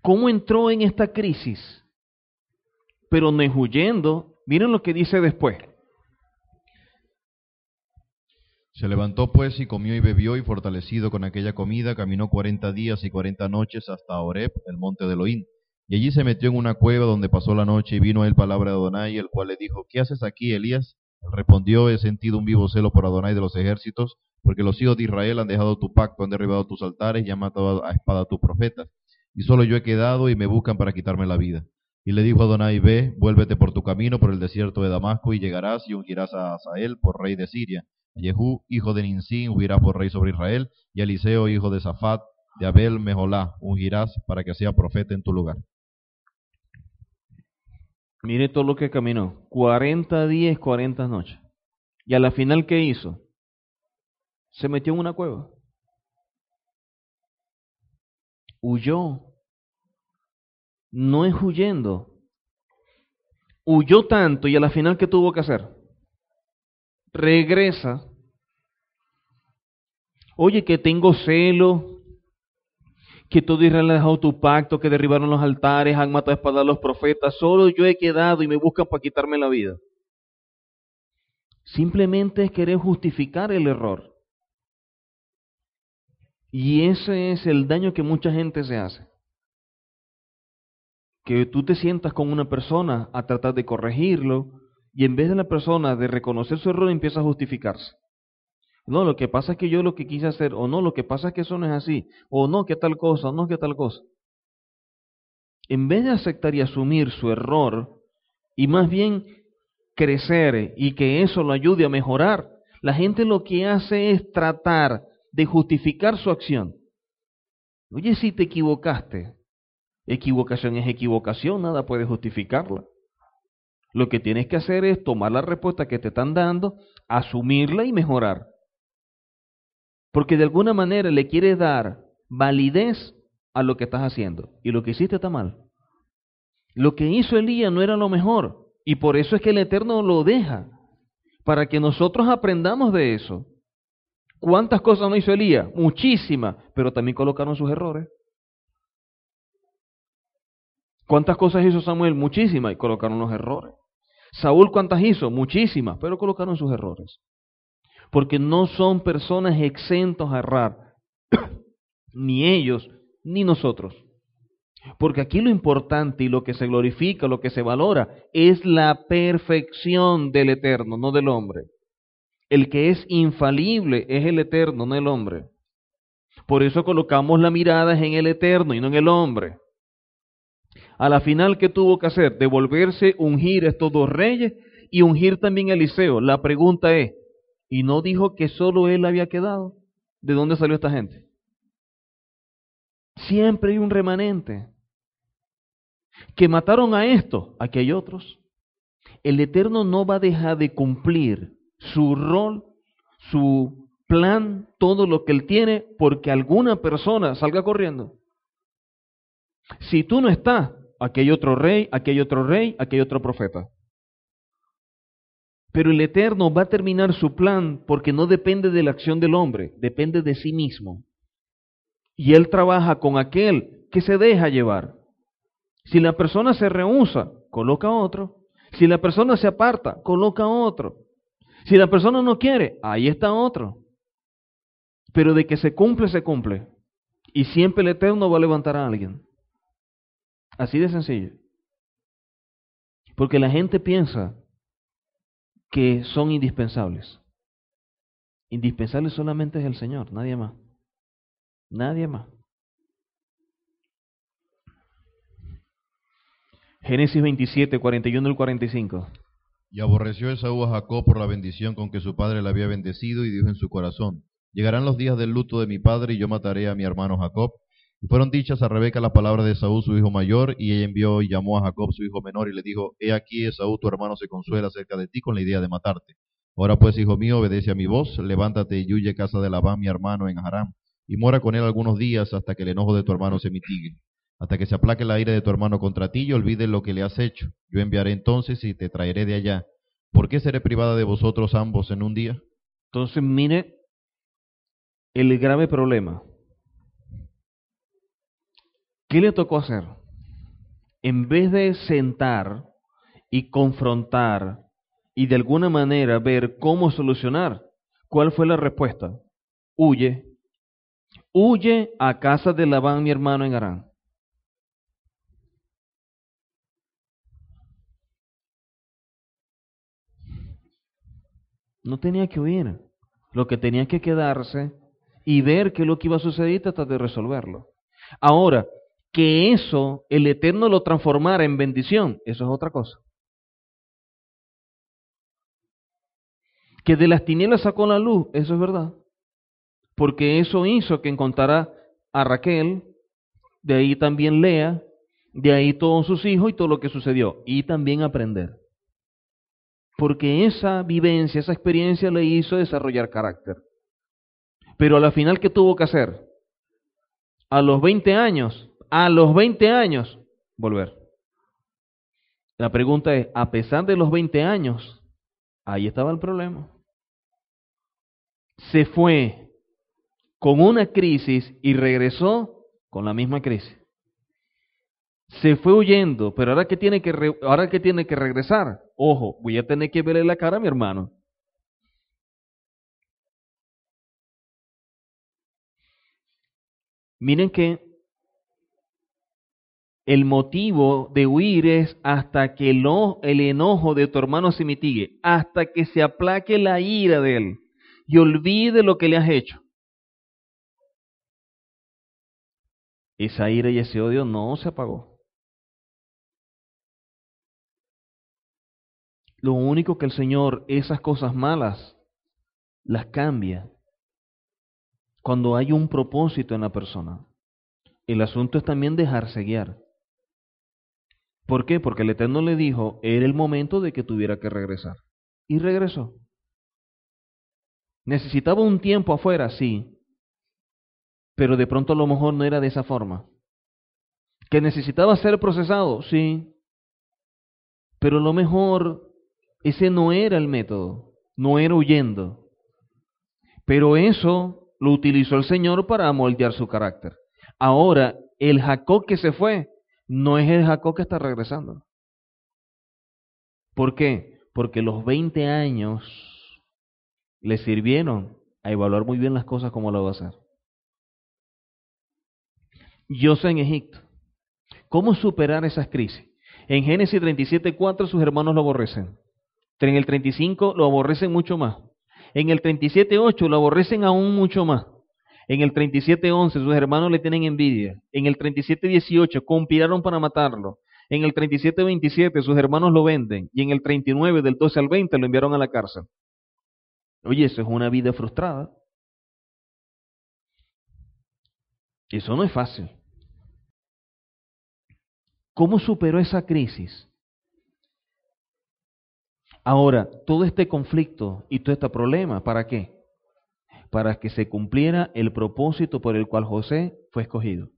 ¿Cómo entró en esta crisis? Pero no es huyendo. Miren lo que dice después. Se levantó pues y comió y bebió y fortalecido con aquella comida caminó cuarenta días y cuarenta noches hasta Oreb, el monte de Elohim. Y allí se metió en una cueva donde pasó la noche y vino a él palabra de Adonai, el cual le dijo, ¿qué haces aquí, Elías? Él respondió, he sentido un vivo celo por Adonai de los ejércitos, porque los hijos de Israel han dejado tu pacto, han derribado tus altares y han matado a espada a tus profetas. Y solo yo he quedado y me buscan para quitarme la vida. Y le dijo Adonai, ve, vuélvete por tu camino por el desierto de Damasco y llegarás y ungirás a Asael por rey de Siria Jehú, hijo de Ninsín, ungirás por rey sobre Israel, y Eliseo, hijo de Safat, de Abel Meholá, ungirás para que sea profeta en tu lugar. Mire todo lo que caminó, 40 días, 40 noches. Y a la final, ¿qué hizo? Se metió en una cueva. Huyó. No es huyendo. Huyó tanto y a la final, ¿qué tuvo que hacer? regresa. Oye, que tengo celo, que todo Israel ha dejado tu pacto, que derribaron los altares, han matado a espada a los profetas, solo yo he quedado y me buscan para quitarme la vida. Simplemente es querer justificar el error. Y ese es el daño que mucha gente se hace. Que tú te sientas con una persona a tratar de corregirlo, y en vez de la persona de reconocer su error empieza a justificarse. No, lo que pasa es que yo lo que quise hacer, o no, lo que pasa es que eso no es así, o no, que tal cosa, o no, que tal cosa. En vez de aceptar y asumir su error, y más bien crecer y que eso lo ayude a mejorar, la gente lo que hace es tratar de justificar su acción. Oye, si te equivocaste, equivocación es equivocación, nada puede justificarla. Lo que tienes que hacer es tomar la respuesta que te están dando, asumirla y mejorar. Porque de alguna manera le quieres dar validez a lo que estás haciendo. Y lo que hiciste está mal. Lo que hizo Elías no era lo mejor. Y por eso es que el Eterno lo deja. Para que nosotros aprendamos de eso. ¿Cuántas cosas no hizo Elías? Muchísimas. Pero también colocaron sus errores. ¿Cuántas cosas hizo Samuel? Muchísimas. Y colocaron los errores. Saúl, ¿cuántas hizo? Muchísimas, pero colocaron sus errores. Porque no son personas exentos a errar, [COUGHS] ni ellos, ni nosotros. Porque aquí lo importante y lo que se glorifica, lo que se valora, es la perfección del eterno, no del hombre. El que es infalible es el eterno, no el hombre. Por eso colocamos la mirada en el eterno y no en el hombre. A la final, ¿qué tuvo que hacer? Devolverse, ungir a estos dos reyes y ungir también a Eliseo. La pregunta es, ¿y no dijo que solo él había quedado? ¿De dónde salió esta gente? Siempre hay un remanente. Que mataron a estos, aquí hay otros. El Eterno no va a dejar de cumplir su rol, su plan, todo lo que él tiene, porque alguna persona salga corriendo. Si tú no estás, aquí hay otro rey, aquí hay otro rey, aquí otro profeta. Pero el Eterno va a terminar su plan porque no depende de la acción del hombre, depende de sí mismo. Y él trabaja con aquel que se deja llevar. Si la persona se rehúsa, coloca otro. Si la persona se aparta, coloca otro. Si la persona no quiere, ahí está otro. Pero de que se cumple, se cumple. Y siempre el Eterno va a levantar a alguien. Así de sencillo. Porque la gente piensa que son indispensables. Indispensable solamente es el Señor, nadie más. Nadie más. Génesis 27, 41 y 45. Y aborreció Esaú a Jacob por la bendición con que su padre le había bendecido y dijo en su corazón, llegarán los días del luto de mi padre y yo mataré a mi hermano Jacob. Y fueron dichas a Rebeca las palabras de Esaú, su hijo mayor, y ella envió y llamó a Jacob, su hijo menor, y le dijo, He aquí, Esaú, tu hermano, se consuela acerca de ti con la idea de matarte. Ahora pues, hijo mío, obedece a mi voz, levántate y huye casa de Labán, mi hermano, en Haram, y mora con él algunos días hasta que el enojo de tu hermano se mitigue, hasta que se aplaque la ira de tu hermano contra ti y olvide lo que le has hecho. Yo enviaré entonces y te traeré de allá. ¿Por qué seré privada de vosotros ambos en un día? Entonces, mire el grave problema. ¿Qué le tocó hacer? En vez de sentar y confrontar y de alguna manera ver cómo solucionar, ¿cuál fue la respuesta? Huye. Huye a casa de Labán, mi hermano en Arán. No tenía que huir. Lo que tenía que quedarse y ver qué es lo que iba a suceder tratar de resolverlo. Ahora, que eso el Eterno lo transformara en bendición, eso es otra cosa. Que de las tinieblas sacó la luz, eso es verdad. Porque eso hizo que encontrara a Raquel, de ahí también Lea, de ahí todos sus hijos y todo lo que sucedió. Y también aprender. Porque esa vivencia, esa experiencia le hizo desarrollar carácter. Pero a la final, ¿qué tuvo que hacer? A los 20 años, a los 20 años volver. La pregunta es, a pesar de los 20 años, ahí estaba el problema. Se fue con una crisis y regresó con la misma crisis. Se fue huyendo, pero ahora que tiene que ahora que tiene que regresar, ojo, voy a tener que verle la cara a mi hermano. Miren que el motivo de huir es hasta que el, el enojo de tu hermano se mitigue, hasta que se aplaque la ira de él y olvide lo que le has hecho. Esa ira y ese odio no se apagó. Lo único que el Señor, esas cosas malas, las cambia cuando hay un propósito en la persona. El asunto es también dejarse guiar. ¿Por qué? Porque el Eterno le dijo, era el momento de que tuviera que regresar. Y regresó. Necesitaba un tiempo afuera, sí, pero de pronto a lo mejor no era de esa forma. Que necesitaba ser procesado, sí, pero a lo mejor ese no era el método, no era huyendo. Pero eso lo utilizó el Señor para moldear su carácter. Ahora, el Jacob que se fue no es el Jacob que está regresando. ¿Por qué? Porque los 20 años le sirvieron a evaluar muy bien las cosas como lo va a hacer. Yo sé en Egipto. ¿Cómo superar esas crisis? En Génesis 37.4 sus hermanos lo aborrecen. En el 35 lo aborrecen mucho más. En el 37.8 lo aborrecen aún mucho más. En el 37.11 sus hermanos le tienen envidia. En el 37.18 conspiraron para matarlo. En el 37.27 sus hermanos lo venden. Y en el 39 del 12 al 20 lo enviaron a la cárcel. Oye, eso es una vida frustrada. Eso no es fácil. ¿Cómo superó esa crisis? Ahora, todo este conflicto y todo este problema, ¿para qué? Para que se cumpliera el propósito por el cual José fue escogido.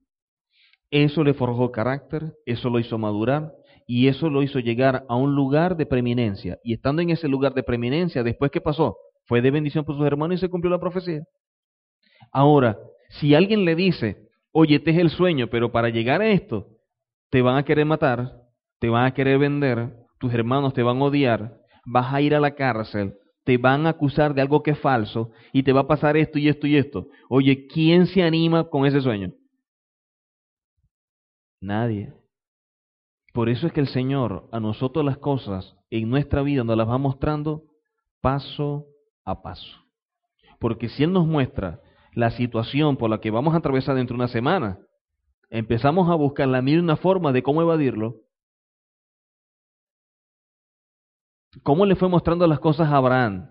Eso le forjó carácter, eso lo hizo madurar y eso lo hizo llegar a un lugar de preeminencia. Y estando en ese lugar de preeminencia, después ¿qué pasó? Fue de bendición por sus hermanos y se cumplió la profecía. Ahora, si alguien le dice, oye, este es el sueño, pero para llegar a esto, te van a querer matar, te van a querer vender, tus hermanos te van a odiar, vas a ir a la cárcel, te van a acusar de algo que es falso y te va a pasar esto y esto y esto. Oye, ¿quién se anima con ese sueño? Nadie. Por eso es que el Señor a nosotros las cosas en nuestra vida nos las va mostrando paso a paso. Porque si Él nos muestra la situación por la que vamos a atravesar dentro de una semana, empezamos a buscar la misma forma de cómo evadirlo, ¿Cómo le fue mostrando las cosas a Abraham?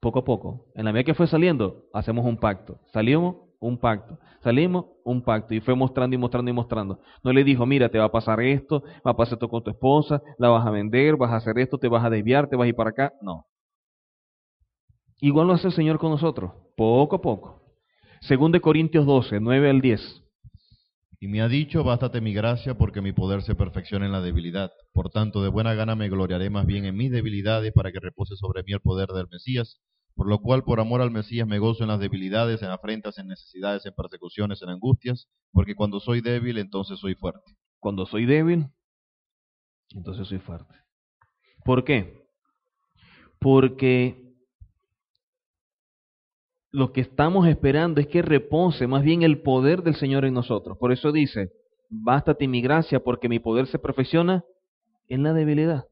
Poco a poco. En la medida que fue saliendo, hacemos un pacto. Salimos, un pacto. Salimos, un pacto. Y fue mostrando y mostrando y mostrando. No le dijo, mira, te va a pasar esto, va a pasar esto con tu esposa, la vas a vender, vas a hacer esto, te vas a desviar, te vas a ir para acá. No. Igual lo hace el Señor con nosotros, poco a poco. Según de Corintios 12, 9 al 10. Y me ha dicho, bástate mi gracia, porque mi poder se perfecciona en la debilidad. Por tanto, de buena gana me gloriaré más bien en mis debilidades, para que repose sobre mí el poder del Mesías. Por lo cual, por amor al Mesías, me gozo en las debilidades, en afrentas, en necesidades, en persecuciones, en angustias, porque cuando soy débil, entonces soy fuerte. Cuando soy débil, entonces soy fuerte. ¿Por qué? Porque lo que estamos esperando es que repose más bien el poder del Señor en nosotros. Por eso dice, bástate mi gracia porque mi poder se perfecciona en la debilidad.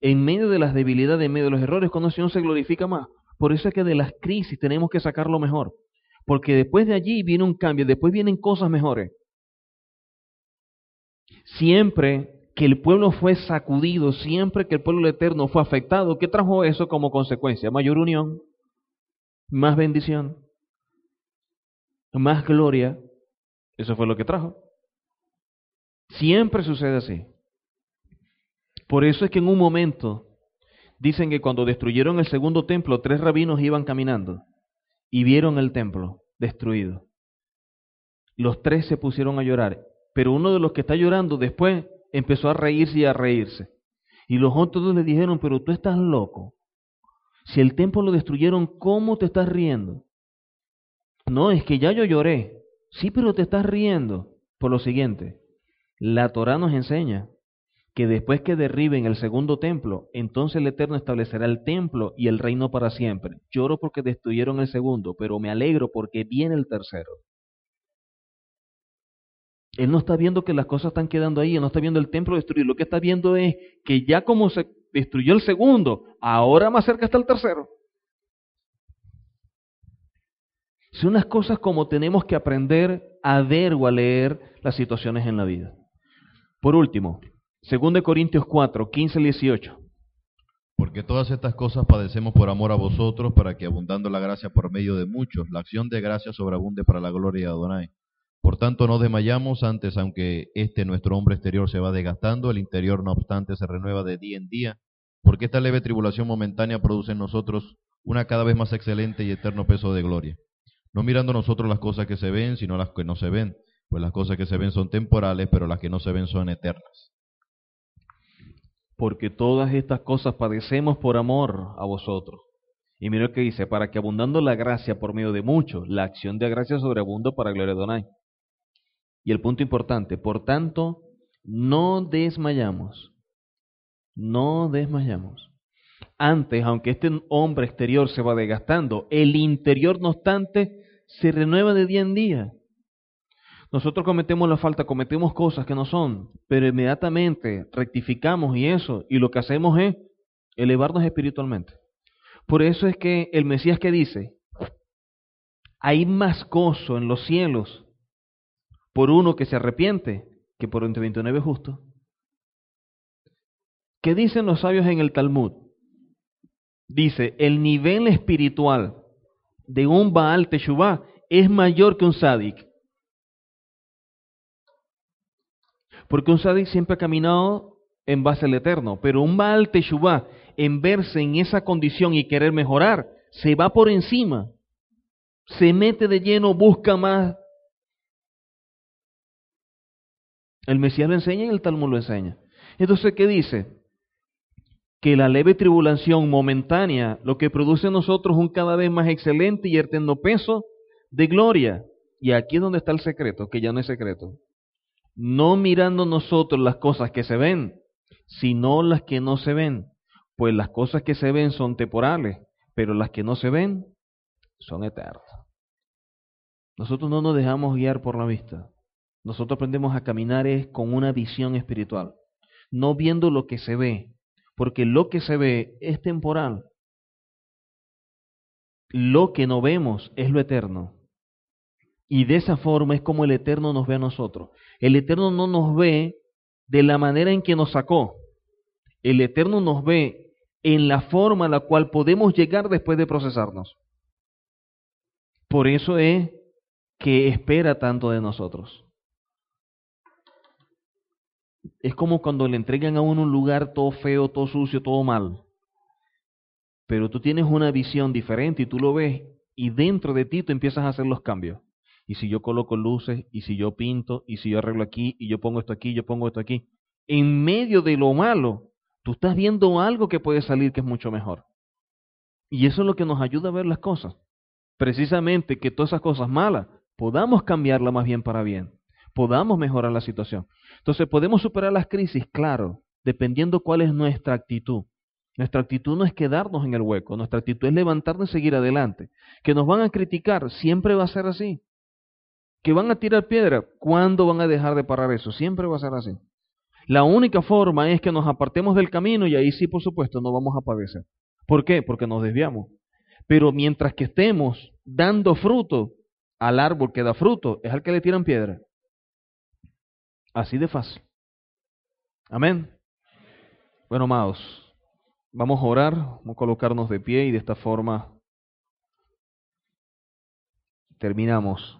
En medio de las debilidades, en medio de los errores, cuando el Señor se glorifica más. Por eso es que de las crisis tenemos que sacar lo mejor. Porque después de allí viene un cambio, después vienen cosas mejores. Siempre que el pueblo fue sacudido, siempre que el pueblo eterno fue afectado, ¿qué trajo eso como consecuencia? Mayor unión, más bendición, más gloria. Eso fue lo que trajo. Siempre sucede así. Por eso es que en un momento dicen que cuando destruyeron el segundo templo, tres rabinos iban caminando y vieron el templo destruido. Los tres se pusieron a llorar, pero uno de los que está llorando después empezó a reírse y a reírse. Y los otros le dijeron, pero tú estás loco. Si el templo lo destruyeron, ¿cómo te estás riendo? No, es que ya yo lloré. Sí, pero te estás riendo por lo siguiente. La Torah nos enseña que después que derriben el segundo templo, entonces el Eterno establecerá el templo y el reino para siempre. Lloro porque destruyeron el segundo, pero me alegro porque viene el tercero. Él no está viendo que las cosas están quedando ahí, él no está viendo el templo destruido. Lo que está viendo es que ya como se destruyó el segundo, ahora más cerca está el tercero. Son unas cosas como tenemos que aprender a ver o a leer las situaciones en la vida. Por último, 2 Corintios 4, 15 al 18. Porque todas estas cosas padecemos por amor a vosotros, para que abundando la gracia por medio de muchos, la acción de gracia sobreabunde para la gloria de Adonai. Por tanto, no desmayamos antes, aunque este nuestro hombre exterior se va desgastando, el interior no obstante se renueva de día en día, porque esta leve tribulación momentánea produce en nosotros una cada vez más excelente y eterno peso de gloria. No mirando nosotros las cosas que se ven, sino las que no se ven, pues las cosas que se ven son temporales, pero las que no se ven son eternas. Porque todas estas cosas padecemos por amor a vosotros. Y mira lo que dice, para que abundando la gracia por medio de muchos, la acción de gracia sobreabunda para gloria de Donai. Y el punto importante, por tanto, no desmayamos, no desmayamos. Antes, aunque este hombre exterior se va desgastando, el interior, no obstante, se renueva de día en día. Nosotros cometemos la falta, cometemos cosas que no son, pero inmediatamente rectificamos y eso, y lo que hacemos es elevarnos espiritualmente. Por eso es que el Mesías que dice, Hay más gozo en los cielos por uno que se arrepiente que por entre 29 justos. ¿Qué dicen los sabios en el Talmud? Dice, el nivel espiritual de un Baal Teshuvah es mayor que un Sadik. Porque un Sadik siempre ha caminado en base al eterno, pero un Baal Teshuvah, en verse en esa condición y querer mejorar, se va por encima, se mete de lleno, busca más. El Mesías lo enseña y el Talmud lo enseña. Entonces, ¿qué dice? que la leve tribulación momentánea lo que produce en nosotros un cada vez más excelente y eterno peso de gloria. Y aquí es donde está el secreto, que ya no es secreto. No mirando nosotros las cosas que se ven, sino las que no se ven. Pues las cosas que se ven son temporales, pero las que no se ven son eternas. Nosotros no nos dejamos guiar por la vista. Nosotros aprendemos a caminar con una visión espiritual, no viendo lo que se ve, porque lo que se ve es temporal. Lo que no vemos es lo eterno. Y de esa forma es como el Eterno nos ve a nosotros. El Eterno no nos ve de la manera en que nos sacó. El Eterno nos ve en la forma a la cual podemos llegar después de procesarnos. Por eso es que espera tanto de nosotros. Es como cuando le entregan a uno un lugar todo feo, todo sucio, todo mal. Pero tú tienes una visión diferente y tú lo ves y dentro de ti tú empiezas a hacer los cambios. Y si yo coloco luces, y si yo pinto, y si yo arreglo aquí, y yo pongo esto aquí, yo pongo esto aquí. En medio de lo malo, tú estás viendo algo que puede salir que es mucho mejor. Y eso es lo que nos ayuda a ver las cosas. Precisamente que todas esas cosas malas podamos cambiarlas más bien para bien podamos mejorar la situación. Entonces, ¿podemos superar las crisis? Claro, dependiendo cuál es nuestra actitud. Nuestra actitud no es quedarnos en el hueco, nuestra actitud es levantarnos y seguir adelante. Que nos van a criticar, siempre va a ser así. Que van a tirar piedra, ¿cuándo van a dejar de parar eso? Siempre va a ser así. La única forma es que nos apartemos del camino y ahí sí, por supuesto, no vamos a padecer. ¿Por qué? Porque nos desviamos. Pero mientras que estemos dando fruto al árbol que da fruto, es al que le tiran piedra. Así de fácil. Amén. Bueno, amados, vamos a orar, vamos a colocarnos de pie y de esta forma terminamos